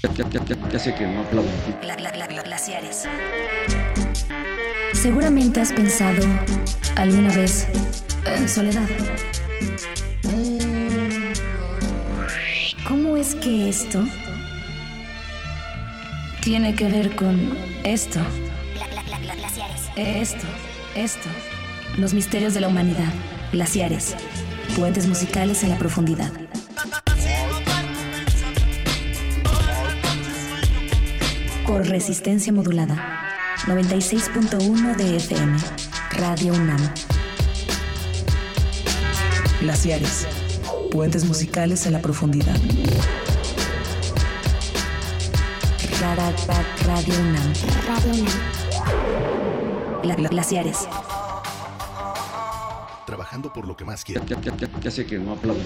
Que no glaciares. Seguramente has pensado alguna vez en soledad. ¿Cómo es que esto tiene que ver con esto? Esto, esto. Los misterios de la humanidad. Glaciares. Puentes musicales en la profundidad. Por resistencia modulada. 96.1 de FM. Radio UNAM. Glaciares. Puentes musicales en la profundidad. Ra- ra- ra- Radio UNAM. Radio UNAM. Gla- gla- glaciares. Trabajando por lo que más quiero. Ya, ya, ya, ya sé que no aplauden.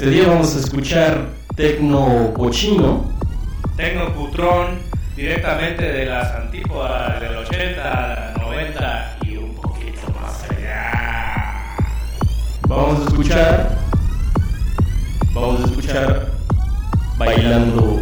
Este día vamos a escuchar tecno cochino, tecno putrón, directamente de las antípodas del 80, 90 y un poquito más allá. Vamos a escuchar Vamos a escuchar Bailando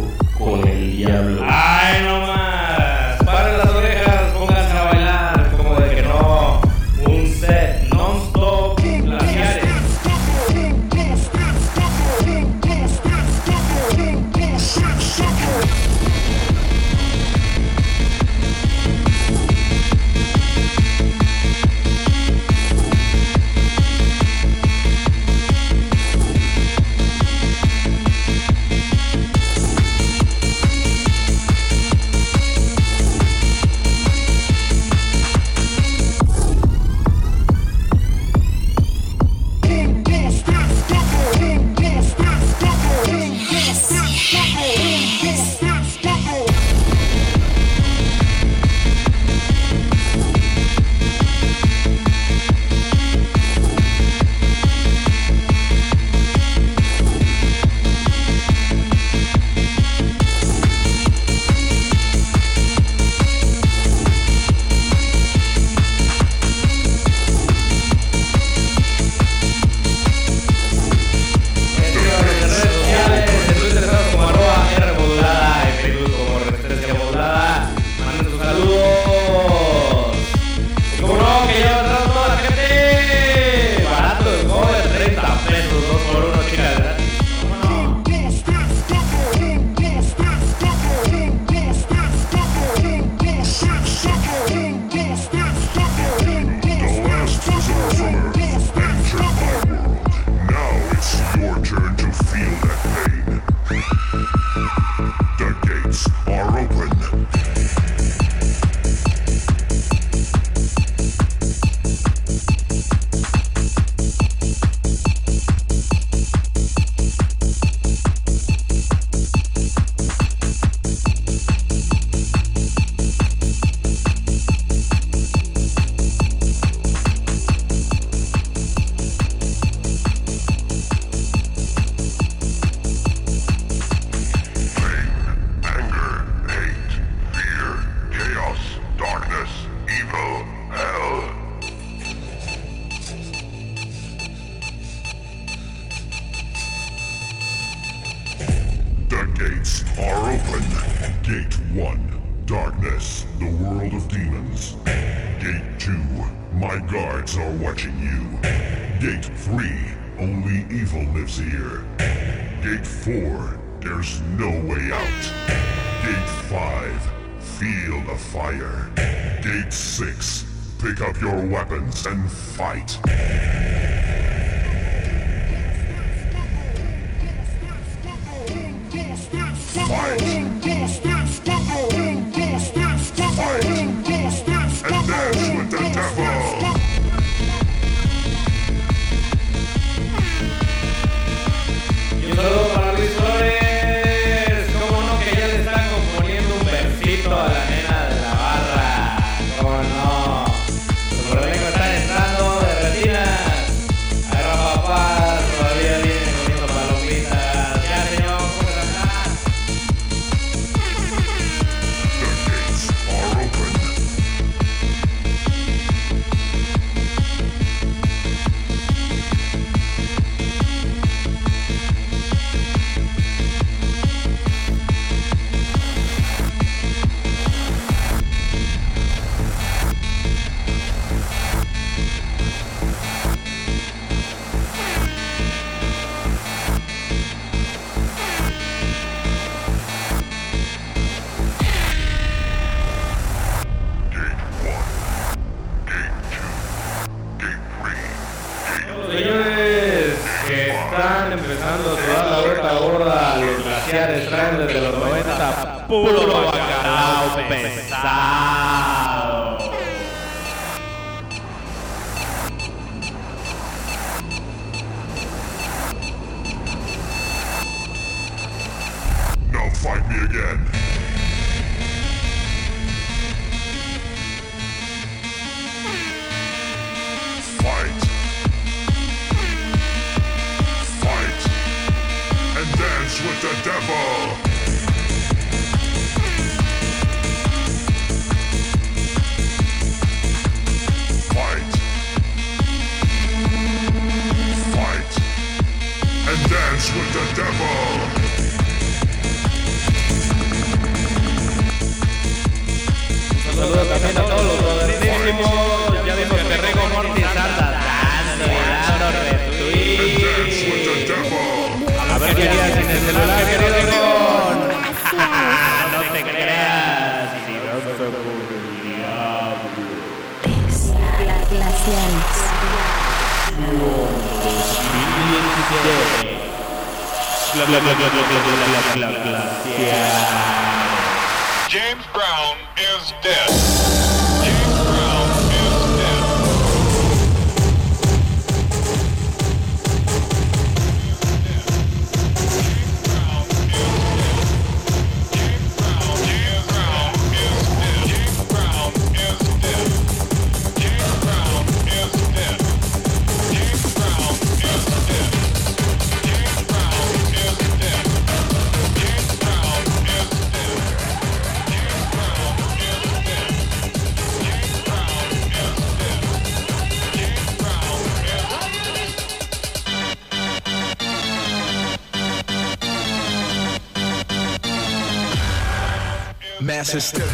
system.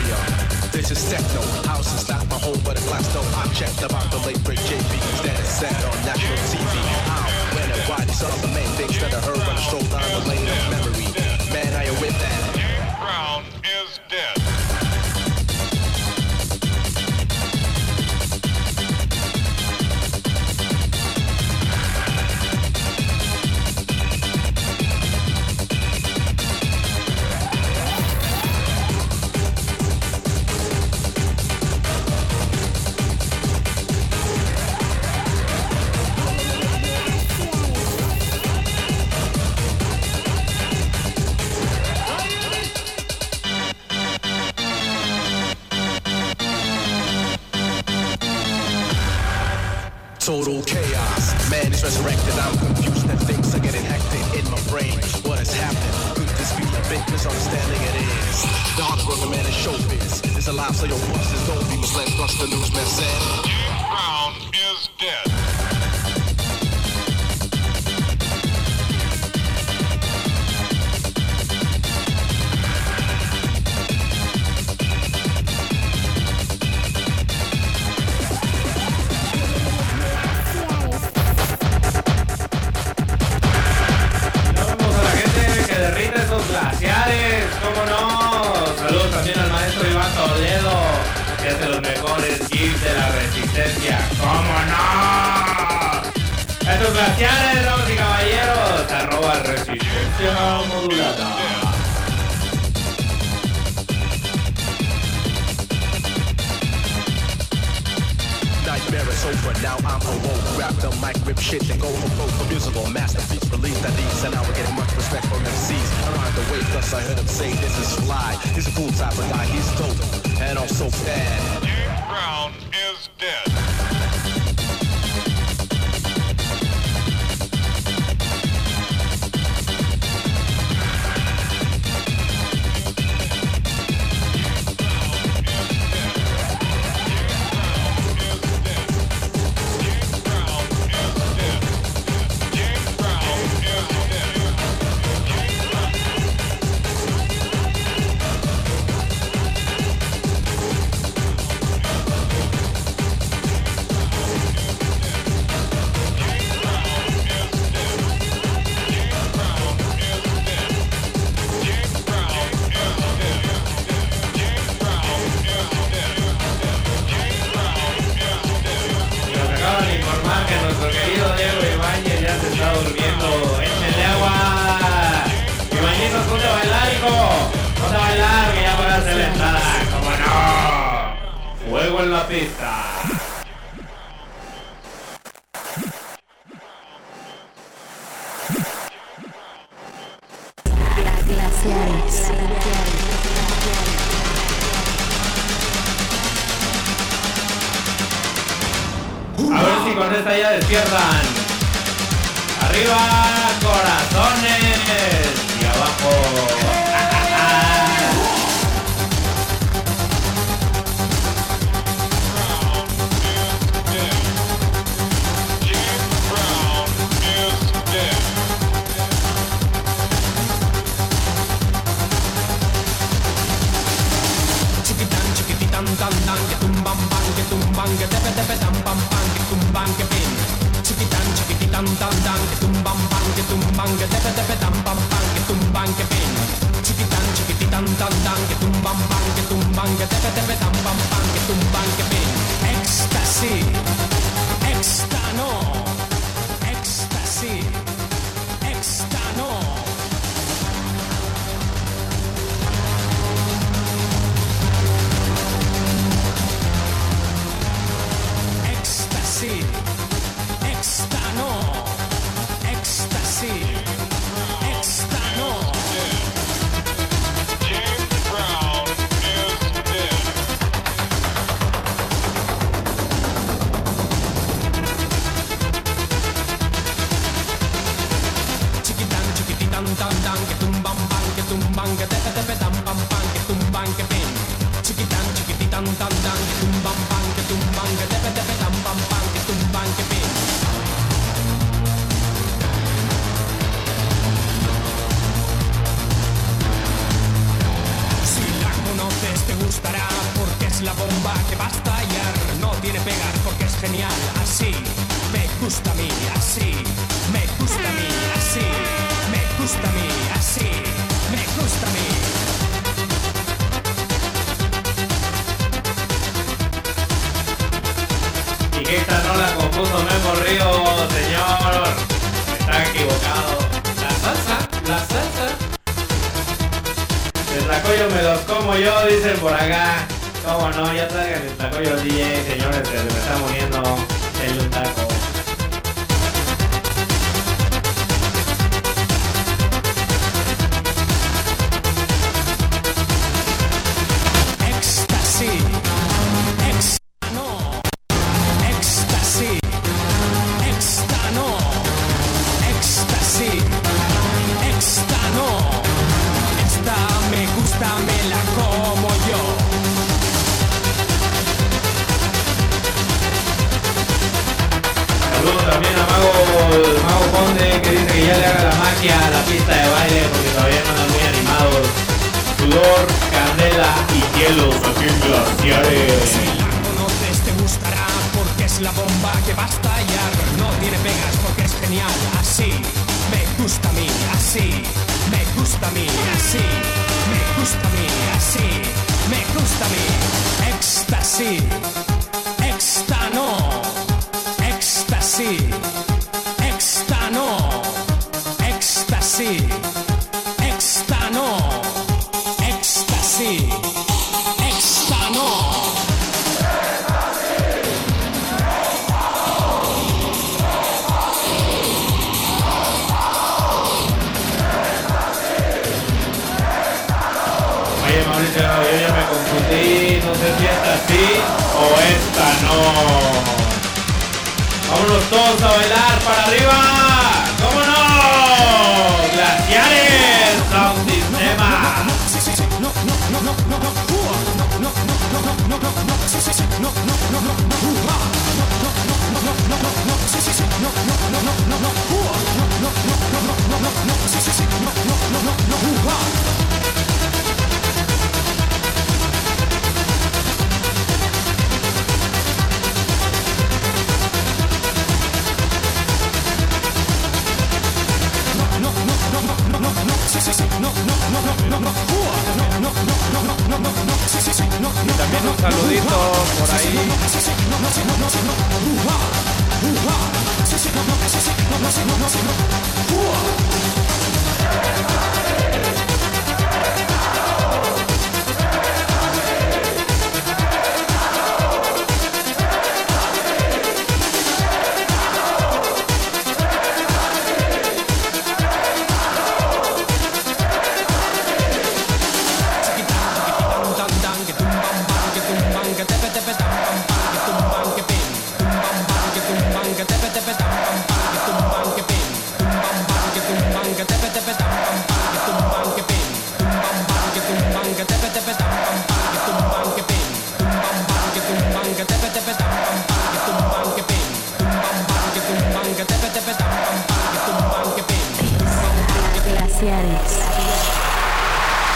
hasta allá despiertan. Arriba, corazones. Y abajo. bang, que tepe tepe tam bang. tumban que tepe tepe tam pam pam que tumban que pin. Chiquitan chiquititan tan tan que tumban pam que tumban que tepe tepe tam pam pam que tumban que pin. Éxtasis éxtano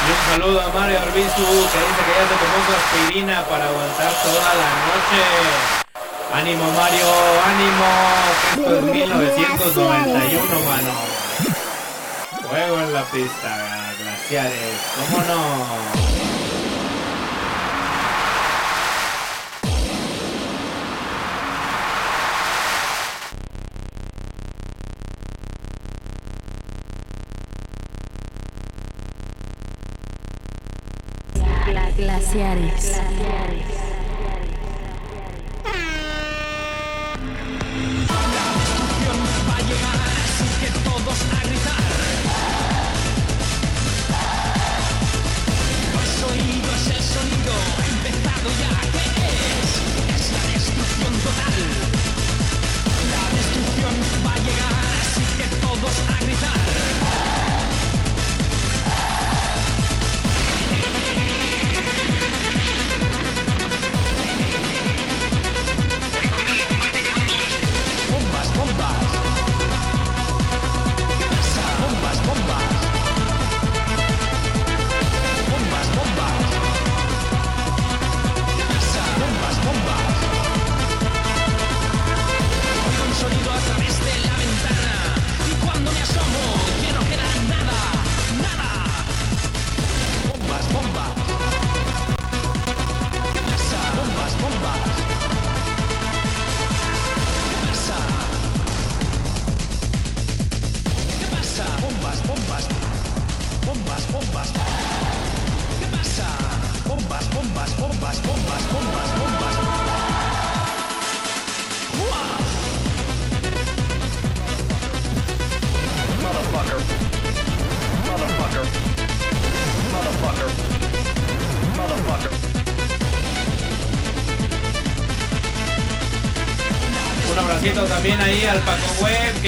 un saludo a Mario Arbizu, que dice que ya se tomó su aspirina para aguantar toda la noche. Ánimo Mario, ánimo, esto 1991, mano. Juego en la pista, glaciares, cómo no. glaciares. glaciares.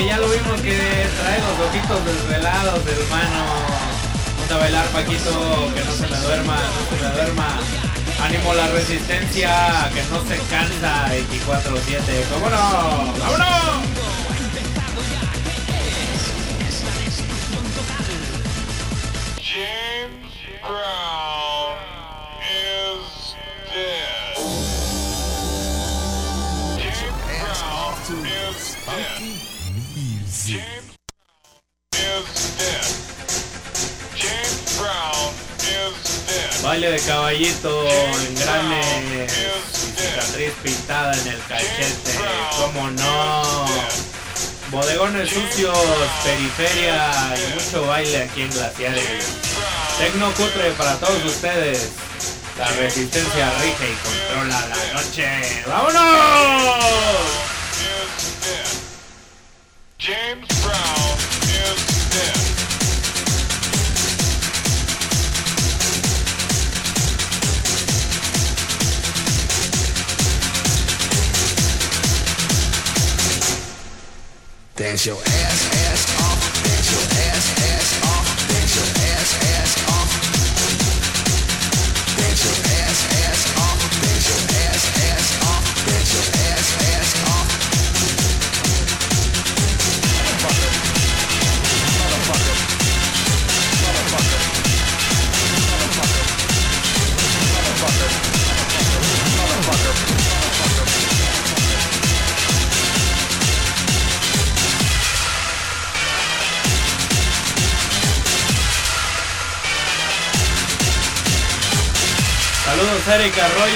que ya lo vimos que trae los ojitos desvelados, hermano. Vamos a bailar, Paquito, que no se la duerma, no se la duerma. Ánimo la resistencia, que no se cansa, 24-7. ¡Vámonos! ¡Vámonos! caballito en grande, cicatriz pintada en el cachete, cómo no. Bodegones sucios, periferia y mucho baile aquí en Glaciares. Tecno cutre para todos ustedes. La resistencia rige y controla la noche. ¡Vámonos!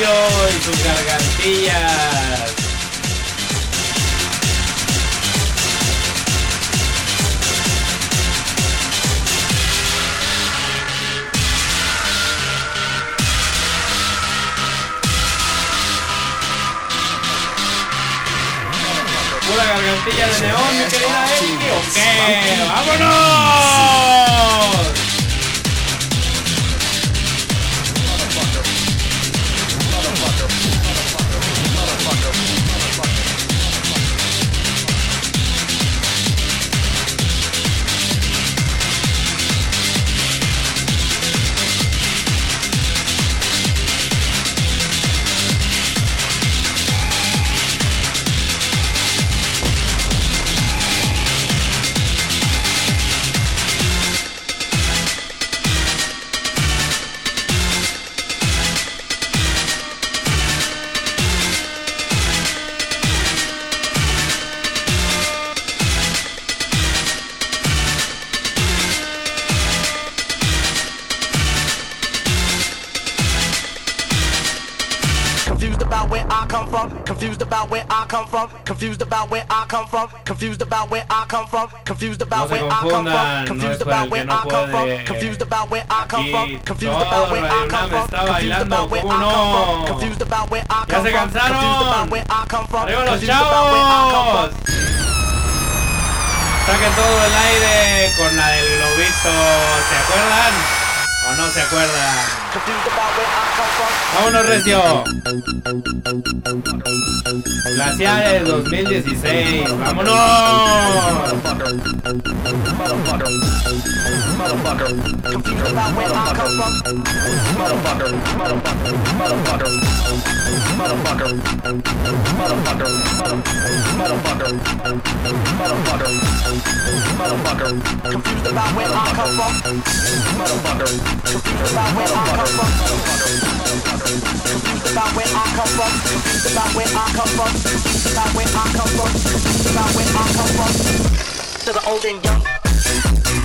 en sus gargantillas. Confused about where I come from, confused about where I come from, confused about where I come from, confused about where I come from, confused about where I come from, confused about where ¿cómo I come from, confused about where I come from, confused about where I come from, confused about where I come from. Todo el aire con la del globito. ¿Se acuerdan? ¿O no se acuerdan? Vámonos, Recio. Glaciares 2016. Vámonos. Confused about where I come from. Motherfucker, confused about where I come from. Confused about where I come from. Confused about where I come from. Confused about where I come from. Confused about where I come from. To the old and young.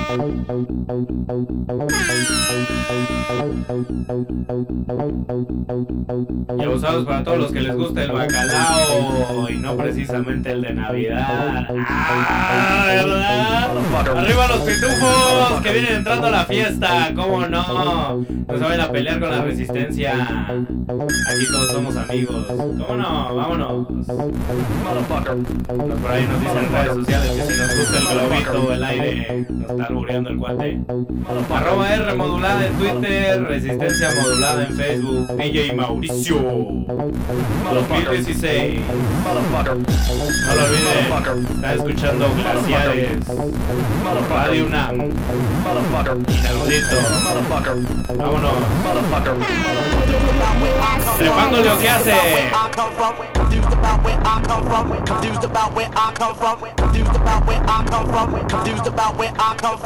Y abusados para todos los que les gusta el bacalao y no precisamente el de Navidad. ¡Ah! ¡Arriba los pitufos que vienen entrando a la fiesta! ¿Cómo no? No vayan a pelear con la resistencia. Aquí todos somos amigos. ¿Cómo no? Vámonos. Por ahí nos dicen en redes sociales que si nos gusta el globito o el aire, nos albureando el cuate. Arroba R modulada en Twitter, resistencia modulada en Facebook, DJ Mauricio 2016. No lo olviden, está escuchando Glaciares, Radio UNAM, Inaudito. Vámonos. Trepándole o qué hace.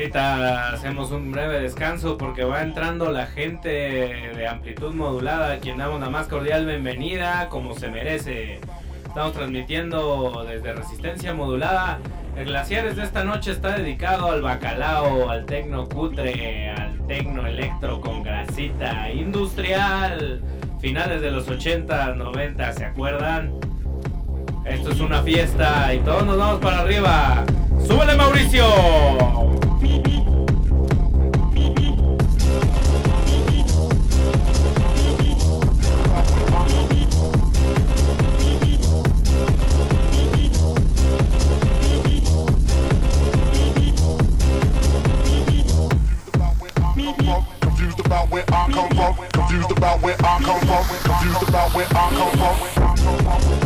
Ahorita hacemos un breve descanso porque va entrando la gente de amplitud modulada, quien damos la más cordial bienvenida, como se merece. Estamos transmitiendo desde Resistencia Modulada. El Glaciares de esta noche está dedicado al bacalao, al tecno cutre, al tecno electro con grasita industrial. Finales de los 80, 90, ¿se acuerdan? Esto es una fiesta y todos nos vamos para arriba. ¡Súbele Mauricio! Confused about where come. Confused about where come.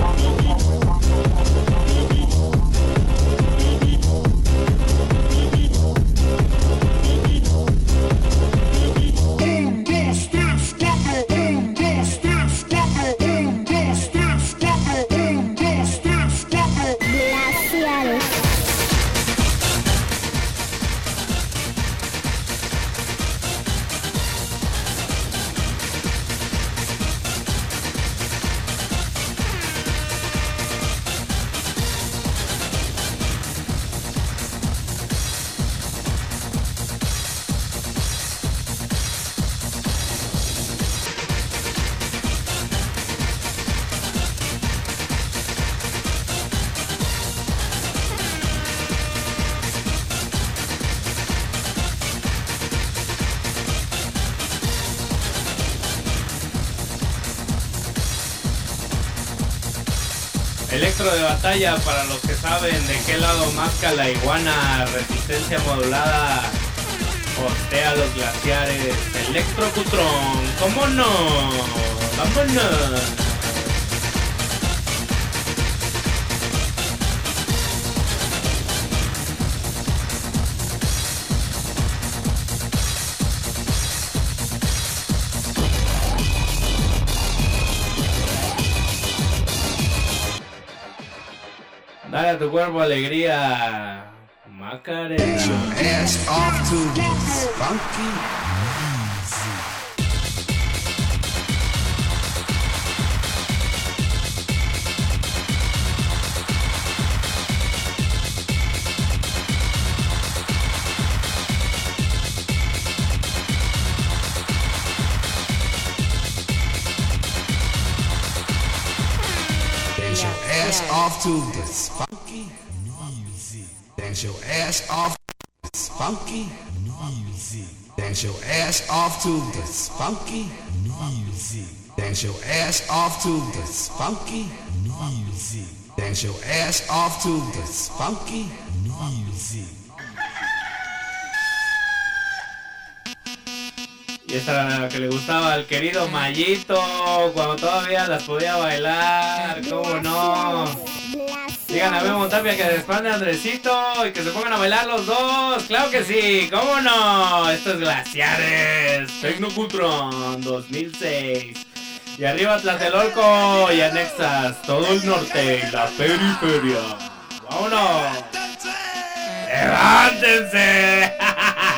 Electro de batalla para los que saben de qué lado masca la iguana, resistencia modulada, postea los glaciares, Electro Cutrón, ¿cómo no? ¡Vámonos! A tu cuerpo alegría, Macarena. Off to this funky music. Dance your ass off to this funky music. Dance your ass off to this funky music. Dance your ass off to this funky music. Dance your ass off to this funky music. Y esta era la que le gustaba al querido Mayito cuando todavía las podía bailar, ¿cómo no? Digan a Memo Tapia que despande a Andresito y que se pongan a bailar los dos, claro que sí, ¿cómo no? Esto es Glaciares, Tecnocultron 2006. Y arriba Tlatelolco y anexas todo el norte y la periferia. ¡Vámonos! ¡Levántense!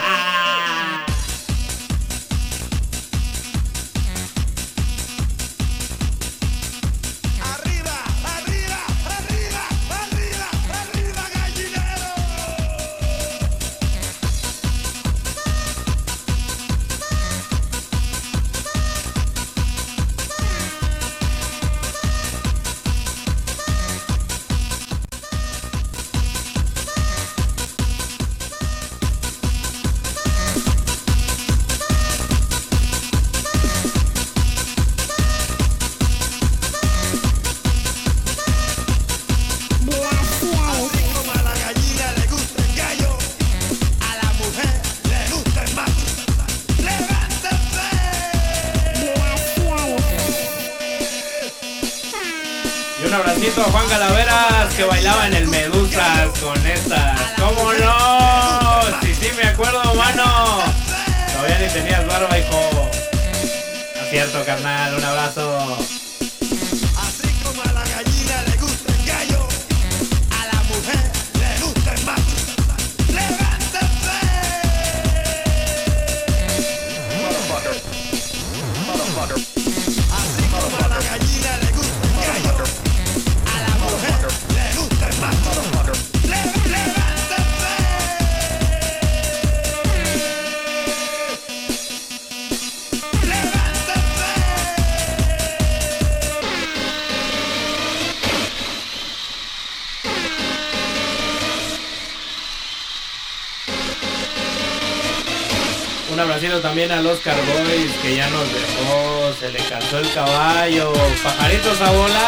que ya nos dejó. Se le cansó el caballo. Pajaritos a volar.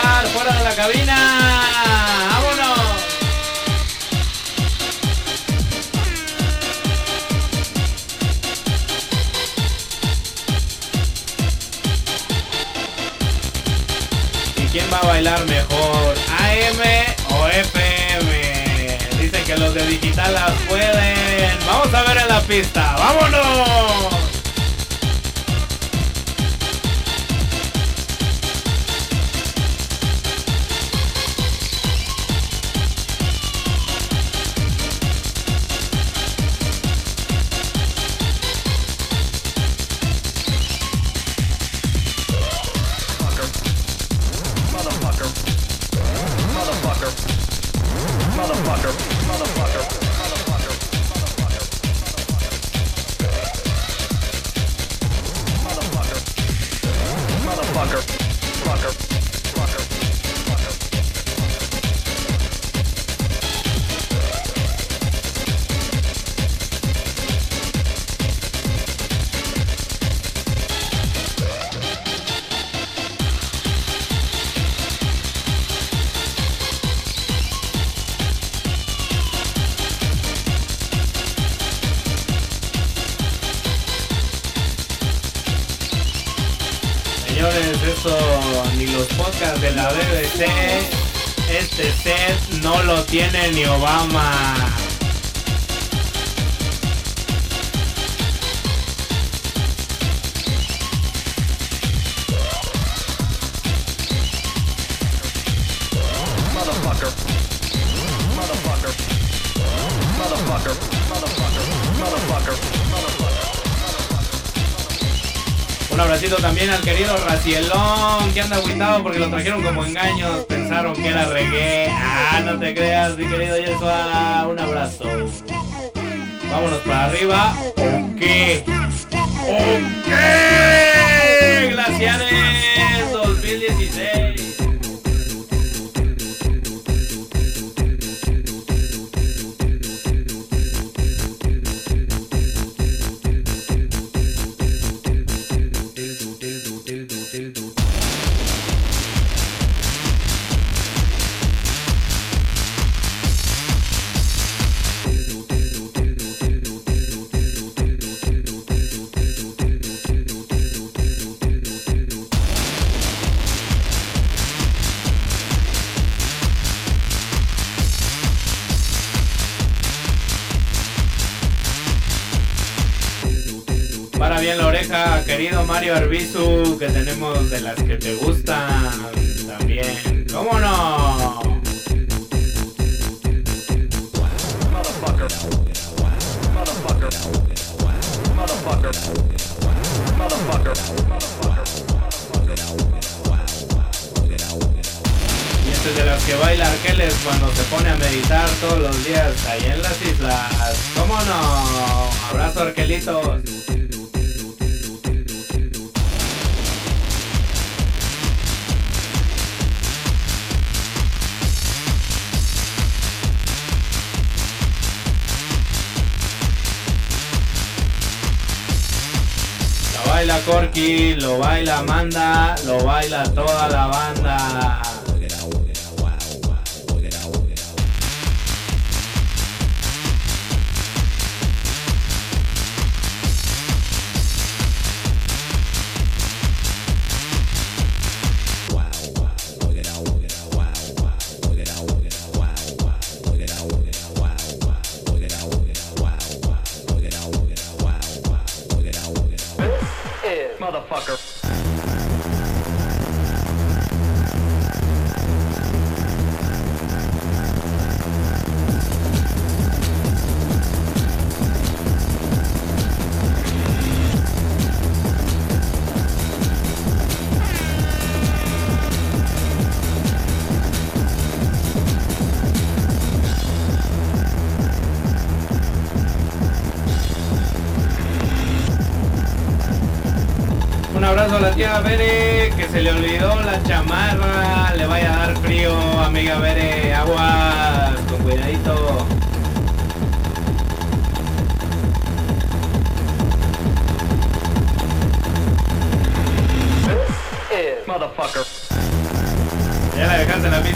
También al querido Racielón, que anda agüitado porque lo trajeron como engaños. Pensaron que era reggae. Ah, no te creas, mi querido Yeshua. Un abrazo. Vámonos para arriba. ¿O qué? ¿O qué? Que tenemos de las que te gustan también. ¿Cómo no? Y este es de las que baila Arqueles cuando se pone a meditar todos los días ahí en las islas. ¿Cómo no? Abrazo Arquelitos. Lo baila Amanda, lo baila toda la banda.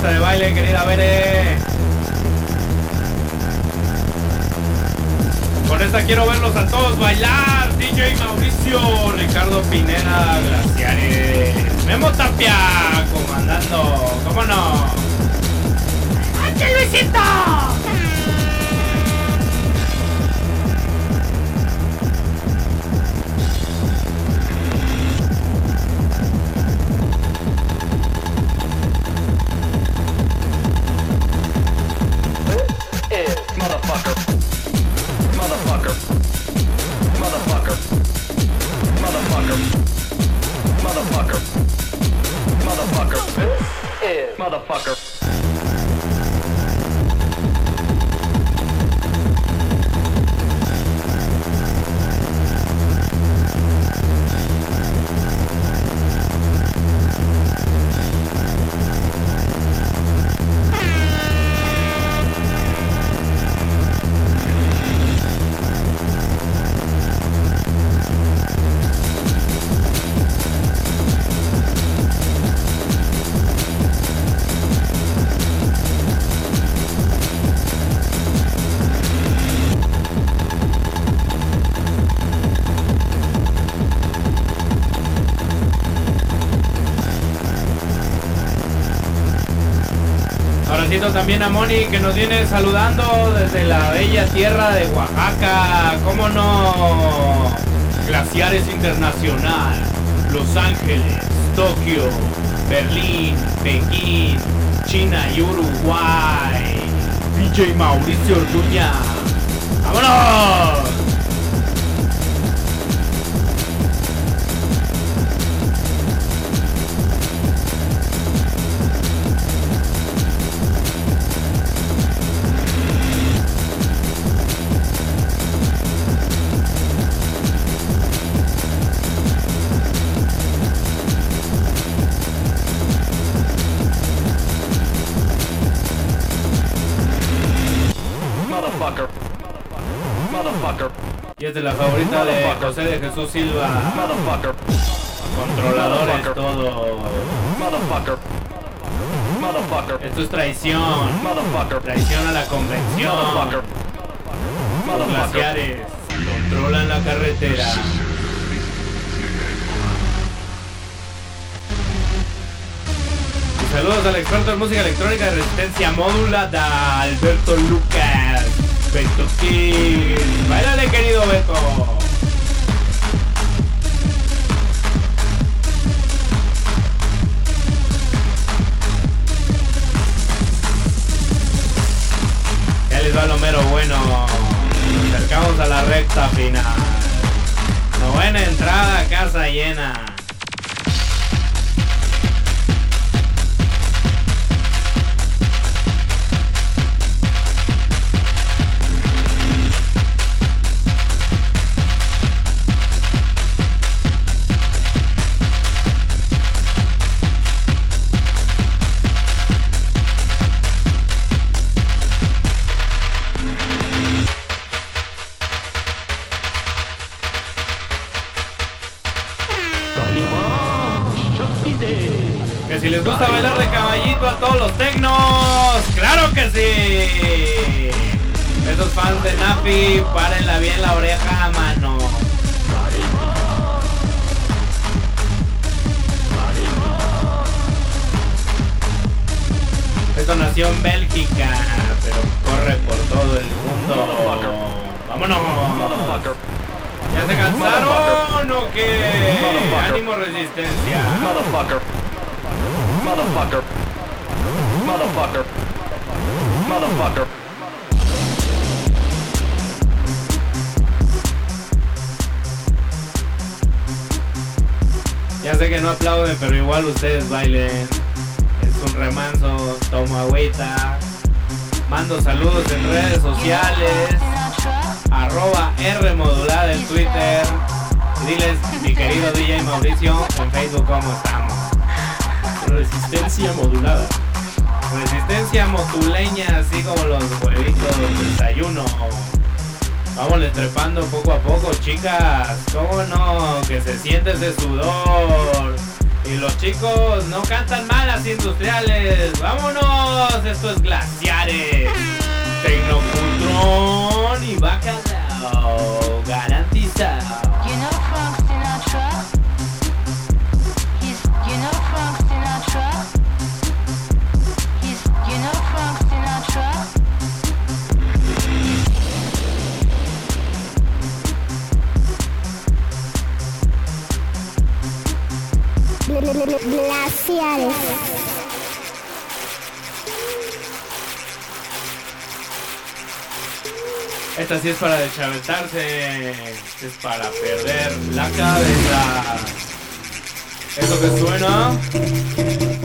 De baile, querida Bere. Con esta quiero verlos a todos bailar. DJ Mauricio, Ricardo Pineda, Glaciares, Memo Tapia, comandando. ¿Cómo no? También a Moni que nos viene saludando desde la bella tierra de Oaxaca. ¿Cómo no? Glaciares Internacional, Los Ángeles, Tokio, Berlín, Pekín, China y Uruguay. DJ Mauricio Orduña. ¡Vámonos! Y es de la favorita de José de Jesús Silva. Motherfucker. Controladores todo. Motherfucker. Motherfucker. Esto es traición. Motherfucker. Traición a la convención. Motherfucker. Los glaciares controlan la carretera. Y saludos al experto en música electrónica de resistencia módula de Alberto Lucas. Perfecto, sí. Bailale, querido Beto. Ya les va lo mero bueno. acercamos a la recta final. Novena entrada, casa llena. Trepando poco a poco, chicas. ¿Cómo no? Que se siente ese sudor. Y los chicos no cantan mal las industriales. ¡Vámonos! Esto es Glaciares. Tecnocultrón y bacalao. Esta es para deschavetarse. Es para perder la cabeza. Eso que suena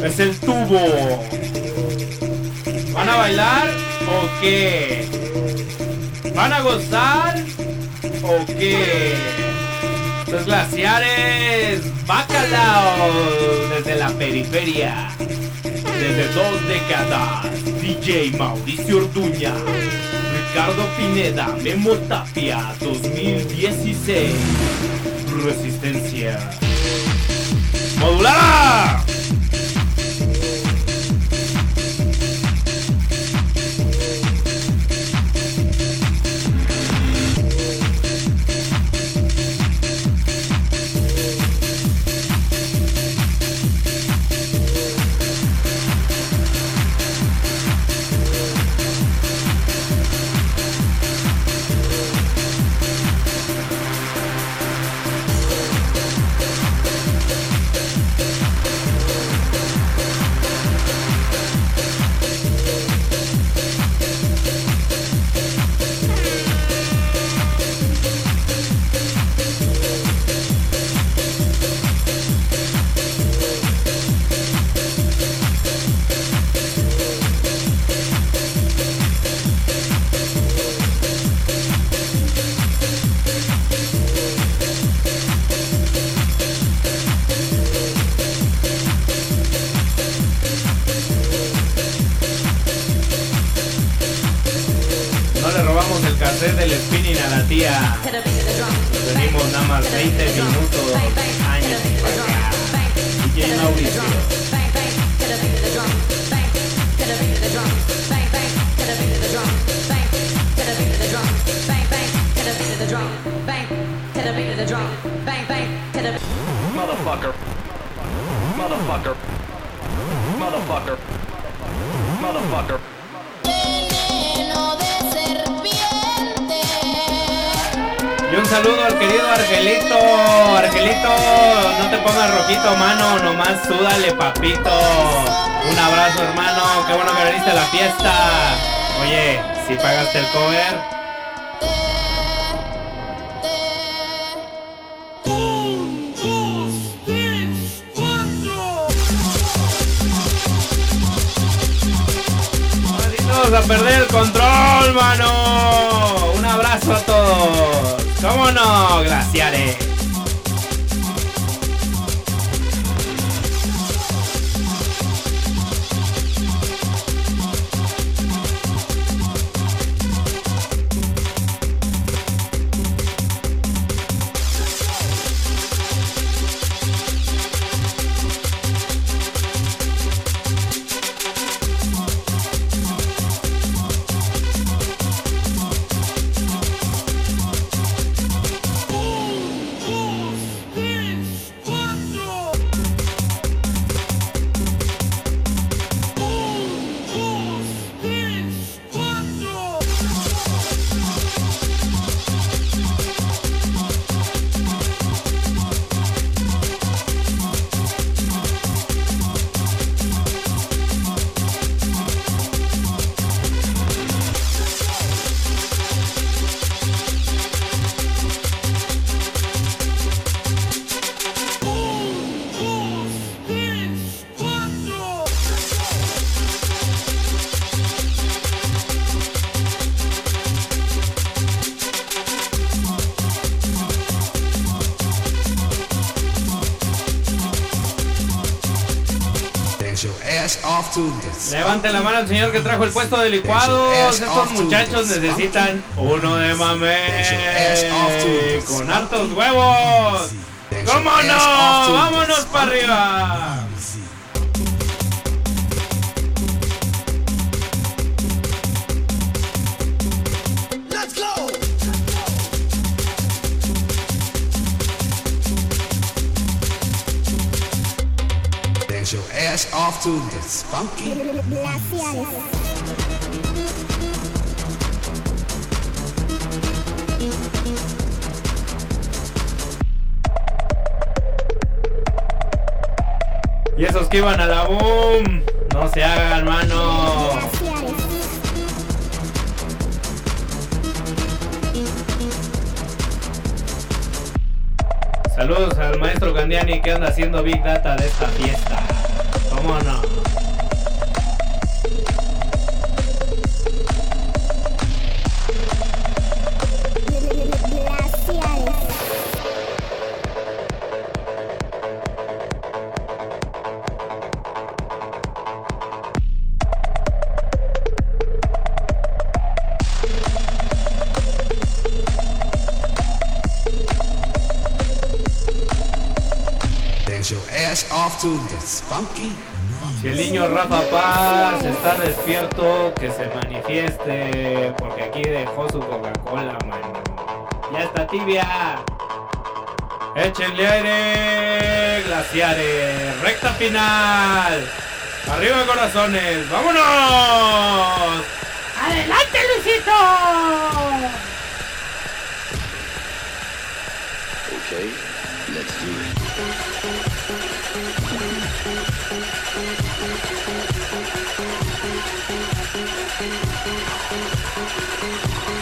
es el tubo. ¿Van a bailar o qué? ¿Van a gozar o qué? Los glaciares, bacalao desde la periferia. Desde dos décadas, DJ Mauricio Orduña, Ricardo Pineda, Memo Tapia, 2016. Resistencia. ¡Modulada! Motherfucker. Motherfucker. Y un saludo al querido Argelito. Argelito, no te pongas rojito, mano. Nomás súdale, papito. Un abrazo, hermano. Qué bueno que viniste a la fiesta. Oye, si pagaste el cover. Perder el control, mano. Un abrazo a todos. ¿Cómo no, glaciares? Ass off to the Levante la mano al señor que trajo el puesto de licuados. Estos muchachos necesitan uno de mamé con hartos huevos. ¿Cómo no? ¡Vámonos para arriba! Off to the funky. Y esos que iban a la boom, no se hagan, mano. Saludos al maestro Candiani que anda haciendo Big Data de esta fiesta. Si el niño Rafa Paz está despierto, que se manifieste, porque aquí dejó su Coca-Cola, mano. Ya está tibia. Échenle aire, glaciares. Recta final. Arriba corazones. ¡Vámonos! ¡Adelante, Luisito! Y esto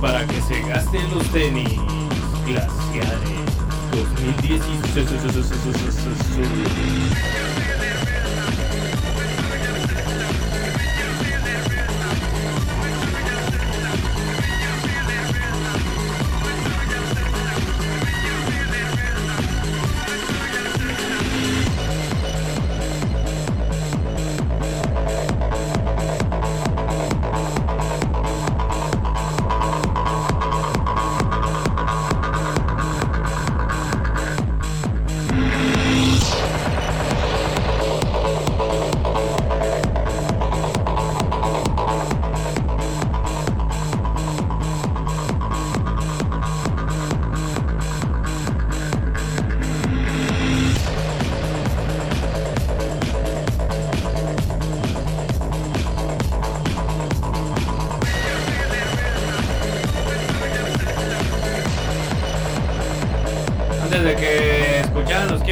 para que se gasten los tenis glaciares 2016.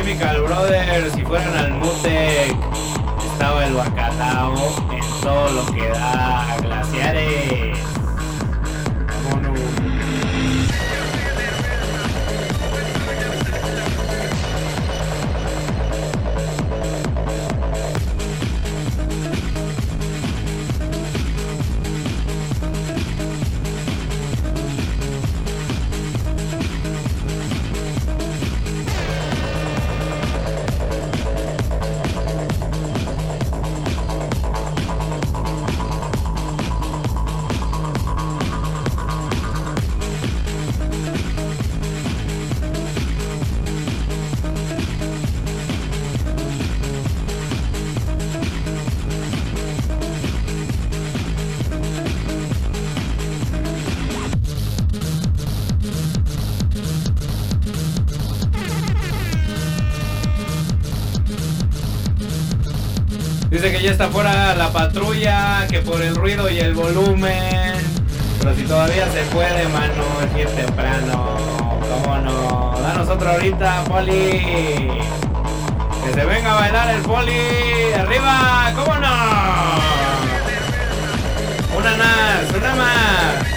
Chemical Brothers y fueran al Mutec, estaba el Bacalao en todo lo que da glaciares. Patrulla, que por el ruido y el volumen. Pero si todavía se puede, mano, es bien temprano. ¿Cómo no? Danos otro ahorita, Poli. Que se venga a bailar el Poli. ¡Arriba! ¿Cómo no? Una más, una más.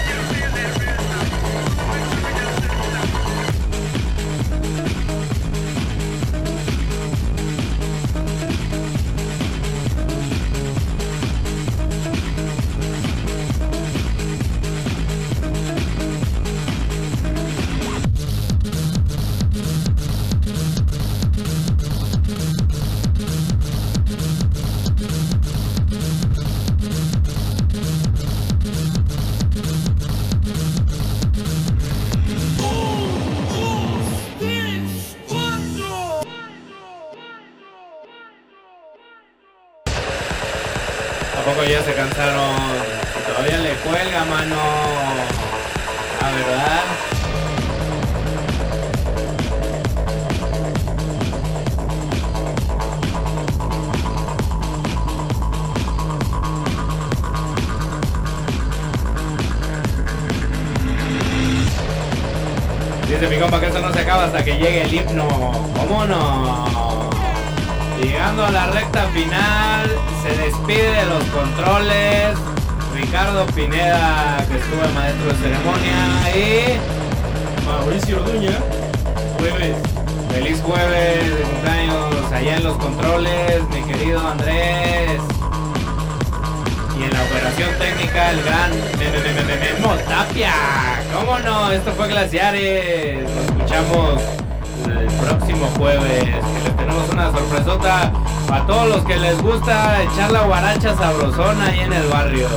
Gusta echar la guaracha sabrosona ahí en el barrio.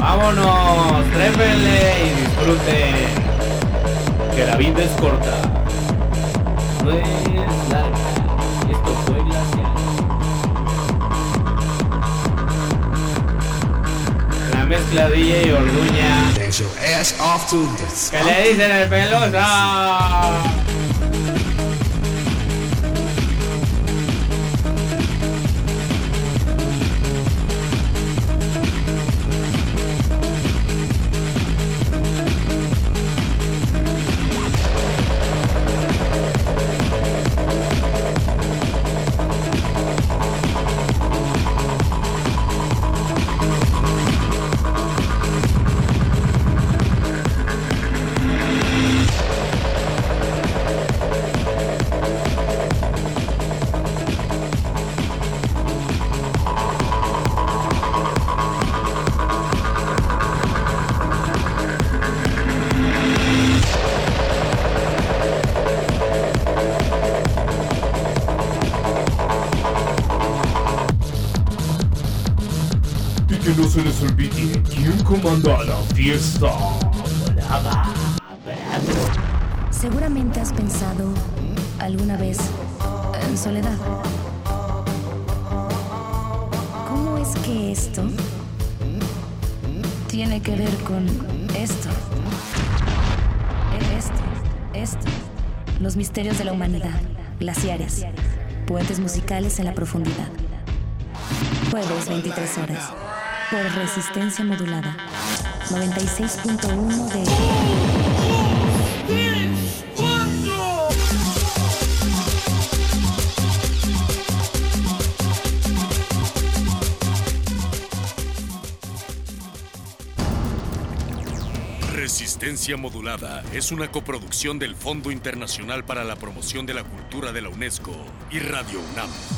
Vámonos, trépenle y disfruten. Que la vida es corta. No es larga. Esto fue glacial. La mezcla DJ y Orduña. ¿Qué le dicen el pelosa? profundidad. Jueves 23 horas. Por resistencia modulada. 96.1 de... Resistencia Modulada es una coproducción del Fondo Internacional para la Promoción de la Cultura de la UNESCO y Radio UNAM.